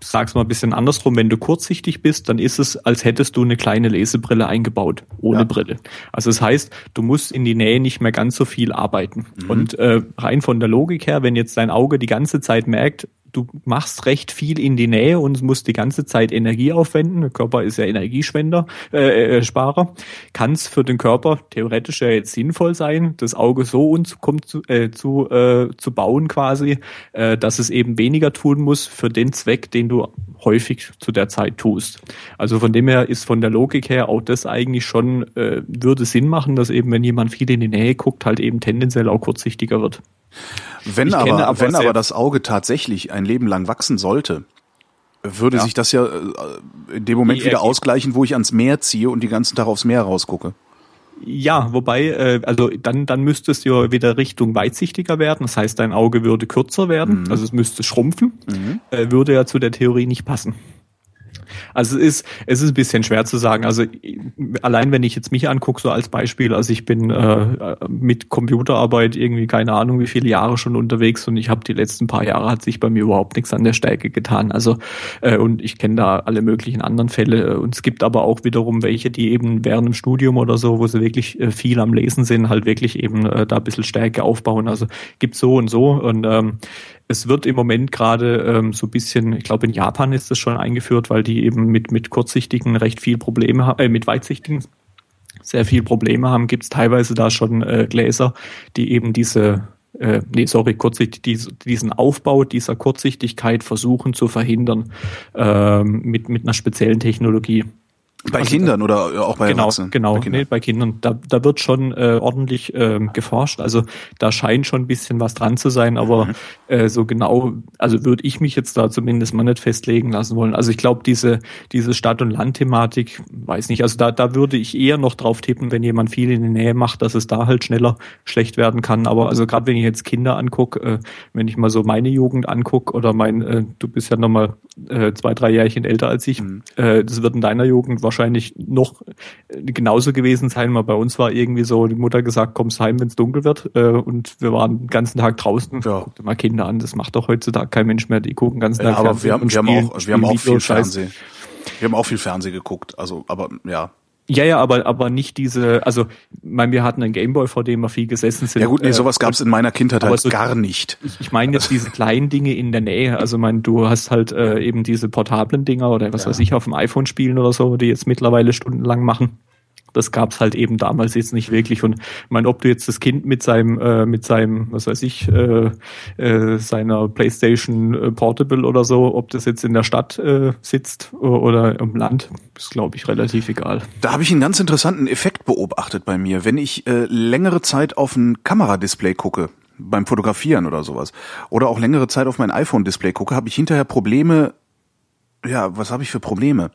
sag's mal ein bisschen andersrum, wenn du kurzsichtig bist, dann ist es, als hättest du eine kleine Lesebrille eingebaut, ohne ja. Brille. Also das heißt, du musst in die Nähe nicht mehr ganz so viel arbeiten. Mhm. Und äh, rein von der Logik her, wenn jetzt dein Auge die ganze Zeit merkt, du machst recht viel in die Nähe und musst die ganze Zeit Energie aufwenden. Der Körper ist ja Energiespender, äh, äh, Sparer. Kann es für den Körper theoretisch ja jetzt sinnvoll sein, das Auge so kommt zu, äh, zu, äh, zu bauen quasi, äh, dass es eben weniger tun muss für den Zweck, den du häufig zu der Zeit tust. Also von dem her ist von der Logik her auch das eigentlich schon, äh, würde Sinn machen, dass eben, wenn jemand viel in die Nähe guckt, halt eben tendenziell auch kurzsichtiger wird. Wenn, aber, aber, wenn aber das Auge tatsächlich ein Leben lang wachsen sollte, würde ja. sich das ja äh, in dem Moment wieder ausgleichen, wo ich ans Meer ziehe und die ganzen Tag aufs Meer rausgucke. Ja, wobei, äh, also dann, dann müsste es ja wieder Richtung weitsichtiger werden. Das heißt, dein Auge würde kürzer werden, mhm. also es müsste schrumpfen, mhm. äh, würde ja zu der Theorie nicht passen. Also es ist, es ist ein bisschen schwer zu sagen. Also allein wenn ich jetzt mich angucke, so als Beispiel, also ich bin äh, mit Computerarbeit irgendwie keine Ahnung wie viele Jahre schon unterwegs und ich habe die letzten paar Jahre hat sich bei mir überhaupt nichts an der Stärke getan. Also äh, und ich kenne da alle möglichen anderen Fälle. Und es gibt aber auch wiederum welche, die eben während dem Studium oder so, wo sie wirklich äh, viel am Lesen sind, halt wirklich eben äh, da ein bisschen Stärke aufbauen. Also gibt so und so. Und ähm, es wird im Moment gerade ähm, so ein bisschen, ich glaube in Japan ist das schon eingeführt, weil die eben mit, mit kurzsichtigen recht viel Probleme haben, äh, mit weitsichtigen sehr viel Probleme haben, gibt es teilweise da schon äh, Gläser, die eben diese äh, nee, sorry, kurzsichtig, diesen Aufbau dieser Kurzsichtigkeit versuchen zu verhindern ähm, mit, mit einer speziellen Technologie. Bei also, Kindern oder auch bei genau, Erwachsenen? Genau, bei Kindern. Nee, bei Kindern. Da, da wird schon äh, ordentlich ähm, geforscht. Also da scheint schon ein bisschen was dran zu sein, aber mhm. äh, so genau, also würde ich mich jetzt da zumindest mal nicht festlegen lassen wollen. Also ich glaube, diese, diese Stadt- und Land-Thematik, weiß nicht, also da, da würde ich eher noch drauf tippen, wenn jemand viel in die Nähe macht, dass es da halt schneller schlecht werden kann. Aber also gerade wenn ich jetzt Kinder angucke, äh, wenn ich mal so meine Jugend angucke oder mein, äh, du bist ja nochmal äh, zwei, drei Jährchen älter als ich, mhm. äh, das wird in deiner Jugend wahrscheinlich noch genauso gewesen sein. Mal bei uns war irgendwie so, die Mutter gesagt, kommst heim, wenn es dunkel wird. Äh, und wir waren den ganzen Tag draußen. Ja. Guck dir mal Kinder an, das macht doch heutzutage kein Mensch mehr. Die gucken den ganzen Tag ja, aber wir haben, wir haben auch, wir haben auch viel Fernsehen. Wir haben auch viel Fernsehen geguckt. Also, aber ja, ja, ja, aber, aber nicht diese, also, mein, wir hatten einen Gameboy, vor dem wir viel gesessen sind. Ja gut, nee, sowas äh, gab es in meiner Kindheit halt so, gar nicht. Ich, ich meine jetzt diese kleinen Dinge in der Nähe. Also, mein, du hast halt äh, eben diese portablen Dinger oder was ja. weiß ich, auf dem iPhone spielen oder so, die jetzt mittlerweile stundenlang machen das gab's halt eben damals jetzt nicht wirklich. Und ich meine, ob du jetzt das Kind mit seinem, äh, mit seinem, was weiß ich, äh, äh, seiner PlayStation äh, Portable oder so, ob das jetzt in der Stadt äh, sitzt oder im Land, ist, glaube ich, relativ egal. Da habe ich einen ganz interessanten Effekt beobachtet bei mir. Wenn ich äh, längere Zeit auf ein Kameradisplay gucke, beim Fotografieren oder sowas, oder auch längere Zeit auf mein iPhone-Display gucke, habe ich hinterher Probleme, ja, was habe ich für Probleme?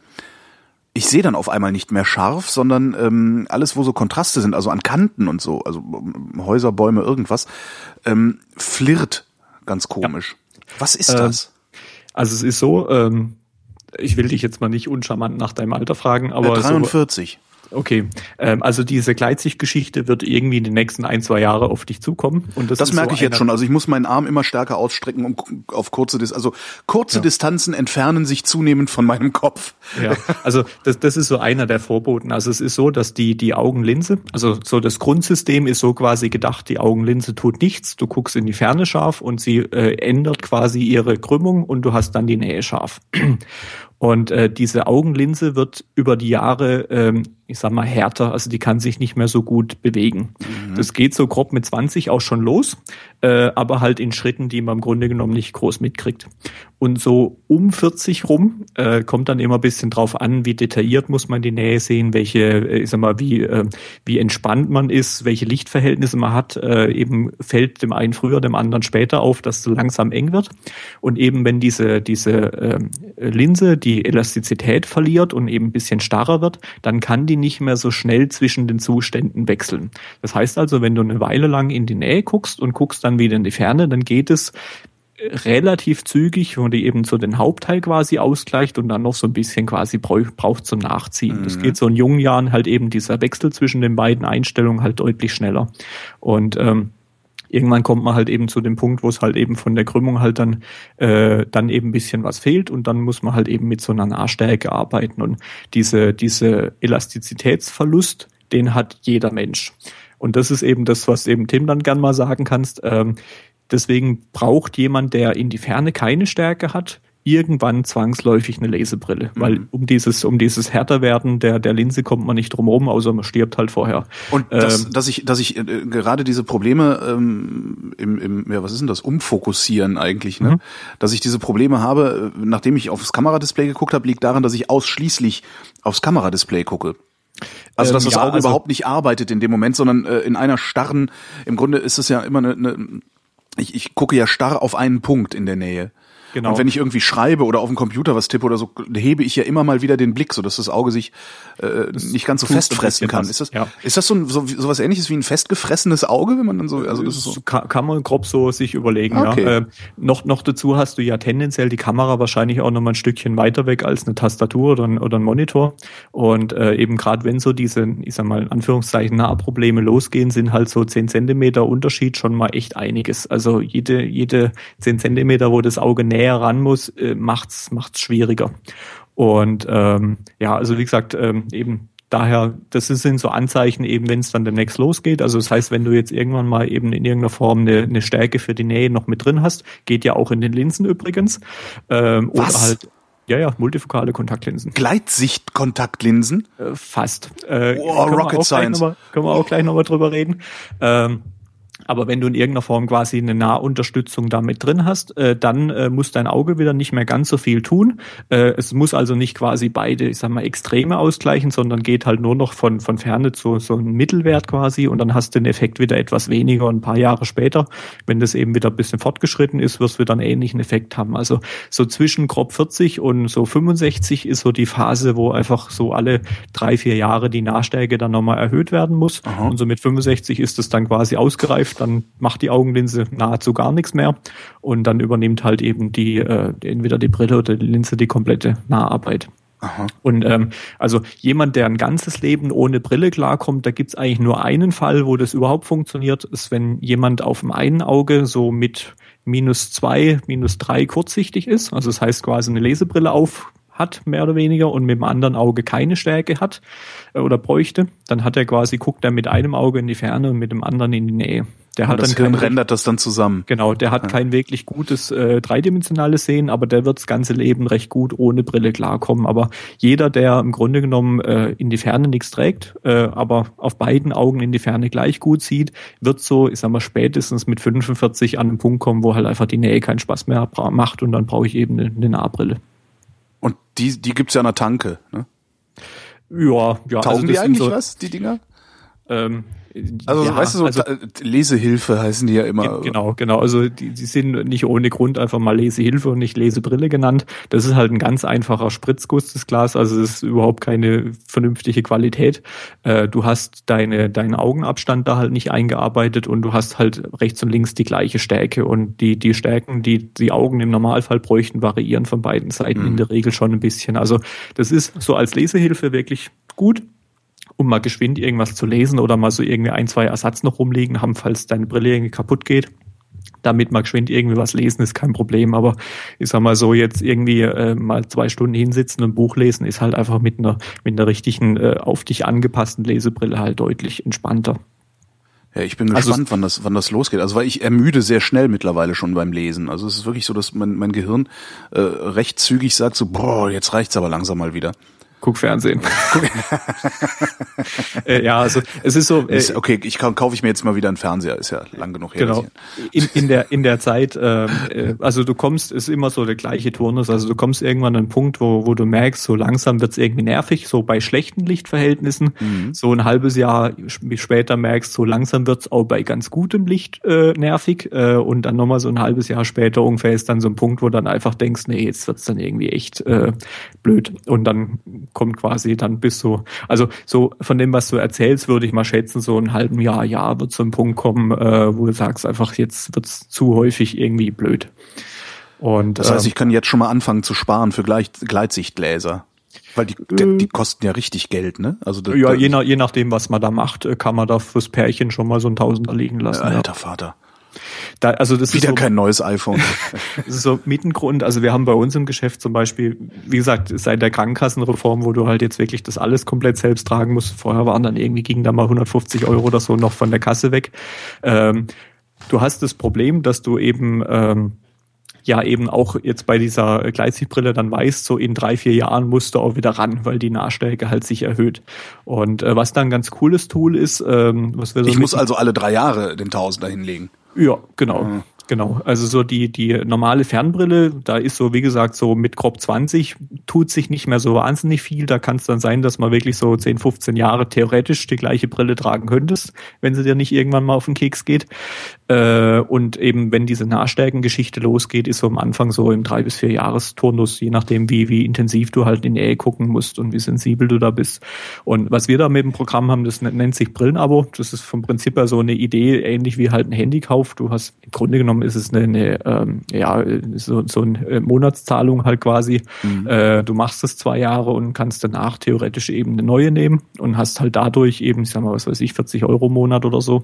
Ich sehe dann auf einmal nicht mehr scharf, sondern ähm, alles, wo so Kontraste sind, also an Kanten und so, also ähm, Häuser, Bäume, irgendwas, ähm, flirrt ganz komisch. Ja. Was ist äh, das? Also es ist so, ähm, ich will dich jetzt mal nicht uncharmant nach deinem Alter fragen, aber äh, 43. So, Okay, ähm, also diese Gleitsichtgeschichte wird irgendwie in den nächsten ein, zwei Jahre auf dich zukommen. Und das, das merke so ich jetzt schon. Also ich muss meinen Arm immer stärker ausstrecken, um auf kurze Dis also kurze ja. Distanzen entfernen sich zunehmend von meinem Kopf. Ja, also das, das ist so einer der Vorboten. Also es ist so, dass die die Augenlinse, also so das Grundsystem ist so quasi gedacht, die Augenlinse tut nichts. Du guckst in die Ferne scharf und sie äh, ändert quasi ihre Krümmung und du hast dann die Nähe scharf. Und äh, diese Augenlinse wird über die Jahre ähm, ich sag mal, härter, also die kann sich nicht mehr so gut bewegen. Mhm. Das geht so grob mit 20 auch schon los, äh, aber halt in Schritten, die man im Grunde genommen nicht groß mitkriegt. Und so um 40 rum äh, kommt dann immer ein bisschen drauf an, wie detailliert muss man die Nähe sehen, welche, äh, ich sag mal, wie, äh, wie entspannt man ist, welche Lichtverhältnisse man hat. Äh, eben fällt dem einen früher, dem anderen später auf, dass es so langsam eng wird. Und eben wenn diese, diese äh, Linse die Elastizität verliert und eben ein bisschen starrer wird, dann kann die die nicht mehr so schnell zwischen den Zuständen wechseln. Das heißt also, wenn du eine Weile lang in die Nähe guckst und guckst dann wieder in die Ferne, dann geht es relativ zügig, wo die eben so den Hauptteil quasi ausgleicht und dann noch so ein bisschen quasi braucht zum Nachziehen. Mhm. Das geht so in jungen Jahren halt eben dieser Wechsel zwischen den beiden Einstellungen halt deutlich schneller. Und ähm, irgendwann kommt man halt eben zu dem Punkt, wo es halt eben von der Krümmung halt dann, äh, dann eben ein bisschen was fehlt und dann muss man halt eben mit so einer Nahstärke arbeiten. Und diese, diese Elastizitätsverlust, den hat jeder Mensch. Und das ist eben das, was eben Tim dann gern mal sagen kannst. Ähm, deswegen braucht jemand, der in die Ferne keine Stärke hat, irgendwann zwangsläufig eine Lesebrille, mhm. weil um dieses um dieses Härterwerden der der Linse kommt man nicht drum rum, außer man stirbt halt vorher. Und das, ähm, dass ich dass ich äh, gerade diese Probleme ähm, im, im ja was ist denn das Umfokussieren eigentlich, ne? Mhm. Dass ich diese Probleme habe, äh, nachdem ich aufs Kameradisplay geguckt habe, liegt daran, dass ich ausschließlich aufs Kameradisplay gucke. Also dass ähm, das ja, Auge also, überhaupt nicht arbeitet in dem Moment, sondern äh, in einer starren. Im Grunde ist es ja immer eine, eine ich, ich gucke ja starr auf einen Punkt in der Nähe. Genau. Und wenn ich irgendwie schreibe oder auf dem Computer was tippe oder so, hebe ich ja immer mal wieder den Blick, so dass das Auge sich äh, nicht ganz so festfressen kann. Ist das, ja. ist das so, ein, so, so was ähnliches wie ein festgefressenes Auge, wenn man dann so, also das ist so kann, kann man grob so sich überlegen. Okay. Ja. Äh, noch, noch dazu hast du ja tendenziell die Kamera wahrscheinlich auch noch mal ein Stückchen weiter weg als eine Tastatur oder ein, oder ein Monitor. Und äh, eben gerade wenn so diese, ich sag mal in Anführungszeichen Nahprobleme losgehen, sind halt so zehn Zentimeter Unterschied schon mal echt einiges. Also jede, jede zehn Zentimeter, wo das Auge näher näher ran muss, äh, macht's macht's schwieriger. Und ähm, ja, also wie gesagt, ähm, eben daher, das sind so Anzeichen eben, wenn es dann demnächst losgeht. Also das heißt, wenn du jetzt irgendwann mal eben in irgendeiner Form eine, eine Stärke für die Nähe noch mit drin hast, geht ja auch in den Linsen übrigens. Ähm, Was? Oder halt ja, ja, multifokale Kontaktlinsen. Gleitsicht-Kontaktlinsen? Äh, fast. Äh, oh, Rocket Science. Mal, können wir auch gleich nochmal drüber reden. Ähm, aber wenn du in irgendeiner Form quasi eine Nahunterstützung damit drin hast, äh, dann äh, muss dein Auge wieder nicht mehr ganz so viel tun. Äh, es muss also nicht quasi beide, ich sag mal, Extreme ausgleichen, sondern geht halt nur noch von, von Ferne zu so einem Mittelwert quasi und dann hast du den Effekt wieder etwas weniger und ein paar Jahre später, wenn das eben wieder ein bisschen fortgeschritten ist, wirst du wieder einen ähnlichen Effekt haben. Also so zwischen grob 40 und so 65 ist so die Phase, wo einfach so alle drei, vier Jahre die Nahstärke dann nochmal erhöht werden muss. Aha. Und so mit 65 ist es dann quasi ausgereift dann macht die Augenlinse nahezu gar nichts mehr und dann übernimmt halt eben die äh, entweder die Brille oder die Linse die komplette Naharbeit. Aha. Und ähm, also jemand, der ein ganzes Leben ohne Brille klarkommt, da gibt's eigentlich nur einen Fall, wo das überhaupt funktioniert, ist, wenn jemand auf dem einen Auge so mit minus zwei, minus drei kurzsichtig ist. Also das heißt quasi eine Lesebrille auf hat, mehr oder weniger, und mit dem anderen Auge keine Stärke hat äh, oder bräuchte, dann hat er quasi, guckt er mit einem Auge in die Ferne und mit dem anderen in die Nähe. Der hat das dann Hirn rendert das dann zusammen. Genau, der hat ja. kein wirklich gutes äh, dreidimensionales Sehen, aber der wird das ganze Leben recht gut ohne Brille klarkommen. Aber jeder, der im Grunde genommen äh, in die Ferne nichts trägt, äh, aber auf beiden Augen in die Ferne gleich gut sieht, wird so, ich sag mal, spätestens mit 45 an einen Punkt kommen, wo halt einfach die Nähe keinen Spaß mehr macht und dann brauche ich eben eine, eine Nahbrille. Und die, die gibt's ja an der Tanke, ne? Ja, ja. Taugen also die eigentlich so, was, die Dinger? Ähm, also ja, weißt du so, also, Lesehilfe heißen die ja immer. Genau, genau. Also die, die sind nicht ohne Grund einfach mal Lesehilfe und nicht Lesebrille genannt. Das ist halt ein ganz einfacher Spritzguss, das Glas. Also es ist überhaupt keine vernünftige Qualität. Äh, du hast deine, deinen Augenabstand da halt nicht eingearbeitet und du hast halt rechts und links die gleiche Stärke. Und die, die Stärken, die die Augen im Normalfall bräuchten, variieren von beiden Seiten mhm. in der Regel schon ein bisschen. Also das ist so als Lesehilfe wirklich gut um mal geschwind irgendwas zu lesen oder mal so irgendwie ein, zwei Ersatz noch rumliegen haben, falls deine Brille irgendwie kaputt geht. Damit mal geschwind irgendwie was lesen ist kein Problem, aber ich sag mal so jetzt irgendwie äh, mal zwei Stunden hinsitzen und ein Buch lesen ist halt einfach mit einer mit einer richtigen äh, auf dich angepassten Lesebrille halt deutlich entspannter. Ja, ich bin also gespannt, wann das, wann das losgeht. Also weil ich ermüde sehr schnell mittlerweile schon beim Lesen. Also es ist wirklich so, dass mein, mein Gehirn äh, recht zügig sagt so, boah, jetzt reicht's aber langsam mal wieder guck Fernsehen. <laughs> äh, ja, also es ist so. Äh, okay, ich kaufe ich mir jetzt mal wieder einen Fernseher, ist ja lang genug her. Genau. In, in der in der Zeit, ähm, <laughs> äh, also du kommst, ist immer so der gleiche Turnus. Also du kommst irgendwann an einen Punkt, wo wo du merkst, so langsam wird's irgendwie nervig, so bei schlechten Lichtverhältnissen. Mhm. So ein halbes Jahr später merkst, so langsam wird's auch bei ganz gutem Licht äh, nervig. Äh, und dann nochmal so ein halbes Jahr später ungefähr ist dann so ein Punkt, wo dann einfach denkst, nee, jetzt wird's dann irgendwie echt äh, blöd. Und dann kommt quasi dann bis so, also so von dem, was du erzählst, würde ich mal schätzen, so ein halben Jahr, Jahr wird so ein Punkt kommen, äh, wo du sagst einfach, jetzt wird's zu häufig irgendwie blöd. Und, das heißt, ähm, ich kann jetzt schon mal anfangen zu sparen für Gleit Gleitsichtgläser. Weil die, die, die kosten ja richtig Geld, ne? Also das, ja, je, nach, je nachdem, was man da macht, äh, kann man da fürs Pärchen schon mal so ein Tausender liegen lassen. Alter ja. Vater. Da, also das Wieder ist so, kein neues iPhone. <laughs> das ist so Mietengrund. Also wir haben bei uns im Geschäft zum Beispiel, wie gesagt, seit der Krankenkassenreform, wo du halt jetzt wirklich das alles komplett selbst tragen musst. Vorher waren dann irgendwie, gingen da mal 150 Euro oder so noch von der Kasse weg. Ähm, du hast das Problem, dass du eben, ähm, ja eben auch jetzt bei dieser Gleitsichtbrille dann weißt, so in drei, vier Jahren musst du auch wieder ran, weil die Nachstärke halt sich erhöht. Und äh, was dann ein ganz cooles Tool ist, ähm, was wir so Ich muss also alle drei Jahre den Tausender hinlegen. Ja, genau. Mhm. Genau, also so die, die normale Fernbrille, da ist so, wie gesagt, so mit Crop 20 tut sich nicht mehr so wahnsinnig viel. Da kann es dann sein, dass man wirklich so 10, 15 Jahre theoretisch die gleiche Brille tragen könntest, wenn sie dir nicht irgendwann mal auf den Keks geht. Äh, und eben, wenn diese Nahstärkengeschichte losgeht, ist so am Anfang so im drei bis vier Jahresturnus, je nachdem, wie, wie intensiv du halt in die Nähe gucken musst und wie sensibel du da bist. Und was wir da mit dem Programm haben, das nennt sich Brillenabo. Das ist vom Prinzip her so eine Idee, ähnlich wie halt ein Handykauf. Du hast im Grunde genommen ist es eine, eine ähm, ja, so, so eine äh, Monatszahlung halt quasi. Mhm. Äh, du machst es zwei Jahre und kannst danach theoretisch eben eine neue nehmen und hast halt dadurch eben, ich sag mal, was weiß ich, 40 Euro im Monat oder so.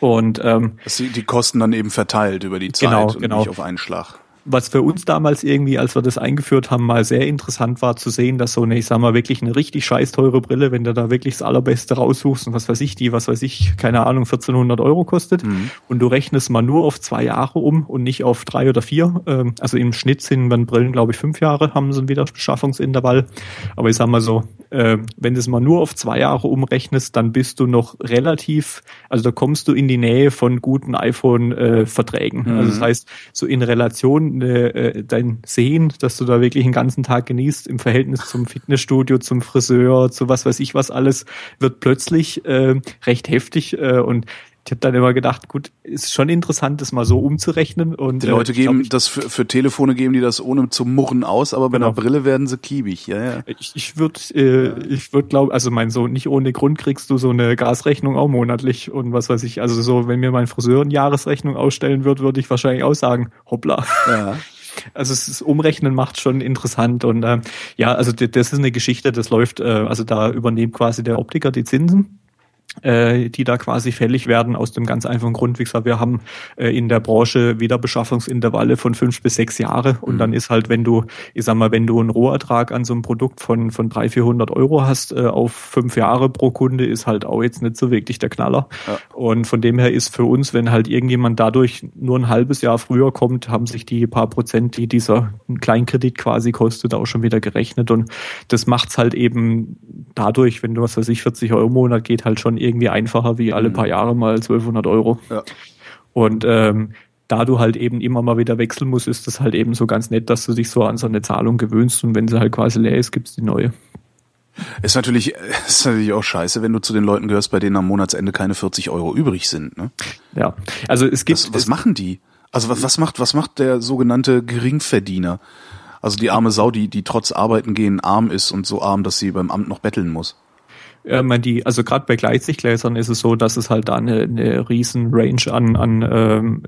Und ähm, die Kosten dann eben verteilt über die Zeit genau, und genau. nicht auf einen Schlag was für uns damals irgendwie, als wir das eingeführt haben, mal sehr interessant war zu sehen, dass so eine, ich sag mal, wirklich eine richtig scheiß teure Brille, wenn du da wirklich das Allerbeste raussuchst und was weiß ich, die, was weiß ich, keine Ahnung, 1400 Euro kostet mhm. und du rechnest mal nur auf zwei Jahre um und nicht auf drei oder vier. Ähm, also im Schnitt sind wenn Brillen, glaube ich, fünf Jahre haben sie ein Wiederbeschaffungsintervall. Aber ich sag mal so, äh, wenn du es mal nur auf zwei Jahre umrechnest, dann bist du noch relativ, also da kommst du in die Nähe von guten iPhone-Verträgen. Äh, mhm. Also das heißt, so in Relation äh, dein Sehen, dass du da wirklich den ganzen Tag genießt im Verhältnis zum Fitnessstudio, zum Friseur, zu was weiß ich was alles, wird plötzlich äh, recht heftig äh, und ich habe dann immer gedacht, gut, ist schon interessant, das mal so umzurechnen. Und die Leute äh, geben glaub, das für, für Telefone geben die das ohne zu murren aus, aber bei genau. einer Brille werden sie kiebig. Ja, ja. Ich, ich würde, äh, ich würde glaube, also mein Sohn, nicht ohne Grund kriegst du so eine Gasrechnung auch monatlich und was weiß ich. Also so, wenn mir mein Friseur eine Jahresrechnung ausstellen wird, würde ich wahrscheinlich auch sagen, hoppla. Ja. <laughs> Also das Umrechnen macht schon interessant und äh, ja, also das ist eine Geschichte, das läuft, äh, also da übernimmt quasi der Optiker die Zinsen äh, die da quasi fällig werden aus dem ganz einfachen Grund, wie gesagt, wir haben äh, in der Branche Wiederbeschaffungsintervalle von fünf bis sechs Jahre und mhm. dann ist halt, wenn du, ich sag mal, wenn du einen Rohertrag an so einem Produkt von von drei vierhundert Euro hast äh, auf fünf Jahre pro Kunde, ist halt auch jetzt nicht so wirklich der Knaller. Ja. Und von dem her ist für uns, wenn halt irgendjemand dadurch nur ein halbes Jahr früher kommt, haben sich die paar Prozent, die dieser Kleinkredit quasi kostet, auch schon wieder gerechnet und das macht's halt eben dadurch, wenn du was weiß ich 40 Euro im Monat geht, halt schon irgendwie einfacher wie alle mhm. paar Jahre mal 1200 Euro. Ja. Und ähm, da du halt eben immer mal wieder wechseln musst, ist das halt eben so ganz nett, dass du dich so an so eine Zahlung gewöhnst und wenn sie halt quasi leer ist, gibt's die neue. Ist natürlich, <laughs> ist natürlich auch scheiße, wenn du zu den Leuten gehörst, bei denen am Monatsende keine 40 Euro übrig sind. Ne? Ja, also es gibt. Was, was machen die? Also was, was macht, was macht der sogenannte Geringverdiener? Also die arme Sau, die, die trotz Arbeiten gehen arm ist und so arm, dass sie beim Amt noch betteln muss. Ja, man die, also gerade bei Gleitsichtgläsern ist es so, dass es halt da eine, eine riesen Range an, an ähm,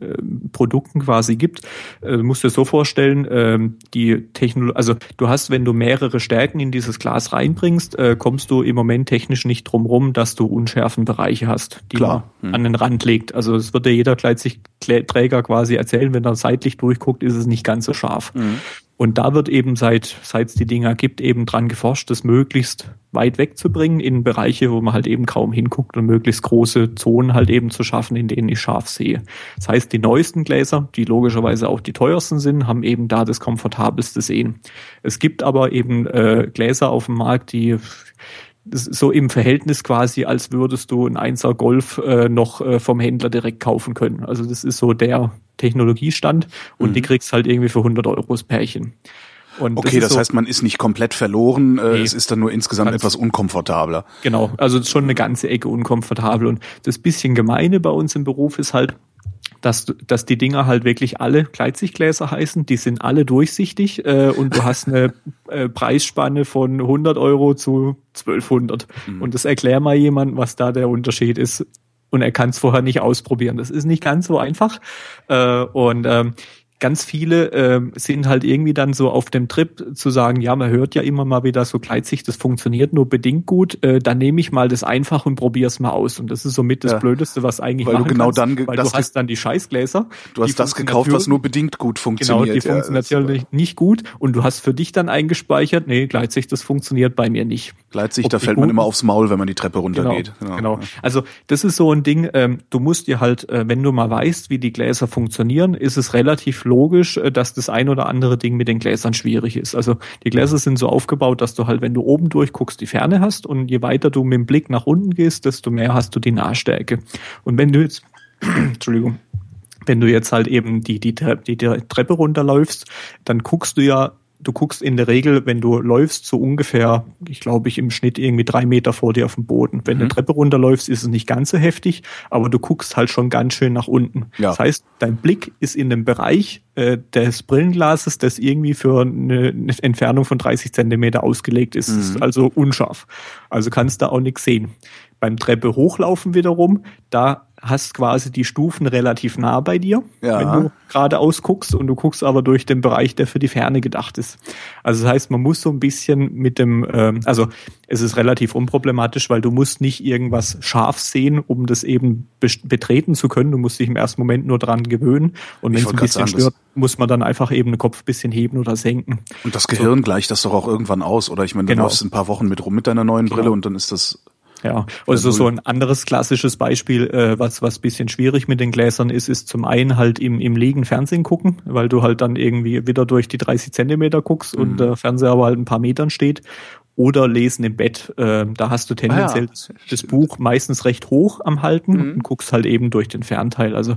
Produkten quasi gibt. Äh, musst dir so vorstellen, ähm, die Technologie, also du hast, wenn du mehrere Stärken in dieses Glas reinbringst, äh, kommst du im Moment technisch nicht drum rum, dass du unschärfen Bereiche hast, die Klar. man hm. an den Rand legt. Also es wird dir jeder Gleitsichtträger quasi erzählen, wenn er seitlich durchguckt, ist es nicht ganz so scharf. Mhm. Und da wird eben seit seit es die Dinger gibt eben dran geforscht, das möglichst weit wegzubringen in Bereiche, wo man halt eben kaum hinguckt und möglichst große Zonen halt eben zu schaffen, in denen ich scharf sehe. Das heißt, die neuesten Gläser, die logischerweise auch die teuersten sind, haben eben da das komfortabelste Sehen. Es gibt aber eben äh, Gläser auf dem Markt, die so im Verhältnis quasi, als würdest du ein Einser Golf äh, noch äh, vom Händler direkt kaufen können. Also das ist so der Technologiestand und mhm. die kriegst halt irgendwie für 100 Euro das Pärchen. Und okay, das, das so, heißt, man ist nicht komplett verloren, äh, nee, es ist dann nur insgesamt etwas unkomfortabler. Genau, also es ist schon eine ganze Ecke unkomfortabel. Und das bisschen Gemeine bei uns im Beruf ist halt, dass, dass die Dinger halt wirklich alle Gleitsichtgläser heißen, die sind alle durchsichtig äh, und du hast eine <laughs> äh, Preisspanne von 100 Euro zu 1200. Mhm. Und das erklär mal jemand, was da der Unterschied ist und er kann es vorher nicht ausprobieren. Das ist nicht ganz so einfach. Äh, und ähm, ganz viele äh, sind halt irgendwie dann so auf dem Trip zu sagen, ja, man hört ja immer mal wieder so Gleitsicht, das funktioniert nur bedingt gut, äh, dann nehme ich mal das einfach und probiere es mal aus. Und das ist somit das ja. Blödeste, was eigentlich weil du genau kannst, dann weil du hast dann die Scheißgläser. Du hast das gekauft, was nur bedingt gut funktioniert. Genau, die ja, funktioniert natürlich nicht gut und du hast für dich dann eingespeichert, nee, Gleitsicht, das funktioniert bei mir nicht. Gleitsicht, da fällt man immer aufs Maul, wenn man die Treppe runtergeht. Genau, genau. genau. Also das ist so ein Ding, ähm, du musst dir halt, äh, wenn du mal weißt, wie die Gläser funktionieren, ist es relativ logisch, äh, dass das ein oder andere Ding mit den Gläsern schwierig ist. Also die Gläser sind so aufgebaut, dass du halt, wenn du oben durchguckst, die Ferne hast und je weiter du mit dem Blick nach unten gehst, desto mehr hast du die Nahstärke. Und wenn du jetzt, <clears throat> Entschuldigung, wenn du jetzt halt eben die, die, die, die Treppe runterläufst, dann guckst du ja du guckst in der Regel, wenn du läufst, so ungefähr, ich glaube, ich im Schnitt irgendwie drei Meter vor dir auf dem Boden. Wenn mhm. du eine Treppe runterläufst, ist es nicht ganz so heftig, aber du guckst halt schon ganz schön nach unten. Ja. Das heißt, dein Blick ist in dem Bereich äh, des Brillenglases, das irgendwie für eine, eine Entfernung von 30 Zentimeter ausgelegt ist. Mhm. ist also unscharf. Also kannst du auch nichts sehen. Beim Treppe hochlaufen wiederum, da hast quasi die Stufen relativ nah bei dir, ja. wenn du geradeaus guckst und du guckst aber durch den Bereich, der für die Ferne gedacht ist. Also das heißt, man muss so ein bisschen mit dem, ähm, also es ist relativ unproblematisch, weil du musst nicht irgendwas scharf sehen, um das eben betreten zu können. Du musst dich im ersten Moment nur dran gewöhnen und wenn es ein bisschen sagen, stört, muss man dann einfach eben den Kopf ein bisschen heben oder senken. Und das Gehirn so. gleicht das doch auch irgendwann aus, oder? Ich meine, du genau. läufst ein paar Wochen mit rum mit deiner neuen Brille genau. und dann ist das ja, also so ein anderes klassisches Beispiel, äh, was was bisschen schwierig mit den Gläsern ist, ist zum einen halt im im Liegen Fernsehen gucken, weil du halt dann irgendwie wieder durch die 30 Zentimeter guckst mhm. und der Fernseher aber halt ein paar Metern steht oder lesen im Bett. Äh, da hast du tendenziell ah, ja. das Buch meistens recht hoch am Halten mhm. und guckst halt eben durch den Fernteil. Also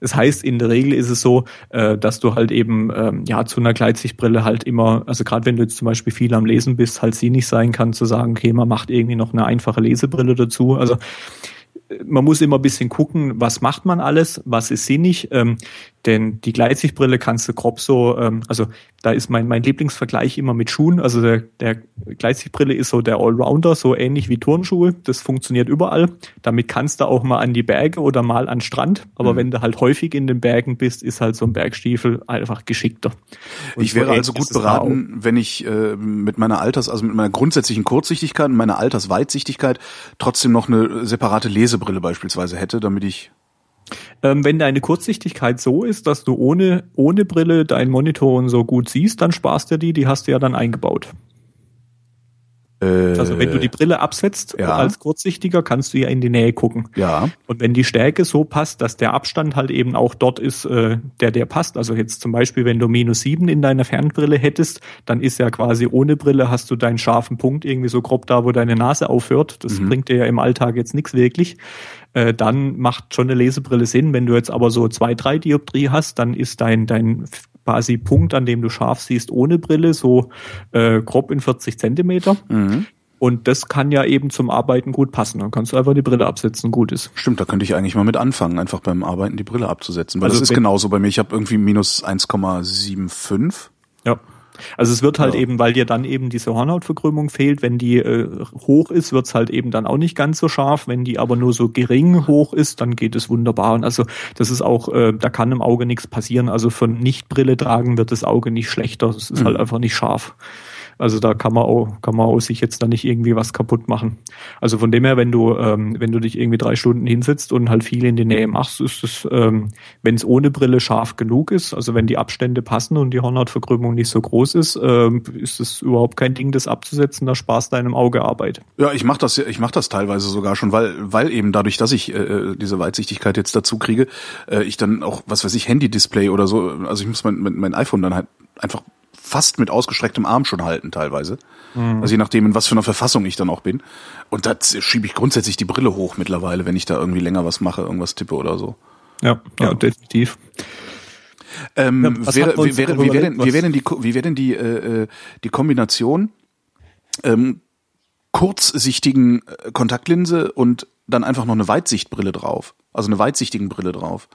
das heißt, in der Regel ist es so, äh, dass du halt eben ähm, ja zu einer Gleitsichtbrille halt immer, also gerade wenn du jetzt zum Beispiel viel am Lesen bist, halt sie nicht sein kann zu sagen, okay, man macht irgendwie noch eine einfache Lesebrille dazu. Also man muss immer ein bisschen gucken, was macht man alles, was ist sinnig. Ähm, denn die Gleitsichtbrille kannst du grob so, ähm, also da ist mein, mein Lieblingsvergleich immer mit Schuhen. Also der, der Gleitsichtbrille ist so der Allrounder, so ähnlich wie Turnschuhe. Das funktioniert überall. Damit kannst du auch mal an die Berge oder mal an Strand. Aber mhm. wenn du halt häufig in den Bergen bist, ist halt so ein Bergstiefel einfach geschickter. Und ich wäre so also gut beraten, wenn ich äh, mit meiner Alters, also mit meiner grundsätzlichen Kurzsichtigkeit und meiner Altersweitsichtigkeit trotzdem noch eine separate Lesebrille beispielsweise hätte, damit ich ähm, wenn deine Kurzsichtigkeit so ist, dass du ohne, ohne Brille deinen Monitor und so gut siehst, dann sparst du die, die hast du ja dann eingebaut. Äh, also wenn du die Brille absetzt ja. als Kurzsichtiger, kannst du ja in die Nähe gucken. Ja. Und wenn die Stärke so passt, dass der Abstand halt eben auch dort ist, äh, der der passt. Also jetzt zum Beispiel, wenn du minus sieben in deiner Fernbrille hättest, dann ist ja quasi ohne Brille hast du deinen scharfen Punkt irgendwie so grob da, wo deine Nase aufhört. Das mhm. bringt dir ja im Alltag jetzt nichts wirklich. Äh, dann macht schon eine Lesebrille Sinn. Wenn du jetzt aber so zwei, drei Dioptrie hast, dann ist dein dein quasi Punkt, an dem du scharf siehst, ohne Brille, so äh, grob in 40 Zentimeter. Mhm. Und das kann ja eben zum Arbeiten gut passen. Dann kannst du einfach die Brille absetzen, gut ist. Stimmt, da könnte ich eigentlich mal mit anfangen, einfach beim Arbeiten die Brille abzusetzen. Weil also das ist genauso bei mir. Ich habe irgendwie minus 1,75. Ja. Also es wird halt ja. eben, weil dir dann eben diese Hornhautverkrümmung fehlt, wenn die äh, hoch ist, wird's halt eben dann auch nicht ganz so scharf. Wenn die aber nur so gering hoch ist, dann geht es wunderbar. Und also das ist auch, äh, da kann im Auge nichts passieren. Also von Nicht-Brille tragen wird das Auge nicht schlechter. Es ist mhm. halt einfach nicht scharf. Also da kann man auch, kann man auch sich jetzt da nicht irgendwie was kaputt machen. Also von dem her, wenn du, ähm, wenn du dich irgendwie drei Stunden hinsetzt und halt viel in die Nähe machst, ist es, ähm, wenn es ohne Brille scharf genug ist, also wenn die Abstände passen und die Hornhautverkrümmung nicht so groß ist, ähm, ist es überhaupt kein Ding, das abzusetzen. Da sparst deinem Auge Arbeit. Ja, ich mach das, ich mach das teilweise sogar schon, weil, weil eben dadurch, dass ich äh, diese Weitsichtigkeit jetzt dazu kriege, äh, ich dann auch, was weiß ich, Handy-Display oder so, also ich muss mein, mein, mein iPhone dann halt einfach fast mit ausgestrecktem Arm schon halten teilweise. Mhm. Also je nachdem, in was für einer Verfassung ich dann auch bin. Und da schiebe ich grundsätzlich die Brille hoch mittlerweile, wenn ich da irgendwie länger was mache, irgendwas tippe oder so. Ja, ja, ja. definitiv. Ähm, ja, wäre, wie wäre, wie wäre denn, wie wäre denn die, wie wäre denn die, äh, äh, die Kombination ähm, kurzsichtigen äh, Kontaktlinse und dann einfach noch eine Weitsichtbrille drauf? Also eine weitsichtigen Brille drauf.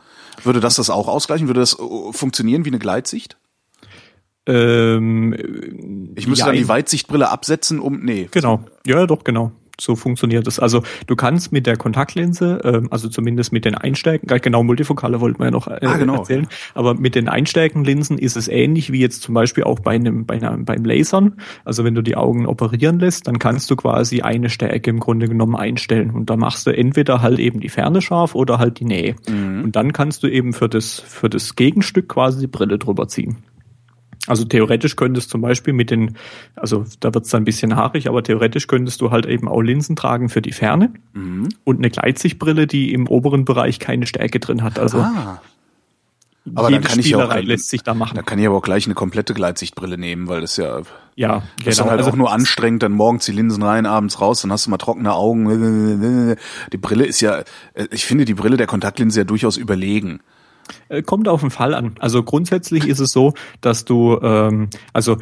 Würde das das auch ausgleichen? Würde das äh, funktionieren wie eine Gleitsicht? Ähm, ich müsste ja, dann die Weitsichtbrille absetzen, um. Nee. Genau. Ja, doch, genau. So funktioniert es. Also du kannst mit der Kontaktlinse, ähm, also zumindest mit den Einsteigen, genau Multifokale wollten wir ja noch äh, ah, genau. erzählen, aber mit den Einsteigenlinsen ist es ähnlich wie jetzt zum Beispiel auch bei einem, bei einem beim Lasern. Also wenn du die Augen operieren lässt, dann kannst du quasi eine Stärke im Grunde genommen einstellen und da machst du entweder halt eben die Ferne scharf oder halt die Nähe. Mhm. Und dann kannst du eben für das für das Gegenstück quasi die Brille drüber ziehen. Also theoretisch könntest zum Beispiel mit den, also da wird es dann ein bisschen haarig, aber theoretisch könntest du halt eben auch Linsen tragen für die Ferne mhm. und eine Gleitsichtbrille, die im oberen Bereich keine Stärke drin hat. Also ah. Aber dann kann ich ja auch, lässt sich da machen. Da kann ich aber auch gleich eine komplette Gleitsichtbrille nehmen, weil das ja, ja, das genau. ist dann halt also, auch nur anstrengend, dann morgens die Linsen rein, abends raus, dann hast du mal trockene Augen. Die Brille ist ja, ich finde die Brille der Kontaktlinse ja durchaus überlegen. Äh, kommt auf den Fall an. Also grundsätzlich ist es so, dass du, ähm, also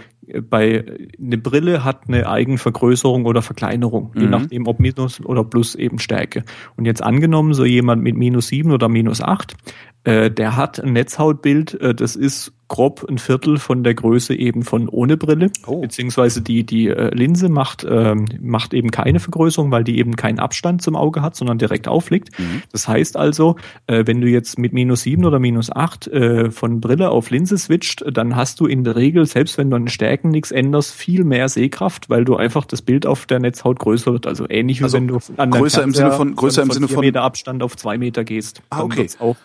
bei eine Brille hat eine Eigenvergrößerung oder Verkleinerung, mhm. je nachdem ob Minus oder Plus eben Stärke. Und jetzt angenommen, so jemand mit minus sieben oder minus acht, äh, der hat ein Netzhautbild, äh, das ist grob ein Viertel von der Größe eben von ohne Brille, oh. beziehungsweise die, die äh, Linse macht, ähm, macht eben keine Vergrößerung, weil die eben keinen Abstand zum Auge hat, sondern direkt aufliegt. Mhm. Das heißt also, äh, wenn du jetzt mit minus sieben oder minus acht äh, von Brille auf Linse switcht, dann hast du in der Regel, selbst wenn du an Stärken nichts änderst, viel mehr Sehkraft, weil du einfach das Bild auf der Netzhaut größer wird. Also ähnlich wie also wenn du an größer im Sinne von größer im Sinne von Meter Abstand auf zwei Meter gehst. Ah, okay. Auch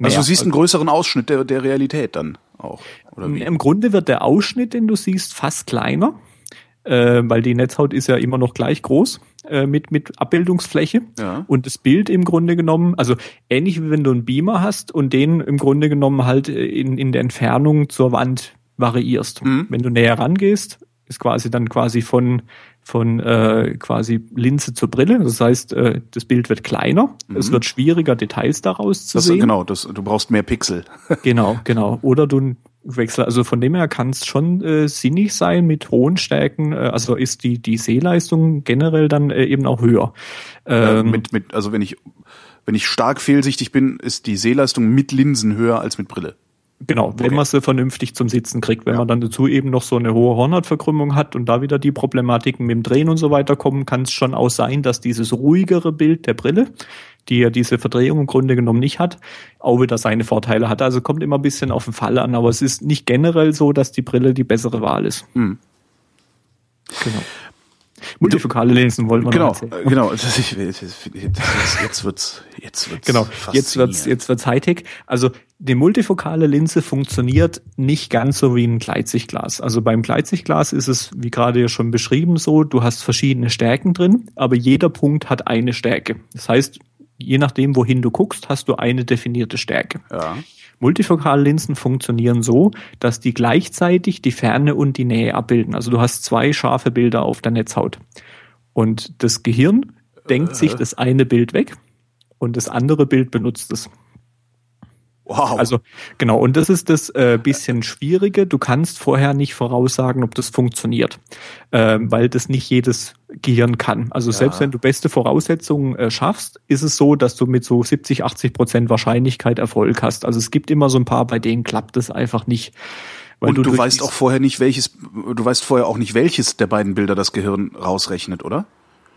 also du siehst einen größeren Ausschnitt der, der Realität dann auch. Oder wie? Im Grunde wird der Ausschnitt, den du siehst, fast kleiner, äh, weil die Netzhaut ist ja immer noch gleich groß äh, mit, mit Abbildungsfläche. Ja. Und das Bild im Grunde genommen, also ähnlich wie wenn du einen Beamer hast und den im Grunde genommen halt in, in der Entfernung zur Wand variierst. Mhm. Wenn du näher rangehst, ist quasi dann quasi von von äh, quasi Linse zur Brille. Das heißt, äh, das Bild wird kleiner, mhm. es wird schwieriger, Details daraus zu das, sehen. Genau, das, du brauchst mehr Pixel. <laughs> genau, genau. Oder du wechselst, also von dem her kann es schon äh, sinnig sein mit hohen Stärken, äh, also ist die, die Sehleistung generell dann äh, eben auch höher. Äh, ähm, äh, mit, mit, also wenn ich, wenn ich stark fehlsichtig bin, ist die Sehleistung mit Linsen höher als mit Brille. Genau, wenn okay. man sie vernünftig zum Sitzen kriegt. Wenn ja. man dann dazu eben noch so eine hohe Hornhautverkrümmung hat und da wieder die Problematiken mit dem Drehen und so weiter kommen, kann es schon auch sein, dass dieses ruhigere Bild der Brille, die ja diese Verdrehung im Grunde genommen nicht hat, auch wieder seine Vorteile hat. Also kommt immer ein bisschen auf den Fall an, aber es ist nicht generell so, dass die Brille die bessere Wahl ist. Hm. Genau. Multifokale Linsen wollen wir genau, noch erzählen. Genau, das, ich, jetzt, jetzt wird's, jetzt wird's. Genau, jetzt wird's, jetzt wird's Hightech. Also die multifokale Linse funktioniert nicht ganz so wie ein Gleitsichtglas. Also beim Gleitsichtglas ist es, wie gerade ja schon beschrieben, so, du hast verschiedene Stärken drin, aber jeder Punkt hat eine Stärke. Das heißt, je nachdem, wohin du guckst, hast du eine definierte Stärke. Ja. Multifokallinsen funktionieren so, dass die gleichzeitig die Ferne und die Nähe abbilden. Also du hast zwei scharfe Bilder auf der Netzhaut. Und das Gehirn denkt sich äh. das eine Bild weg und das andere Bild benutzt es. Wow. Also genau, und das ist das äh, bisschen Schwierige. Du kannst vorher nicht voraussagen, ob das funktioniert, äh, weil das nicht jedes Gehirn kann. Also ja. selbst wenn du beste Voraussetzungen äh, schaffst, ist es so, dass du mit so 70, 80 Prozent Wahrscheinlichkeit Erfolg hast. Also es gibt immer so ein paar, bei denen klappt es einfach nicht. Weil Und du, du weißt auch vorher nicht, welches, du weißt vorher auch nicht, welches der beiden Bilder das Gehirn rausrechnet, oder?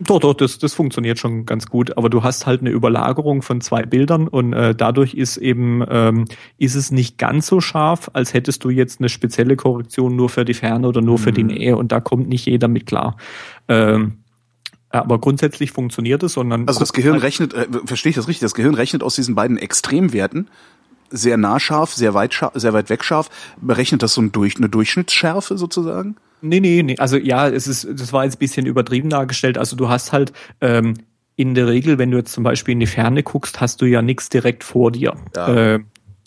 Doch, doch, das, das funktioniert schon ganz gut. Aber du hast halt eine Überlagerung von zwei Bildern und äh, dadurch ist eben ähm, ist es nicht ganz so scharf, als hättest du jetzt eine spezielle Korrektion nur für die Ferne oder nur mhm. für die mhm. Nähe und da kommt nicht jeder mit klar. Ähm, aber grundsätzlich funktioniert es, sondern also das Gehirn halt rechnet, äh, verstehe ich das richtig? Das Gehirn rechnet aus diesen beiden Extremwerten sehr nah scharf, sehr weit scharf, sehr weit weg scharf. Berechnet das so ein Durch, eine Durchschnittsschärfe sozusagen? Nee, nee, nee. Also ja, es ist, das war jetzt ein bisschen übertrieben dargestellt. Also du hast halt ähm, in der Regel, wenn du jetzt zum Beispiel in die Ferne guckst, hast du ja nichts direkt vor dir. Ja. Äh,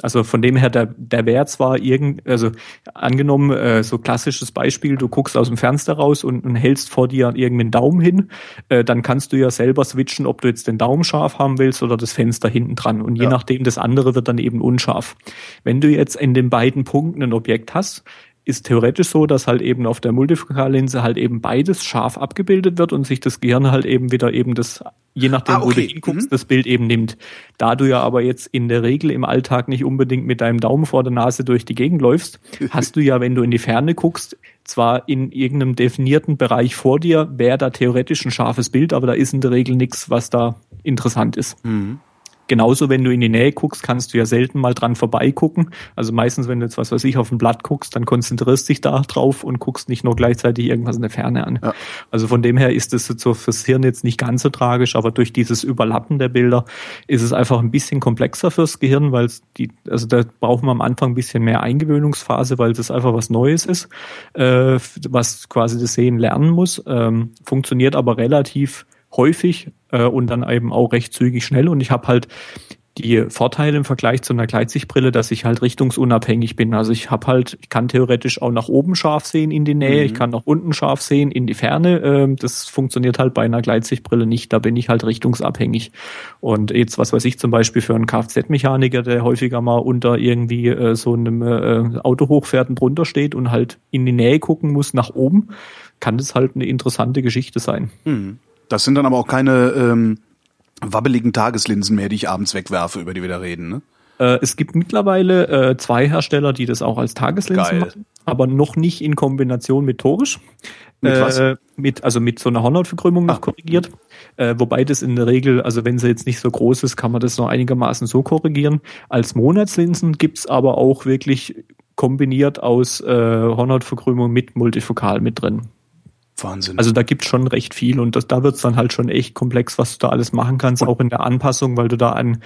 also von dem her, der, der Wert zwar irgend, also angenommen, äh, so klassisches Beispiel, du guckst aus dem Fenster raus und, und hältst vor dir irgendeinen Daumen hin, äh, dann kannst du ja selber switchen, ob du jetzt den Daumen scharf haben willst oder das Fenster hinten dran. Und je ja. nachdem, das andere wird dann eben unscharf. Wenn du jetzt in den beiden Punkten ein Objekt hast, ist theoretisch so, dass halt eben auf der Multifokallinse halt eben beides scharf abgebildet wird und sich das Gehirn halt eben wieder eben das, je nachdem, ah, okay. wo du hinguckst, mhm. das Bild eben nimmt. Da du ja aber jetzt in der Regel im Alltag nicht unbedingt mit deinem Daumen vor der Nase durch die Gegend läufst, <laughs> hast du ja, wenn du in die Ferne guckst, zwar in irgendeinem definierten Bereich vor dir, wäre da theoretisch ein scharfes Bild, aber da ist in der Regel nichts, was da interessant ist. Mhm. Genauso, wenn du in die Nähe guckst, kannst du ja selten mal dran vorbeigucken. Also meistens, wenn du jetzt was weiß ich auf ein Blatt guckst, dann konzentrierst dich da drauf und guckst nicht nur gleichzeitig irgendwas in der Ferne an. Ja. Also von dem her ist es so fürs Hirn jetzt nicht ganz so tragisch, aber durch dieses Überlappen der Bilder ist es einfach ein bisschen komplexer fürs Gehirn, weil die, also da brauchen wir am Anfang ein bisschen mehr Eingewöhnungsphase, weil das einfach was Neues ist, äh, was quasi das Sehen lernen muss. Ähm, funktioniert aber relativ häufig äh, und dann eben auch recht zügig schnell. Und ich habe halt die Vorteile im Vergleich zu einer Gleitsichtbrille, dass ich halt richtungsunabhängig bin. Also ich habe halt, ich kann theoretisch auch nach oben scharf sehen in die Nähe, mhm. ich kann nach unten scharf sehen in die Ferne. Ähm, das funktioniert halt bei einer Gleitsichtbrille nicht. Da bin ich halt richtungsabhängig. Und jetzt, was weiß ich, zum Beispiel für einen Kfz-Mechaniker, der häufiger mal unter irgendwie äh, so einem äh, Auto hochfährt und drunter steht und halt in die Nähe gucken muss nach oben, kann das halt eine interessante Geschichte sein. Mhm. Das sind dann aber auch keine ähm, wabbeligen Tageslinsen mehr, die ich abends wegwerfe, über die wir da reden, ne? Äh, es gibt mittlerweile äh, zwei Hersteller, die das auch als Tageslinsen Geil. machen, aber noch nicht in Kombination mit Torisch. Mit was? Äh, mit, also mit so einer Hornhautverkrümmung noch ah. korrigiert. Äh, wobei das in der Regel, also wenn sie jetzt nicht so groß ist, kann man das noch einigermaßen so korrigieren. Als Monatslinsen gibt's aber auch wirklich kombiniert aus äh, Hornhautverkrümmung mit Multifokal mit drin. Wahnsinn. Also da gibt's schon recht viel und das, da wird's dann halt schon echt komplex, was du da alles machen kannst, und auch in der Anpassung, weil du da an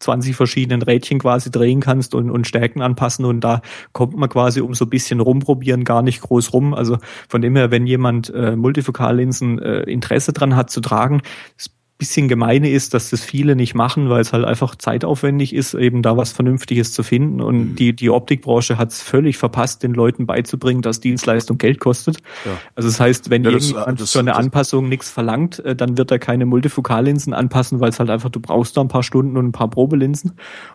20 verschiedenen Rädchen quasi drehen kannst und, und Stärken anpassen und da kommt man quasi um so ein bisschen rumprobieren gar nicht groß rum. Also von dem her, wenn jemand äh, Multifokallinsen äh, Interesse dran hat zu tragen, bisschen gemeine ist, dass das viele nicht machen, weil es halt einfach zeitaufwendig ist, eben da was Vernünftiges zu finden. Und mhm. die, die Optikbranche hat es völlig verpasst, den Leuten beizubringen, dass Dienstleistung Geld kostet. Ja. Also das heißt, wenn ja, das, irgendjemand das, für eine Anpassung nichts verlangt, äh, dann wird er keine Multifokallinsen anpassen, weil es halt einfach, du brauchst da ein paar Stunden und ein paar Probelinsen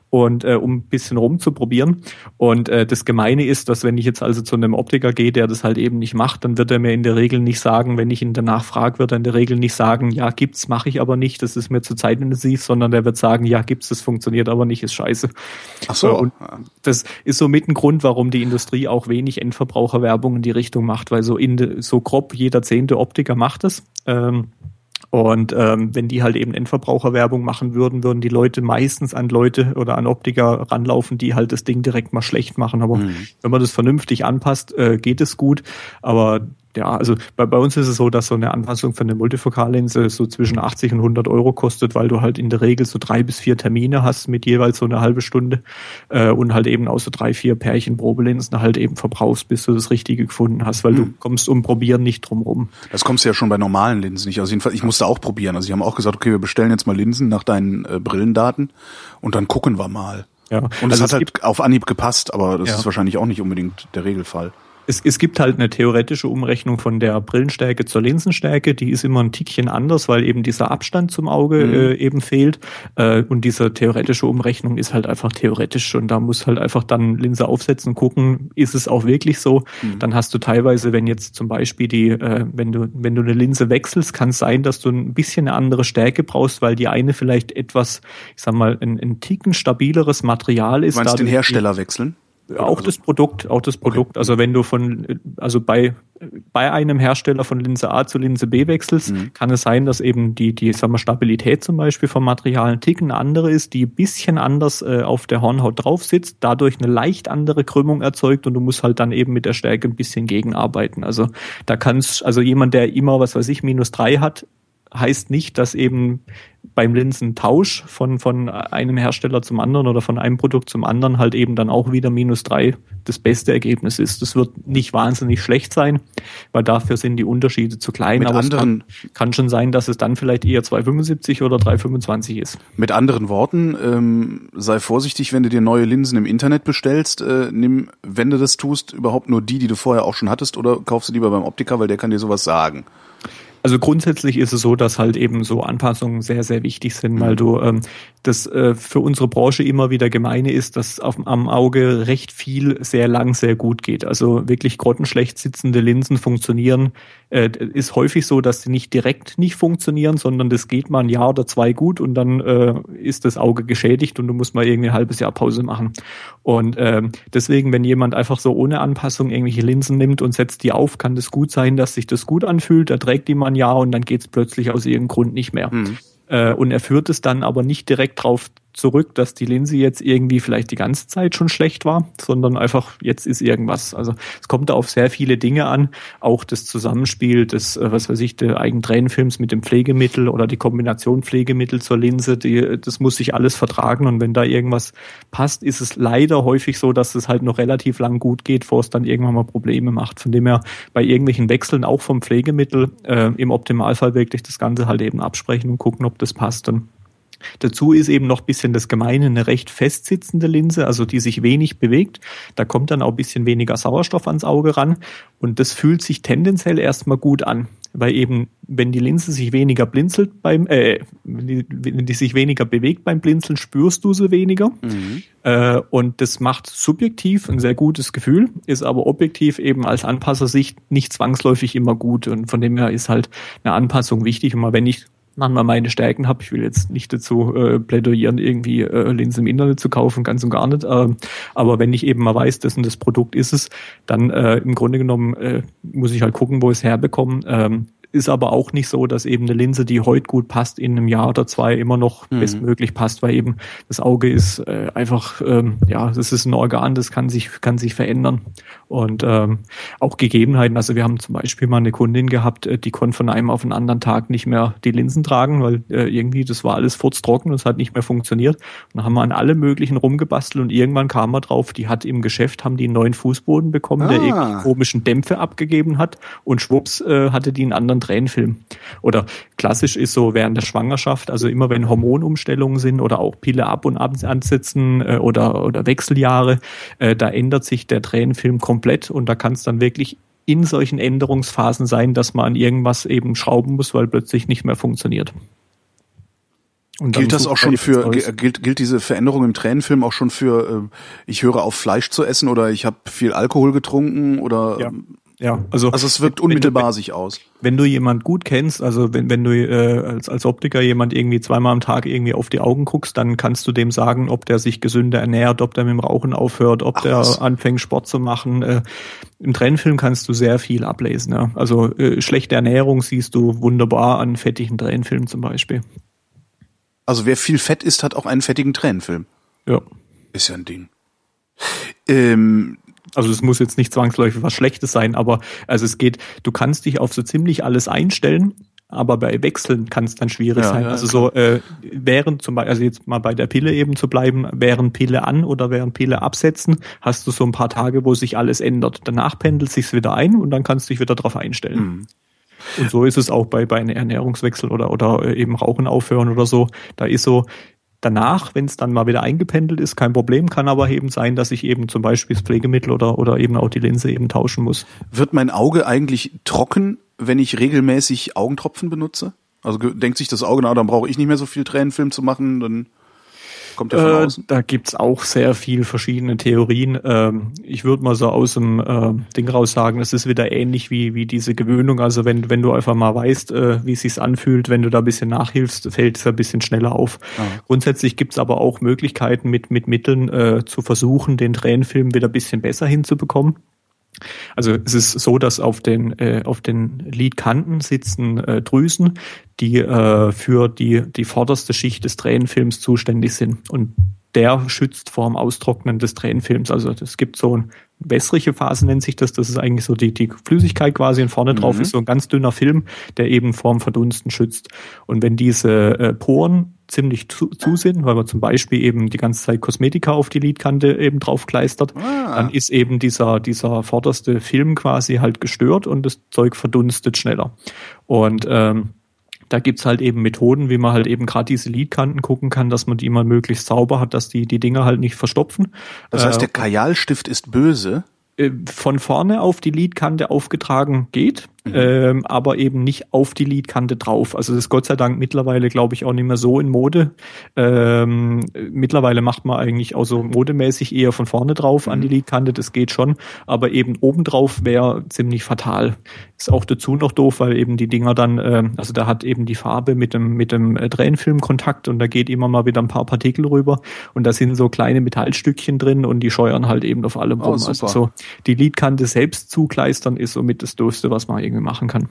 und äh, um ein bisschen rumzuprobieren. Und äh, das Gemeine ist, dass wenn ich jetzt also zu einem Optiker gehe, der das halt eben nicht macht, dann wird er mir in der Regel nicht sagen, wenn ich ihn danach frage, wird er in der Regel nicht sagen, ja, gibt's, mache ich aber nicht, das ist mir zu zeitintensiv, sondern der wird sagen, ja, gibt's, das funktioniert aber nicht, ist scheiße. Ach so. Und das ist so mit ein Grund, warum die Industrie auch wenig Endverbraucherwerbung in die Richtung macht, weil so in so grob jeder zehnte Optiker macht es. Ähm, und ähm, wenn die halt eben Endverbraucherwerbung machen würden, würden die Leute meistens an Leute oder an Optiker ranlaufen, die halt das Ding direkt mal schlecht machen. Aber mhm. wenn man das vernünftig anpasst, äh, geht es gut. Aber ja, also bei, bei uns ist es so, dass so eine Anpassung für eine Multifokallinse so zwischen 80 und 100 Euro kostet, weil du halt in der Regel so drei bis vier Termine hast mit jeweils so eine halbe Stunde äh, und halt eben auch so drei, vier Pärchen Probelinsen halt eben verbrauchst, bis du das Richtige gefunden hast, weil hm. du kommst um Probieren nicht drum rum. Das kommst du ja schon bei normalen Linsen nicht. Also jedenfalls, ich musste auch probieren. Also sie haben auch gesagt, okay, wir bestellen jetzt mal Linsen nach deinen äh, Brillendaten und dann gucken wir mal. Ja. Und es also hat halt auf Anhieb gepasst, aber das ja. ist wahrscheinlich auch nicht unbedingt der Regelfall es, es gibt halt eine theoretische Umrechnung von der Brillenstärke zur Linsenstärke, die ist immer ein Tickchen anders, weil eben dieser Abstand zum Auge mhm. äh, eben fehlt. Äh, und diese theoretische Umrechnung ist halt einfach theoretisch und da muss halt einfach dann Linse aufsetzen, gucken, ist es auch wirklich so. Mhm. Dann hast du teilweise, wenn jetzt zum Beispiel die, äh, wenn du, wenn du eine Linse wechselst, kann es sein, dass du ein bisschen eine andere Stärke brauchst, weil die eine vielleicht etwas, ich sag mal, ein, ein Ticken stabileres Material ist. Du meinst den Hersteller wechseln? Auch das Produkt, auch das Produkt. Okay. Also wenn du von, also bei, bei einem Hersteller von Linse A zu Linse B wechselst, mhm. kann es sein, dass eben die, die, sagen wir, Stabilität zum Beispiel vom Material ein Ticken andere ist, die ein bisschen anders äh, auf der Hornhaut drauf sitzt, dadurch eine leicht andere Krümmung erzeugt und du musst halt dann eben mit der Stärke ein bisschen gegenarbeiten. Also da kannst, also jemand, der immer, was weiß ich, minus drei hat, heißt nicht, dass eben beim Linsentausch von, von einem Hersteller zum anderen oder von einem Produkt zum anderen halt eben dann auch wieder minus drei das beste Ergebnis ist. Das wird nicht wahnsinnig schlecht sein, weil dafür sind die Unterschiede zu klein. Mit aber anderen, es kann, kann, schon sein, dass es dann vielleicht eher 275 oder 325 ist. Mit anderen Worten, ähm, sei vorsichtig, wenn du dir neue Linsen im Internet bestellst. Äh, nimm, wenn du das tust, überhaupt nur die, die du vorher auch schon hattest, oder kaufst du lieber beim Optiker, weil der kann dir sowas sagen. Also grundsätzlich ist es so, dass halt eben so Anpassungen sehr, sehr wichtig sind, weil mhm. du ähm, das äh, für unsere Branche immer wieder gemeine ist, dass auf, am Auge recht viel sehr lang sehr gut geht. Also wirklich grottenschlecht sitzende Linsen funktionieren. Äh, ist häufig so, dass sie nicht direkt nicht funktionieren, sondern das geht mal ein Jahr oder zwei gut und dann äh, ist das Auge geschädigt und du musst mal irgendwie ein halbes Jahr Pause machen. Und äh, deswegen, wenn jemand einfach so ohne Anpassung irgendwelche Linsen nimmt und setzt die auf, kann das gut sein, dass sich das gut anfühlt. Er trägt die mal ein Jahr und dann geht es plötzlich aus irgendeinem Grund nicht mehr. Mhm. Äh, und er führt es dann aber nicht direkt drauf zurück, dass die Linse jetzt irgendwie vielleicht die ganze Zeit schon schlecht war, sondern einfach jetzt ist irgendwas. Also es kommt da auf sehr viele Dinge an, auch das Zusammenspiel des, äh, was weiß ich, der Eigentränenfilms mit dem Pflegemittel oder die Kombination Pflegemittel zur Linse, die, das muss sich alles vertragen und wenn da irgendwas passt, ist es leider häufig so, dass es halt noch relativ lang gut geht, bevor es dann irgendwann mal Probleme macht. Von dem her bei irgendwelchen Wechseln auch vom Pflegemittel äh, im Optimalfall wirklich das Ganze halt eben absprechen und gucken, ob das passt. Und Dazu ist eben noch bisschen das Gemeine eine recht festsitzende Linse, also die sich wenig bewegt. Da kommt dann auch ein bisschen weniger Sauerstoff ans Auge ran und das fühlt sich tendenziell erstmal gut an, weil eben wenn die Linse sich weniger blinzelt beim, äh, wenn die, wenn die sich weniger bewegt beim Blinzeln, spürst du sie weniger mhm. äh, und das macht subjektiv ein sehr gutes Gefühl, ist aber objektiv eben als Anpassersicht nicht zwangsläufig immer gut und von dem her ist halt eine Anpassung wichtig und mal wenn ich manchmal meine Stärken habe. Ich will jetzt nicht dazu äh, plädoyieren, irgendwie äh, Linsen im Internet zu kaufen, ganz und gar nicht. Äh, aber wenn ich eben mal weiß, dass das Produkt ist es, dann äh, im Grunde genommen äh, muss ich halt gucken, wo ich es herbekomme. Ähm, ist aber auch nicht so, dass eben eine Linse, die heute gut passt, in einem Jahr oder zwei immer noch mhm. bestmöglich passt, weil eben das Auge ist äh, einfach, ähm, ja, das ist ein Organ, das kann sich, kann sich verändern. Und ähm, auch Gegebenheiten, also wir haben zum Beispiel mal eine Kundin gehabt, äh, die konnte von einem auf den anderen Tag nicht mehr die Linsen tragen, weil äh, irgendwie das war alles furztrocken und es hat nicht mehr funktioniert. Und dann haben wir an alle möglichen rumgebastelt und irgendwann kam man drauf, die hat im Geschäft, haben die einen neuen Fußboden bekommen, ah. der irgendwie komischen Dämpfe abgegeben hat und schwupps äh, hatte die einen anderen Tränenfilm. Oder klassisch ist so während der Schwangerschaft, also immer wenn Hormonumstellungen sind oder auch Pille ab und ab ansetzen äh, oder, oder Wechseljahre, äh, da ändert sich der Tränenfilm komplett und da kann es dann wirklich in solchen Änderungsphasen sein, dass man an irgendwas eben schrauben muss, weil plötzlich nicht mehr funktioniert. Und gilt das auch schon für gilt gilt diese Veränderung im Tränenfilm auch schon für äh, ich höre auf Fleisch zu essen oder ich habe viel Alkohol getrunken oder ja. Ja, also, also es wirkt unmittelbar wenn, sich aus. Wenn du jemand gut kennst, also wenn, wenn du äh, als, als Optiker jemand irgendwie zweimal am Tag irgendwie auf die Augen guckst, dann kannst du dem sagen, ob der sich gesünder ernährt, ob der mit dem Rauchen aufhört, ob Ach, der was? anfängt Sport zu machen. Äh, Im Tränenfilm kannst du sehr viel ablesen. Ja? Also äh, schlechte Ernährung siehst du wunderbar an fettigen Tränenfilmen zum Beispiel. Also wer viel Fett isst, hat auch einen fettigen Tränenfilm. Ja. Ist ja ein Ding. Ähm, also es muss jetzt nicht zwangsläufig was Schlechtes sein, aber also es geht, du kannst dich auf so ziemlich alles einstellen, aber bei Wechseln kann es dann schwierig ja, sein. Ja, also so äh, während zum Beispiel, also jetzt mal bei der Pille eben zu bleiben, während Pille an oder während Pille absetzen, hast du so ein paar Tage, wo sich alles ändert. Danach pendelt sich's wieder ein und dann kannst du dich wieder darauf einstellen. Mhm. Und so ist es auch bei, bei einem Ernährungswechsel oder, oder äh, eben Rauchen aufhören oder so. Da ist so, danach, wenn es dann mal wieder eingependelt ist, kein Problem, kann aber eben sein, dass ich eben zum Beispiel das Pflegemittel oder, oder eben auch die Linse eben tauschen muss. Wird mein Auge eigentlich trocken, wenn ich regelmäßig Augentropfen benutze? Also denkt sich das Auge, na, dann brauche ich nicht mehr so viel Tränenfilm zu machen, dann Kommt der von Äh, außen? da gibt's auch sehr viel verschiedene Theorien. Ähm, ich würde mal so aus dem äh, Ding raus sagen, es ist wieder ähnlich wie, wie diese Gewöhnung. Also wenn, wenn du einfach mal weißt, äh, wie es sich anfühlt, wenn du da ein bisschen nachhilfst, fällt es ein bisschen schneller auf. Grundsätzlich gibt's aber auch Möglichkeiten, mit, mit Mitteln äh, zu versuchen, den Tränenfilm wieder ein bisschen besser hinzubekommen. Also es ist so, dass auf den äh, auf den Lidkanten sitzen äh, Drüsen, die äh, für die die vorderste Schicht des Tränenfilms zuständig sind. Und der schützt vor dem Austrocknen des Tränenfilms. Also es gibt so eine wässrige Phase nennt sich das. Das ist eigentlich so die die Flüssigkeit quasi und vorne drauf ist so ein ganz dünner Film, der eben vorm Verdunsten schützt. Und wenn diese äh, Poren ziemlich zu, zu sind, weil man zum Beispiel eben die ganze Zeit Kosmetika auf die Lidkante eben draufkleistert, Ah. dann ist eben dieser, dieser vorderste Film quasi halt gestört und das Zeug verdunstet schneller. Und ähm, da gibt's halt eben Methoden, wie man halt eben gerade diese Lidkanten gucken kann, dass man die immer möglichst sauber hat, dass die die Dinger halt nicht verstopfen. Das heißt, Äh, der Kajalstift ist böse. äh, von vorne auf die Lidkante aufgetragen geht, Mhm. ähm, aber eben nicht auf die Lidkante drauf. Also das ist Gott sei Dank mittlerweile, glaube ich, auch nicht mehr so in Mode. Ähm, mittlerweile macht man eigentlich auch so modemäßig eher von vorne drauf an die Mhm. Lidkante, das geht schon, aber eben obendrauf wäre ziemlich fatal. Ist auch dazu noch doof, weil eben die Dinger dann, ähm, also da hat eben die Farbe mit dem, mit dem äh, Tränenfilm Kontakt und da geht immer mal wieder ein paar Partikel rüber und da sind so kleine Metallstückchen drin und die scheuern halt eben auf allem Oh, rum. also super. so die Lidkante selbst zukleistern ist somit das Doofste, was man irgendwie machen kann.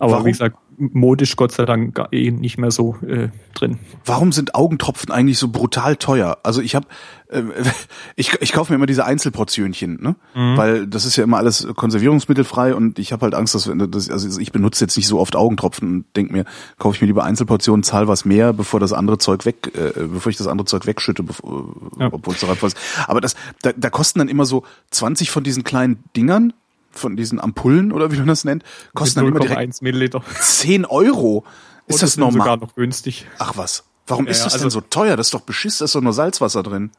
Aber Warum? wie gesagt, modisch Gott sei Dank eh nicht mehr so äh, drin. Warum sind Augentropfen eigentlich so brutal teuer? Also ich habe, äh, <laughs> ich, ich kaufe mir immer diese Einzelportionchen, ne? Mhm. Weil das ist ja immer alles konservierungsmittelfrei und ich habe halt Angst, dass das, also ich benutze jetzt nicht so oft Augentropfen und denk mir, kaufe ich mir lieber Einzelportionen, zahl was mehr, bevor das andere Zeug weg, äh, bevor ich das andere Zeug wegschütte, Ja. obwohl es darauf was. Aber das, da, da kosten dann immer so 20 von diesen kleinen Dingern, von diesen Ampullen oder wie man das nennt, kosten dann immer direkt 0,1 Milliliter. 10 Euro. Ist das sind sogar normal? noch günstig. Ach was. Warum Ja, ist das also- denn so teuer? Das ist doch beschiss, da ist doch nur Salzwasser drin.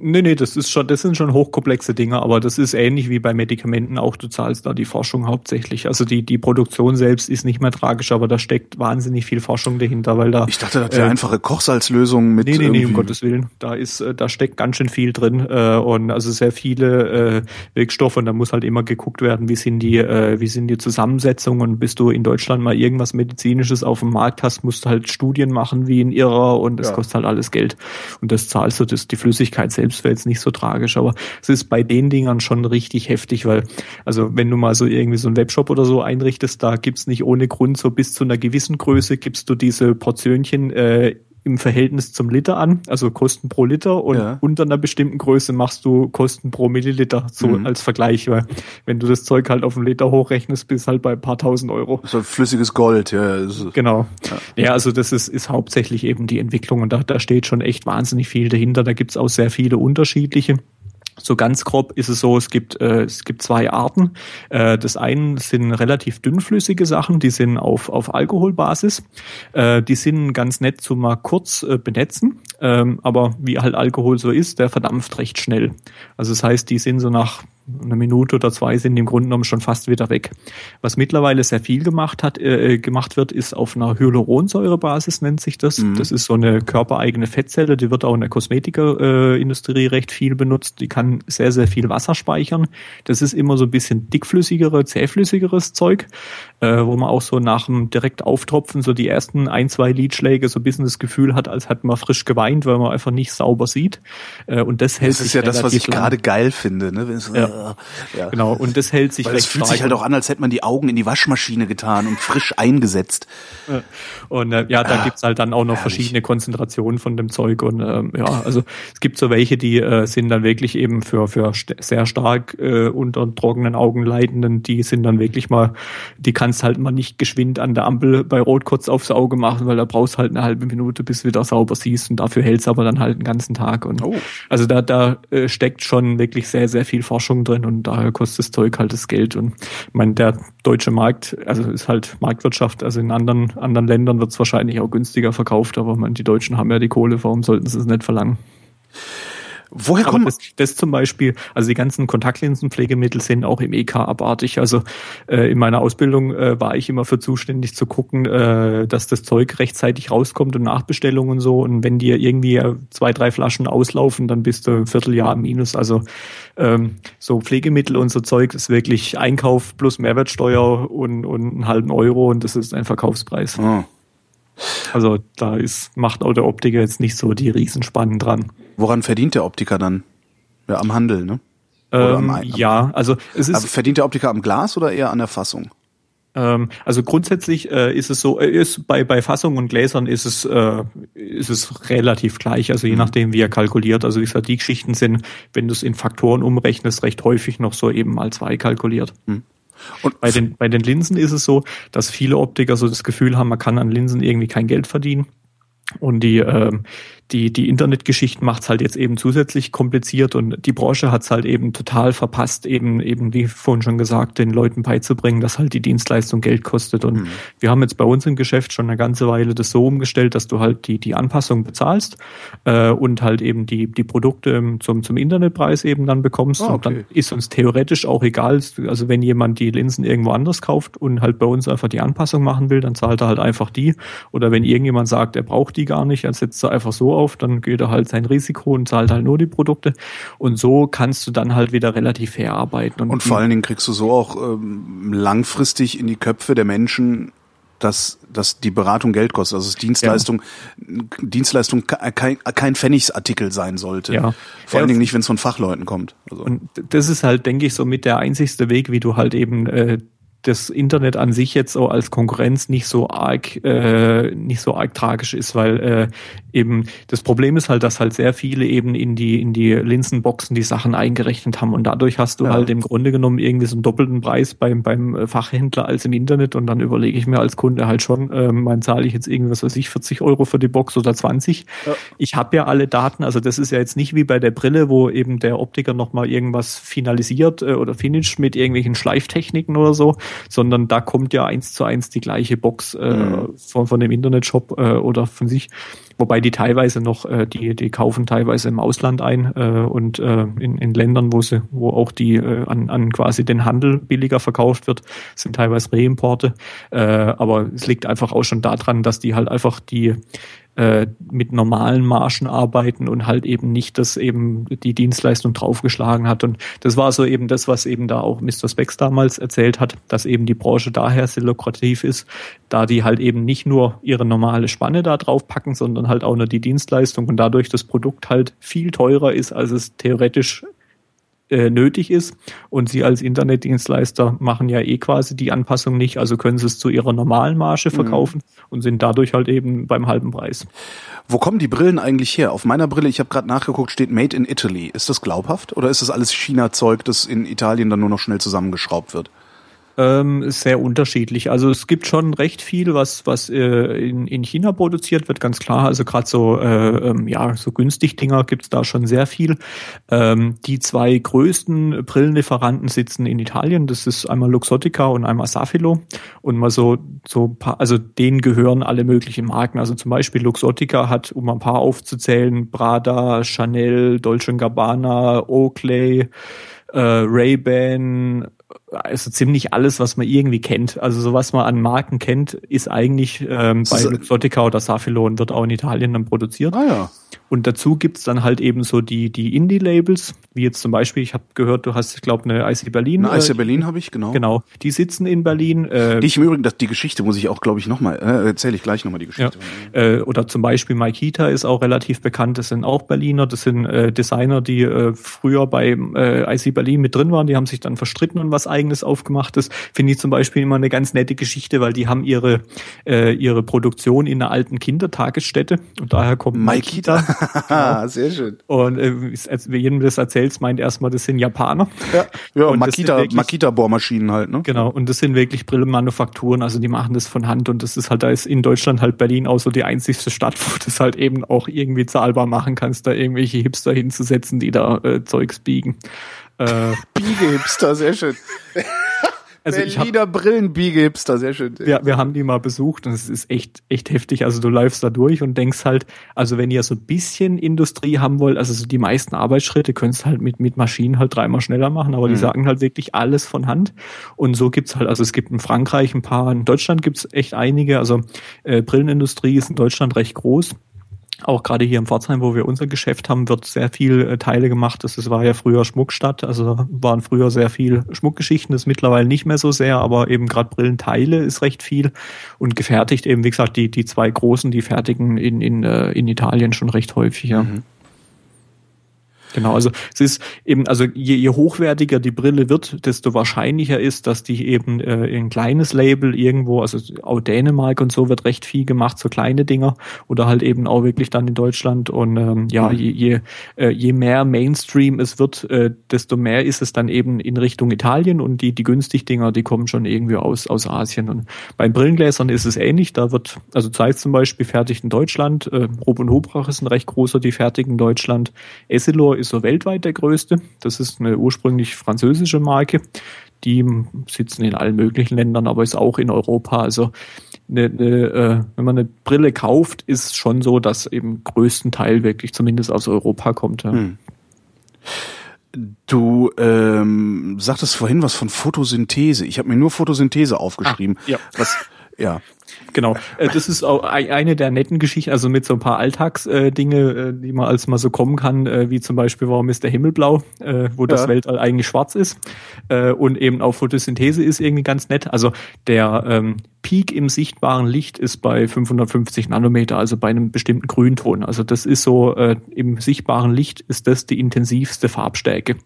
Nee, nee, das ist schon, das sind schon hochkomplexe Dinge, aber das ist ähnlich wie bei Medikamenten auch. Du zahlst da die Forschung hauptsächlich. Also die, die Produktion selbst ist nicht mehr tragisch, aber da steckt wahnsinnig viel Forschung dahinter, weil da. Ich dachte, das wäre äh, einfache Kochsalzlösung mit. Nee, nee, nee, um Gottes Willen. Da ist, äh, da steckt ganz schön viel drin äh, und also sehr viele äh, Wirkstoffe und da muss halt immer geguckt werden, wie sind die, äh, wie sind die Zusammensetzungen und bis du in Deutschland mal irgendwas Medizinisches auf dem Markt hast, musst du halt Studien machen wie ein Irrer und das Ja. kostet halt alles Geld. Und das zahlst du, das, die Flüssigkeit selbst wäre jetzt nicht so tragisch, aber es ist bei den Dingern schon richtig heftig, weil, also wenn du mal so irgendwie so einen Webshop oder so einrichtest, da gibt's nicht ohne Grund so bis zu einer gewissen Größe gibst du diese Portionchen äh, im Verhältnis zum Liter an, also Kosten pro Liter und Ja. unter einer bestimmten Größe machst du Kosten pro Milliliter so Mhm. als Vergleich, weil wenn du das Zeug halt auf einen Liter hochrechnest, bist halt bei ein paar tausend Euro. So flüssiges Gold, ja. Genau. Ja, also das ist, ist hauptsächlich eben die Entwicklung und da, da steht schon echt wahnsinnig viel dahinter. Da gibt's auch sehr viele unterschiedliche. So ganz grob ist es so, es gibt, äh, es gibt zwei Arten. Äh, das eine sind relativ dünnflüssige Sachen, die sind auf, auf Alkoholbasis. Äh, die sind ganz nett zu mal kurz äh, benetzen, ähm, aber wie halt Alkohol so ist, der verdampft recht schnell. Also das heißt, die sind so nach einer Minute oder zwei sind im Grunde genommen schon fast wieder weg. Was mittlerweile sehr viel gemacht hat, äh, gemacht wird, ist auf einer Hyaluronsäurebasis nennt sich das. Mhm. Das ist so eine körpereigene Fettzelle, die wird auch in der Kosmetikerindustrie recht viel benutzt. Die kann sehr, sehr viel Wasser speichern. Das ist immer so ein bisschen dickflüssigere, zähflüssigeres Zeug, äh, wo man auch so nach dem direkt auftropfen so die ersten ein, zwei Lidschläge so ein bisschen das Gefühl hat, als hätte man frisch geweint, weil man einfach nicht sauber sieht. Äh, und das hält Das ist ja das, was ich lang. gerade geil finde. Ne? Wenn es- Ja. Ja. Genau, und das hält sich Weil es recht fühlt sich halt auch an, als hätte man die Augen in die Waschmaschine getan und frisch eingesetzt. Und äh, ja, da Ah, gibt's halt dann auch noch herrlich. verschiedene Konzentrationen von dem Zeug. Und ähm, ja, also es gibt so welche, die äh, sind dann wirklich eben für, für st sehr stark äh, unter trockenen Augen leidenden, die sind dann wirklich mal, die kannst halt mal nicht geschwind an der Ampel bei Rot kurz aufs Auge machen, weil da brauchst halt eine halbe Minute, bis du wieder sauber siehst und dafür hält's aber dann halt einen ganzen Tag. Und Oh. also da, da äh, steckt schon wirklich sehr, sehr viel Forschung drin und daher kostet das Zeug halt das Geld. Und ich meine, der deutsche Markt, also ist halt Marktwirtschaft, also in anderen, anderen Ländern wird's wahrscheinlich auch günstiger verkauft, aber man, die Deutschen haben ja die Kohle, warum sollten sie es nicht verlangen? Woher kommen das, das zum Beispiel, also die ganzen Kontaktlinsenpflegemittel sind auch im EK abartig. Also äh, in meiner Ausbildung äh, war ich immer für zuständig zu gucken, äh, dass das Zeug rechtzeitig rauskommt und Nachbestellungen und so. Und wenn dir irgendwie zwei, drei Flaschen auslaufen, dann bist du ein Vierteljahr im Minus. Also ähm, so Pflegemittel und so Zeug ist wirklich Einkauf plus Mehrwertsteuer und, und einen halben Euro und das ist ein Verkaufspreis. Ah. Also da ist, macht auch der Optiker jetzt nicht so die Riesenspannen dran. Woran verdient der Optiker dann? Ja, am Handel, ne? Ähm, am- ja, also es ist verdient der Optiker am Glas oder eher an der Fassung? ähm, also grundsätzlich äh, ist es so, äh, ist bei bei Fassung und Gläsern ist es äh, ist es relativ gleich, also je Mhm. nachdem wie er kalkuliert. Also wie gesagt, die Geschichten sind, wenn du es in Faktoren umrechnest, recht häufig noch so eben mal zwei kalkuliert. Und Bei den, bei den Linsen ist es so, dass viele Optiker so das Gefühl haben, man kann an Linsen irgendwie kein Geld verdienen. Und die, ähm, die, die Internetgeschichten macht's halt jetzt eben zusätzlich kompliziert und die Branche hat's halt eben total verpasst, eben, eben wie vorhin schon gesagt, den Leuten beizubringen, dass halt die Dienstleistung Geld kostet. Und wir haben jetzt bei uns im Geschäft schon eine ganze Weile das so umgestellt, dass du halt die, die Anpassung bezahlst äh, und halt eben die, die Produkte zum, zum Internetpreis eben dann bekommst. Ah, Und dann okay. ist uns theoretisch auch egal. Also wenn jemand die Linsen irgendwo anders kauft und halt bei uns einfach die Anpassung machen will, dann zahlt er halt einfach die. Oder wenn irgendjemand sagt, er braucht die gar nicht, dann setzt er einfach so auf, dann geht er halt sein Risiko und zahlt halt nur die Produkte. Und so kannst du dann halt wieder relativ fair arbeiten. Und vor allen Dingen kriegst du so auch ähm, langfristig in die Köpfe der Menschen, dass, dass die Beratung Geld kostet. Also dass Dienstleistung, Dienstleistung ke- kein, kein Pfennigsartikel sein sollte. Ja. Vor allen Ja. Dingen nicht, wenn es von Fachleuten kommt. Also, Und das ist halt, denke ich, so mit der einzigste Weg, wie du halt eben äh, das Internet an sich jetzt so als Konkurrenz nicht so arg äh, nicht so arg tragisch ist, weil äh, eben das Problem ist halt, dass halt sehr viele eben in die in die Linsenboxen die Sachen eingerechnet haben. Und dadurch hast du Ja. halt im Grunde genommen irgendwie so einen doppelten Preis beim beim äh, Fachhändler als im Internet. Und dann überlege ich mir als Kunde halt schon, äh, mein zahle ich jetzt irgendwas weiß ich 40 Euro für die Box oder 20. Ich habe ja alle Daten, also das ist ja jetzt nicht wie bei der Brille, wo eben der Optiker nochmal irgendwas finalisiert äh, oder finisht mit irgendwelchen Schleiftechniken oder so, sondern da kommt ja eins zu eins die gleiche Box äh, Mhm. von, von dem Internetshop äh, oder von sich. Wobei die teilweise noch, äh, die, die kaufen teilweise im Ausland ein äh, und äh, in, in Ländern, wo sie, wo auch die äh, an, an quasi den Handel billiger verkauft wird, sind teilweise Reimporte. Äh, aber es liegt einfach auch schon daran, dass die halt einfach die äh, mit normalen Margen arbeiten und halt eben nicht das eben die Dienstleistung draufgeschlagen hat. Und das war so eben das, was eben da auch Mr. Spex damals erzählt hat, dass eben die Branche daher sehr lukrativ ist, da die halt eben nicht nur ihre normale Spanne da draufpacken, sondern halt auch nur die Dienstleistung und dadurch das Produkt halt viel teurer ist, als es theoretisch äh, nötig ist. Und sie als Internetdienstleister machen ja eh quasi die Anpassung nicht, also können sie es zu ihrer normalen Marge verkaufen und sind dadurch halt eben beim halben Preis. wo kommen die Brillen eigentlich her? Auf meiner Brille, ich habe gerade nachgeguckt, steht Made in Italy. Ist das glaubhaft oder ist das alles China-Zeug, das in Italien dann nur noch schnell zusammengeschraubt wird? Ähm, sehr unterschiedlich. Also es gibt schon recht viel, was was äh, in, in China produziert wird, ganz klar. Also gerade so äh, ähm, ja so günstig Dinger gibt's da schon sehr viel. Ähm, die zwei größten Brillenlieferanten sitzen in Italien. Das ist einmal Luxottica und einmal Safilo. Und mal so so paar, also denen gehören alle möglichen Marken. Also zum Beispiel Luxottica hat, um ein paar aufzuzählen, Prada, Chanel, Dolce Gabbana, Oakley, äh, Ray-Ban, also ziemlich alles, was man irgendwie kennt. Also so was man an Marken kennt, ist eigentlich ähm, bei Luxottica oder Safilo und wird auch in Italien dann produziert. Ah ja. Und dazu gibt's dann halt eben so die, die Indie-Labels, wie jetzt zum Beispiel, ich habe gehört, du hast, ich glaube, eine IC Berlin. Eine IC äh, Berlin habe ich, genau. Genau, die sitzen in Berlin. Äh, Die ich im Übrigen, das, die Geschichte muss ich auch, glaube ich, nochmal, äh, erzähle ich gleich nochmal die Ja. Geschichte. Äh, oder zum Beispiel Maikita ist auch relativ bekannt. Das sind auch Berliner. Das sind äh, Designer, die äh, früher bei äh, IC Berlin mit drin waren. Die haben sich dann verstritten und was eigenes aufgemacht. Das finde ich zum Beispiel immer eine ganz nette Geschichte, weil die haben ihre äh, ihre Produktion in einer alten Kindertagesstätte und daher kommt Maikita. Ah, <laughs> sehr schön. Und äh, als jedem das erzählt, meint erstmal, das sind Japaner. Ja, ja Und Makita, wirklich- Makita-Bohrmaschinen halt, ne? Genau, und das sind wirklich Brillenmanufakturen, also die machen das von Hand und das ist halt, da ist in Deutschland halt Berlin auch so die einzigste Stadt, wo du das halt eben auch irgendwie zahlbar machen kannst, da irgendwelche Hipster hinzusetzen, die da äh, Zeugs biegen. Äh, <laughs> Biege-Hipster, sehr schön. <laughs> Also Berliner hab, Brillenbiege-Hipster, sehr schön. Ja, wir haben die mal besucht und es ist echt, echt heftig. Also du läufst da durch und denkst halt, also wenn ihr so ein bisschen Industrie haben wollt, also so die meisten Arbeitsschritte könntest halt mit, mit Maschinen halt dreimal schneller machen, aber mhm. die sagen halt wirklich alles von Hand. Und so gibt's halt, also es gibt in Frankreich ein paar, in Deutschland gibt's echt einige, also äh, Brillenindustrie ist in Deutschland recht groß. Auch gerade hier im Pforzheim, wo wir unser Geschäft haben, wird sehr viel äh, Teile gemacht. Das, das war ja früher Schmuckstadt, also waren früher sehr viel Schmuckgeschichten, das ist mittlerweile nicht mehr so sehr, aber eben gerade Brillenteile ist recht viel und gefertigt eben, wie gesagt, die, die zwei großen, die fertigen in, in, äh, in Italien schon recht häufig, ja. Mhm. Genau, also es ist eben, also je, je hochwertiger die Brille wird, desto wahrscheinlicher ist, dass die eben äh, ein kleines Label irgendwo, also auch Dänemark und so wird recht viel gemacht, so kleine Dinger oder halt eben auch wirklich dann in Deutschland. Und ähm, ja, mhm. je, je, äh, je mehr Mainstream es wird, äh, desto mehr ist es dann eben in Richtung Italien und die, die günstig Dinger, die kommen schon irgendwie aus, aus Asien. Und bei Brillengläsern ist es ähnlich, da wird, also Zeiss zum Beispiel fertigt in Deutschland, äh, Rob und Hobrach ist ein recht großer, die fertigen in Deutschland, Essilor ist ist so weltweit der größte. Das ist eine ursprünglich französische Marke. Die sitzen in allen möglichen Ländern, aber ist auch in Europa. Also eine, eine, äh, wenn man eine Brille kauft, ist schon so, dass eben größten Teil wirklich zumindest aus Europa kommt. Ja. Hm. Du ähm, sagtest vorhin was von Photosynthese. Ich habe mir nur Photosynthese aufgeschrieben. Ah, ja. Was, ja. Genau. Äh, das ist auch eine der netten Geschichten, also mit so ein paar Alltagsdinge, äh, die man als mal so kommen kann, äh, wie zum Beispiel, warum ist der Himmel blau, wo das ja. Weltall eigentlich schwarz ist. Und eben auch Photosynthese ist irgendwie ganz nett. Also der ähm, Peak im sichtbaren Licht ist bei 550 Nanometer, also bei einem bestimmten Grünton. Also das ist so, äh, im sichtbaren Licht ist das die intensivste Farbstärke.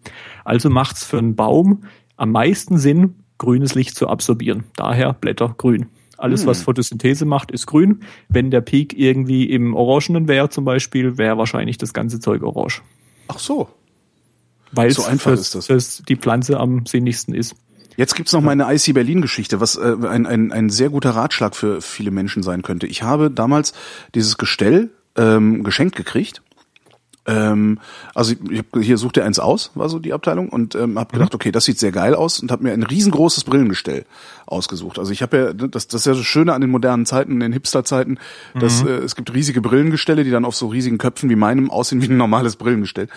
Also macht's für einen Baum am meisten Sinn, grünes Licht zu absorbieren. Daher Blätter grün. Alles, hm. was Photosynthese macht, ist grün. Wenn der Peak irgendwie im Orangenen wäre zum Beispiel, wäre wahrscheinlich das ganze Zeug orange. Ach so. Weil so einfach ist das. Dass die Pflanze am sinnigsten ist. Jetzt gibt's noch meine IC Berlin-Geschichte, was äh, ein, ein, ein sehr guter Ratschlag für viele Menschen sein könnte. Ich habe damals dieses Gestell ähm, geschenkt gekriegt ähm, also ich, hab, hier sucht er eins aus, war so die Abteilung und ähm, habe gedacht, mhm. okay, das sieht sehr geil aus und habe mir ein riesengroßes Brillengestell ausgesucht. Also ich habe ja das, das ist ja das Schöne an den modernen Zeiten, in den Hipster-Zeiten, dass mhm. äh, es gibt riesige Brillengestelle, die dann auf so riesigen Köpfen wie meinem aussehen wie ein normales Brillengestell.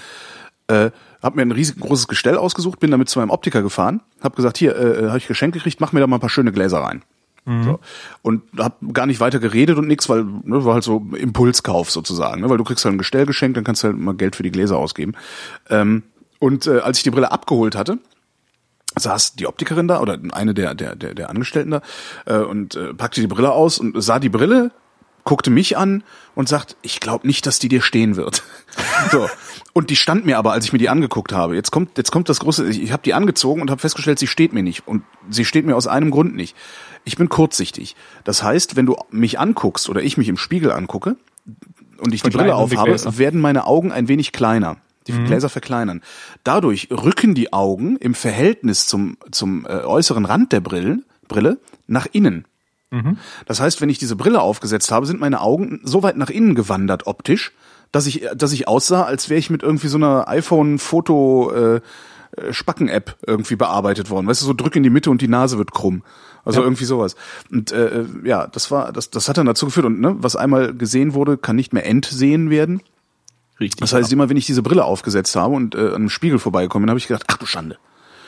Äh, habe mir ein riesengroßes Gestell ausgesucht, bin damit zu meinem Optiker gefahren, habe gesagt, hier äh, habe ich Geschenk gekriegt, mach mir da mal ein paar schöne Gläser rein. Mhm. So. Und hab gar nicht weiter geredet und nix, weil ne, war halt so Impulskauf sozusagen, ne, weil du kriegst halt ein Gestell geschenkt, dann kannst du halt mal Geld für die Gläser ausgeben. Ähm, und äh, als ich die Brille abgeholt hatte, saß die Optikerin da oder eine der der der, der Angestellten da äh, und äh, packte die Brille aus und sah die Brille, guckte mich an und sagt, ich glaube nicht, dass die dir stehen wird. <laughs> so. Und die stand mir aber, als ich mir die angeguckt habe. Jetzt kommt jetzt kommt das große, ich, ich habe die angezogen und habe festgestellt, sie steht mir nicht und sie steht mir aus einem Grund nicht. Ich bin kurzsichtig. Das heißt, wenn du mich anguckst oder ich mich im Spiegel angucke und ich die Brille aufhabe, werden meine Augen ein wenig kleiner. Die mhm. Gläser verkleinern. Dadurch rücken die Augen im Verhältnis zum, zum äh, äußeren Rand der Brillen, Brille nach innen. Mhm. Das heißt, wenn ich diese Brille aufgesetzt habe, sind meine Augen so weit nach innen gewandert optisch, dass ich, dass ich aussah, als wäre ich mit irgendwie so einer iPhone-Foto äh, äh, Spacken-App irgendwie bearbeitet worden. Weißt du, so drück in die Mitte und die Nase wird krumm. Also ja. irgendwie sowas. Und äh, äh, ja, das war, das, das hat dann dazu geführt. Und ne, was einmal gesehen wurde, kann nicht mehr entsehen werden. Richtig. Das heißt, ja. immer wenn ich diese Brille aufgesetzt habe und äh, an einem Spiegel vorbeigekommen bin, habe ich gedacht, ach du Schande.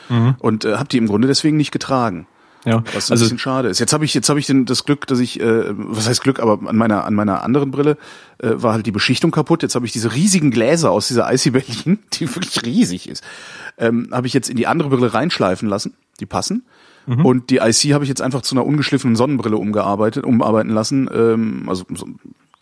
Mhm. Und äh, habe die im Grunde deswegen nicht getragen. Ja, was ein also, bisschen schade ist. Jetzt habe ich jetzt habe ich den, das Glück, dass ich äh, was heißt Glück, aber an meiner an meiner anderen Brille äh, war halt die Beschichtung kaputt. Jetzt habe ich diese riesigen Gläser aus dieser IC Berlin, <laughs> die wirklich riesig ist. Ähm, habe ich jetzt in die andere Brille reinschleifen lassen, die passen. Mhm. Und die IC habe ich jetzt einfach zu einer ungeschliffenen Sonnenbrille umgearbeitet, umarbeiten lassen, ähm, also so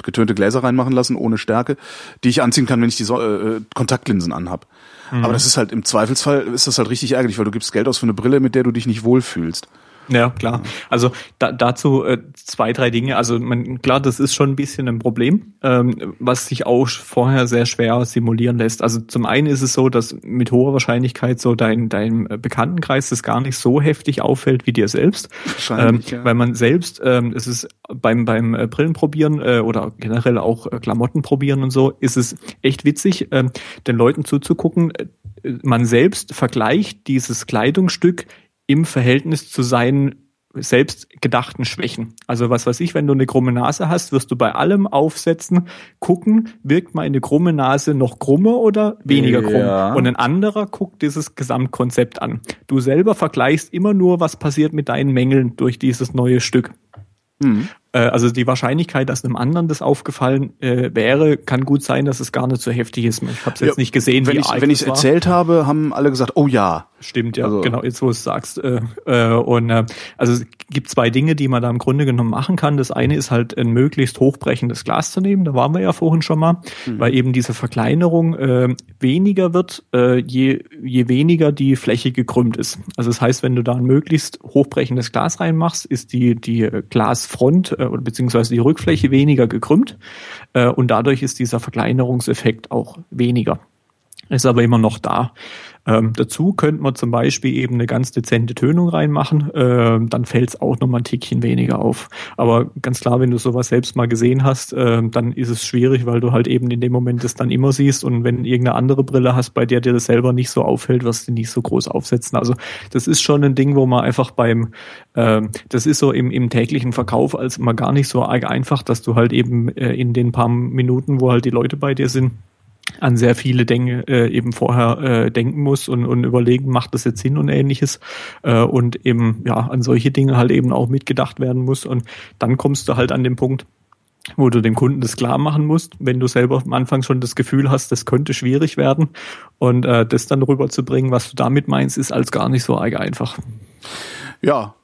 getönte Gläser reinmachen lassen ohne Stärke, die ich anziehen kann, wenn ich die so äh, Kontaktlinsen anhab. Mhm. Aber das ist halt im Zweifelsfall ist das halt richtig ärgerlich, weil du gibst Geld aus für eine Brille, mit der du dich nicht wohlfühlst. Ja, klar. Also da, dazu äh, zwei, drei Dinge. Also man, klar, das ist schon ein bisschen ein Problem, ähm, was sich auch vorher sehr schwer simulieren lässt. Also zum einen ist es so, dass mit hoher Wahrscheinlichkeit so dein, dein Bekanntenkreis das gar nicht so heftig auffällt wie dir selbst. Wahrscheinlich, ähm, ja. Weil man selbst, ähm, es ist beim, beim äh, Brillenprobieren äh, oder generell auch äh, Klamotten probieren und so, ist es echt witzig, äh, den Leuten zuzugucken. Äh, man selbst vergleicht dieses Kleidungsstück im Verhältnis zu seinen selbst gedachten Schwächen. Also was weiß ich, wenn du eine krumme Nase hast, wirst du bei allem aufsetzen, gucken, wirkt meine krumme Nase noch krummer oder weniger krumm. Ja. Und ein anderer guckt dieses Gesamtkonzept an. Du selber vergleichst immer nur, was passiert mit deinen Mängeln durch dieses neue Stück. Mhm. Also die Wahrscheinlichkeit, dass einem anderen das aufgefallen äh, wäre, kann gut sein, dass es gar nicht so heftig ist. Ich habe es jetzt ja, nicht gesehen, wenn wie ich es erzählt habe, haben alle gesagt, oh ja. Stimmt, ja, also. genau, jetzt wo du es sagst. Äh, äh, und äh, also es gibt zwei Dinge, die man da im Grunde genommen machen kann. Das eine ist halt ein möglichst hochbrechendes Glas zu nehmen, da waren wir ja vorhin schon mal, mhm. weil eben diese Verkleinerung äh, weniger wird, äh, je, je weniger die Fläche gekrümmt ist. Also das heißt, wenn du da ein möglichst hochbrechendes Glas reinmachst, ist die, die Glasfront äh, beziehungsweise die Rückfläche weniger gekrümmt äh, und dadurch ist dieser Verkleinerungseffekt auch weniger. Ist aber immer noch da. Ähm, dazu könnte man zum Beispiel eben eine ganz dezente Tönung reinmachen, äh, dann fällt es auch nochmal ein Tickchen weniger auf. Aber ganz klar, wenn du sowas selbst mal gesehen hast, äh, dann ist es schwierig, weil du halt eben in dem Moment das dann immer siehst und wenn irgendeine andere Brille hast, bei der dir das selber nicht so auffällt, wirst du nicht so groß aufsetzen. Also das ist schon ein Ding, wo man einfach beim, äh, das ist so im, im täglichen Verkauf als mal gar nicht so einfach, dass du halt eben äh, in den paar Minuten, wo halt die Leute bei dir sind, an sehr viele Dinge äh, eben vorher äh, denken muss und, und überlegen, macht das jetzt Sinn und ähnliches? Äh, und eben ja an solche Dinge halt eben auch mitgedacht werden muss. Und dann kommst du halt an den Punkt, wo du dem Kunden das klar machen musst, wenn du selber am Anfang schon das Gefühl hast, das könnte schwierig werden. Und äh, das dann rüberzubringen, was du damit meinst, ist als gar nicht so einfach. Ja,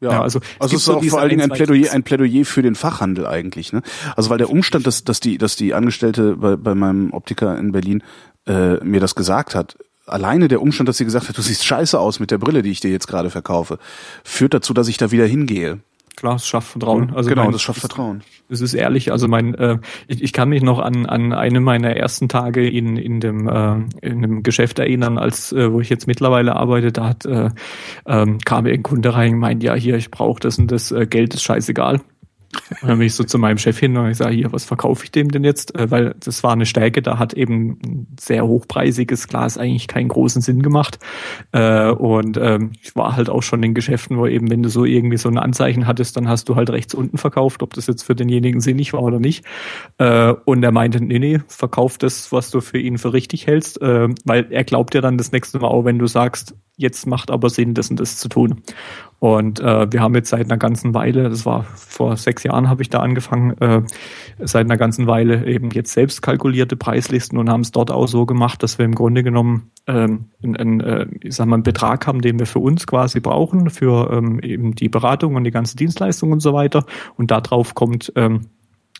ja, ja, also, also es ist auch vor allen Dingen ein Plädoyer, ein Plädoyer für den Fachhandel eigentlich. Ne? Also weil der Umstand, dass, dass die, dass die Angestellte bei, bei meinem Optiker in Berlin äh, mir das gesagt hat, alleine der Umstand, dass sie gesagt hat, du siehst scheiße aus mit der Brille, die ich dir jetzt gerade verkaufe, führt dazu, dass ich da wieder hingehe klar, es schafft Vertrauen. Also genau, mein, das schafft Vertrauen. Es ist ehrlich, also mein, äh, ich, ich kann mich noch an, an eine meiner ersten Tage in, in dem äh, in dem Geschäft erinnern, als äh, wo ich jetzt mittlerweile arbeite, da hat äh, ähm, kam ein Kunde rein und meint, ja hier, ich brauche das und das äh, Geld ist scheißegal. Und dann bin ich so zu meinem Chef hin und ich sage, hier, was verkaufe ich dem denn jetzt? Äh, weil das war eine Stärke, da hat eben ein sehr hochpreisiges Glas eigentlich keinen großen Sinn gemacht. Äh, und ähm, ich war halt auch schon in Geschäften, wo eben, wenn du so irgendwie so ein Anzeichen hattest, dann hast du halt rechts unten verkauft, ob das jetzt für denjenigen sinnig war oder nicht. Äh, und er meinte, nee, nee, verkauf das, was du für ihn für richtig hältst, weil er glaubt ja dann das nächste Mal auch, wenn du sagst, jetzt macht aber Sinn, das und das zu tun. Und äh, wir haben jetzt seit einer ganzen Weile, das war vor sechs Jahren habe ich da angefangen, äh, seit einer ganzen Weile eben jetzt selbst kalkulierte Preislisten und haben es dort auch so gemacht, dass wir im Grunde genommen ähm, einen, äh, ich sag mal, einen Betrag haben, den wir für uns quasi brauchen, für ähm, eben die Beratung und die ganze Dienstleistung und so weiter. Und darauf kommt ähm,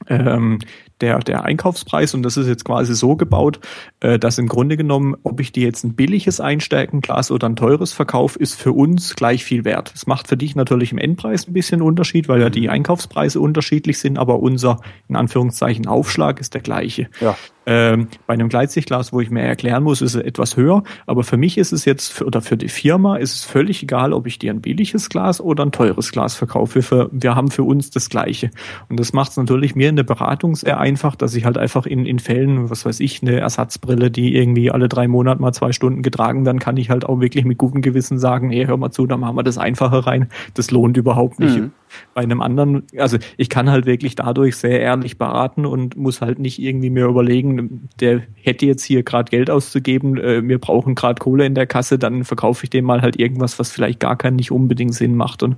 ähm, der, der Einkaufspreis und das ist jetzt quasi so gebaut, äh, dass im Grunde genommen, ob ich dir jetzt ein billiges Einsteckenglas oder ein teures verkaufe, ist für uns gleich viel wert. Es macht für dich natürlich im Endpreis ein bisschen Unterschied, weil ja die Einkaufspreise unterschiedlich sind, aber unser in Anführungszeichen Aufschlag ist der gleiche. Ja. Ähm, bei einem Gleitsichtglas, wo ich mir erklären muss, ist es etwas höher, aber für mich ist es jetzt oder für die Firma ist es völlig egal, ob ich dir ein billiges Glas oder ein teures Glas verkaufe. Wir, wir haben für uns das gleiche und das macht es natürlich mir in der Beratung sehr einfach, dass ich halt einfach in, in Fällen, was weiß ich, eine Ersatzbrille, die irgendwie alle drei Monate mal zwei Stunden getragen werden, kann ich halt auch wirklich mit gutem Gewissen sagen, hey, hör mal zu, da machen wir das einfacher rein. Das lohnt überhaupt nicht. Mhm. Bei einem anderen, also ich kann halt wirklich dadurch sehr ehrlich beraten und muss halt nicht irgendwie mir überlegen, der hätte jetzt hier gerade Geld auszugeben, äh, wir brauchen gerade Kohle in der Kasse, dann verkaufe ich dem mal halt irgendwas, was vielleicht gar keinen nicht unbedingt Sinn macht. Und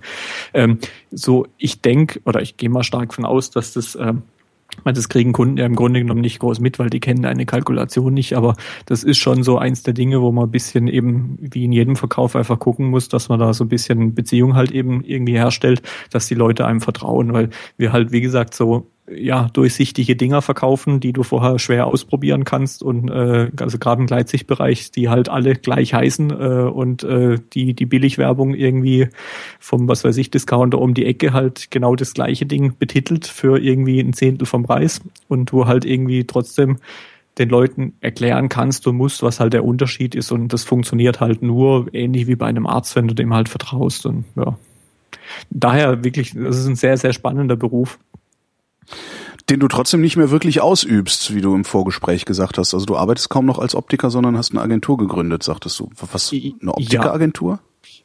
ähm, so, ich denke, oder ich gehe mal stark von aus, dass das ähm, das kriegen Kunden ja im Grunde genommen nicht groß mit, weil die kennen eine Kalkulation nicht. Aber das ist schon so eins der Dinge, wo man ein bisschen eben wie in jedem Verkauf einfach gucken muss, dass man da so ein bisschen Beziehung halt eben irgendwie herstellt, dass die Leute einem vertrauen, weil wir halt, wie gesagt, so ja, durchsichtige Dinger verkaufen, die du vorher schwer ausprobieren kannst und äh, also gerade im Gleitsichtbereich, die halt alle gleich heißen äh, und äh, die die Billigwerbung irgendwie vom was weiß ich Discounter um die Ecke halt genau das gleiche Ding betitelt für irgendwie ein Zehntel vom Preis und du halt irgendwie trotzdem den Leuten erklären kannst und musst, was halt der Unterschied ist und das funktioniert halt nur ähnlich wie bei einem Arzt, wenn du dem halt vertraust und ja. Daher wirklich, das ist ein sehr, sehr spannender Beruf den du trotzdem nicht mehr wirklich ausübst, wie du im Vorgespräch gesagt hast. Also du arbeitest kaum noch als Optiker, sondern hast eine Agentur gegründet, sagtest du. Was? Eine Optikeragentur?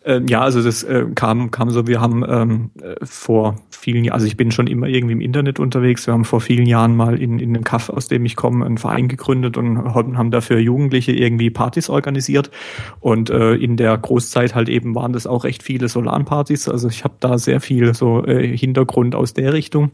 Ähm, ja, also das äh, kam, kam so, wir haben ähm, äh, vor vielen Jahren, also ich bin schon immer irgendwie im Internet unterwegs, wir haben vor vielen Jahren mal in, in dem Kaff, aus dem ich komme, einen Verein gegründet und haben dafür Jugendliche irgendwie Partys organisiert und äh, in der Großzeit halt eben waren das auch recht viele Solanpartys, also ich habe da sehr viel so äh, Hintergrund aus der Richtung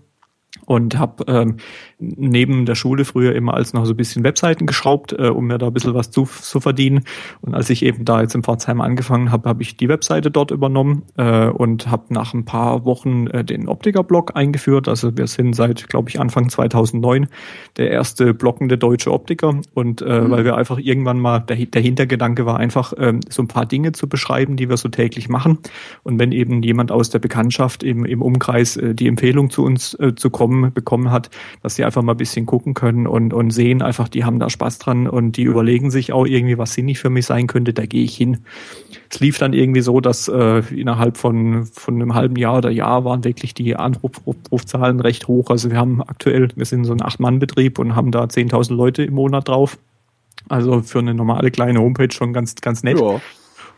und habe ähm, neben der Schule früher immer als noch so ein bisschen Webseiten geschraubt, äh, um mir da ein bisschen was zu, zu verdienen. Und als ich eben da jetzt in Pforzheim angefangen habe, habe ich die Webseite dort übernommen äh, und habe nach ein paar Wochen äh, den Optiker-Blog eingeführt. Also wir sind seit, glaube ich, Anfang 2009 der erste blockende deutsche Optiker. Und äh, mhm. weil wir einfach irgendwann mal, der, der Hintergedanke war einfach, äh, so ein paar Dinge zu beschreiben, die wir so täglich machen. Und wenn eben jemand aus der Bekanntschaft im, im Umkreis äh, die Empfehlung zu uns äh, zu kommen, bekommen hat, dass sie einfach mal ein bisschen gucken können und, und sehen einfach, die haben da Spaß dran und die überlegen sich auch irgendwie, was sinnig für mich sein könnte, da gehe ich hin. Es lief dann irgendwie so, dass äh, innerhalb von, von einem halben Jahr oder Jahr waren wirklich die Anrufzahlen recht hoch. Also wir haben aktuell, wir sind so ein Acht-Mann-Betrieb und haben da 10.000 Leute im Monat drauf. Also für eine normale kleine Homepage schon ganz, ganz nett. Ja.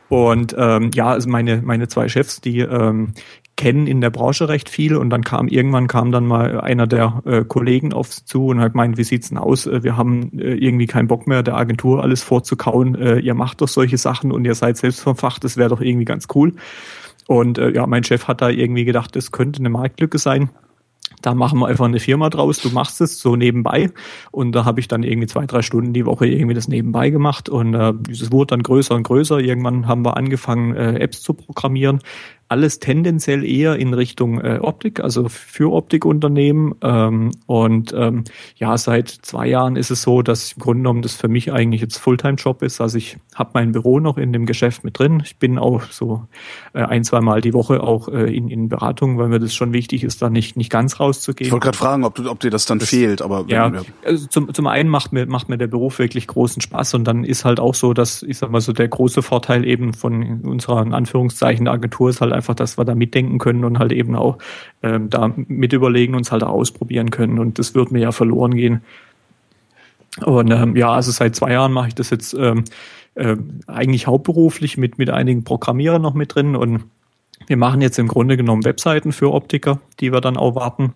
Und ähm, ja, also meine, meine zwei Chefs, die ähm, kennen in der Branche recht viel und dann kam irgendwann kam dann mal einer der äh, Kollegen auf sie zu und hat gemeint, wie sieht's denn aus? Äh, wir haben äh, irgendwie keinen Bock mehr, der Agentur alles vorzukauen. Äh, ihr macht doch solche Sachen und ihr seid selbst vom Fach, das wäre doch irgendwie ganz cool. Und äh, ja, mein Chef hat da irgendwie gedacht, das könnte eine Marktlücke sein da machen wir einfach eine Firma draus, du machst es so nebenbei. Und da habe ich dann irgendwie zwei, drei Stunden die Woche irgendwie das nebenbei gemacht. Und äh, dieses wurde dann größer und größer. Irgendwann haben wir angefangen, äh, Apps zu programmieren alles tendenziell eher in Richtung äh, Optik, also für Optikunternehmen. Ähm, und ähm, ja, seit zwei Jahren ist es so, dass im Grunde genommen das für mich eigentlich jetzt Fulltime-Job ist. Also ich habe mein Büro noch in dem Geschäft mit drin. Ich bin auch so äh, ein, zwei Mal die Woche auch äh, in, in Beratung, weil mir das schon wichtig ist, da nicht, nicht ganz rauszugehen. Ich wollte gerade fragen, ob, du, ob dir das dann das, fehlt, aber ja, also zum, zum einen macht mir, macht mir der Beruf wirklich großen Spaß und dann ist halt auch so, dass ich sag mal so der große Vorteil eben von unserer in Anführungszeichen Agentur ist halt einfach einfach, dass wir da mitdenken können und halt eben auch ähm, da mit überlegen, uns halt ausprobieren können. Und das wird mir ja verloren gehen. Und ähm, ja, also seit zwei Jahren mache ich das jetzt ähm, äh, eigentlich hauptberuflich mit, mit einigen Programmierern noch mit drin und wir machen jetzt im Grunde genommen Webseiten für Optiker, die wir dann auch warten.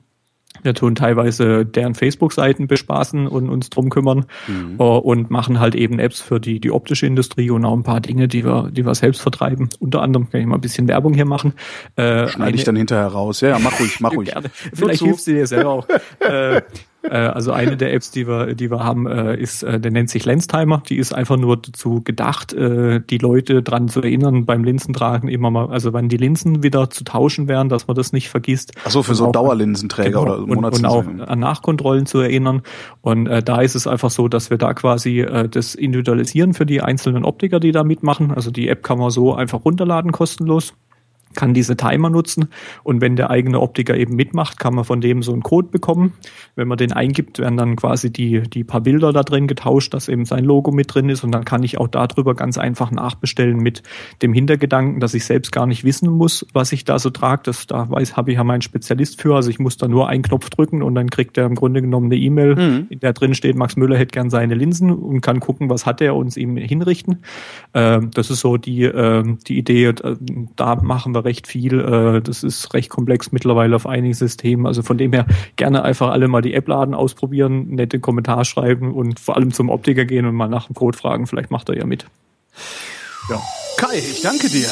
Wir tun teilweise deren Facebook-Seiten bespaßen und uns drum kümmern mhm. uh, und machen halt eben Apps für die, die optische Industrie und auch ein paar Dinge, die wir, die wir selbst vertreiben. Unter anderem kann ich mal ein bisschen Werbung hier machen. Äh, Schneide ich dann hinterher raus. Ja, ja mach ruhig, mach <laughs> ruhig. Gerne. Vielleicht hilfst du dir selber auch. <laughs> äh, äh, also eine der Apps, die wir, die wir haben, äh, ist, äh, der nennt sich Lenstimer. Die ist einfach nur dazu gedacht, äh, die Leute dran zu erinnern, beim Linsentragen immer mal, also wenn die Linsen wieder zu tauschen wären, dass man das nicht vergisst. Ach so, für so auch, Dauerlinsenträger genau, oder Monatslinsen. Und, und auch an Nachkontrollen zu erinnern. Und äh, da ist es einfach so, dass wir da quasi äh, das individualisieren für die einzelnen Optiker, die da mitmachen. Also die App kann man so einfach runterladen kostenlos kann diese Timer nutzen und wenn der eigene Optiker eben mitmacht, kann man von dem so einen Code bekommen. Wenn man den eingibt, werden dann quasi die, die paar Bilder da drin getauscht, dass eben sein Logo mit drin ist und dann kann ich auch darüber ganz einfach nachbestellen mit dem Hintergedanken, dass ich selbst gar nicht wissen muss, was ich da so trage. Das da weiß, habe ich ja meinen Spezialist für. Also ich muss da nur einen Knopf drücken und dann kriegt er im Grunde genommen eine E-Mail, mhm. in der drin steht, Max Müller hätte gern seine Linsen und kann gucken, was hat er uns ihm hinrichten. Ähm, das ist so die, äh, die Idee, da machen wir recht viel. Äh, das ist recht komplex mittlerweile auf einigen Systemen. Also von dem her gerne einfach alle mal die App laden, ausprobieren, nette Kommentar schreiben und vor allem zum Optiker gehen und mal nach dem Code fragen. Vielleicht macht er ja mit. Ja. Kai, ich danke dir.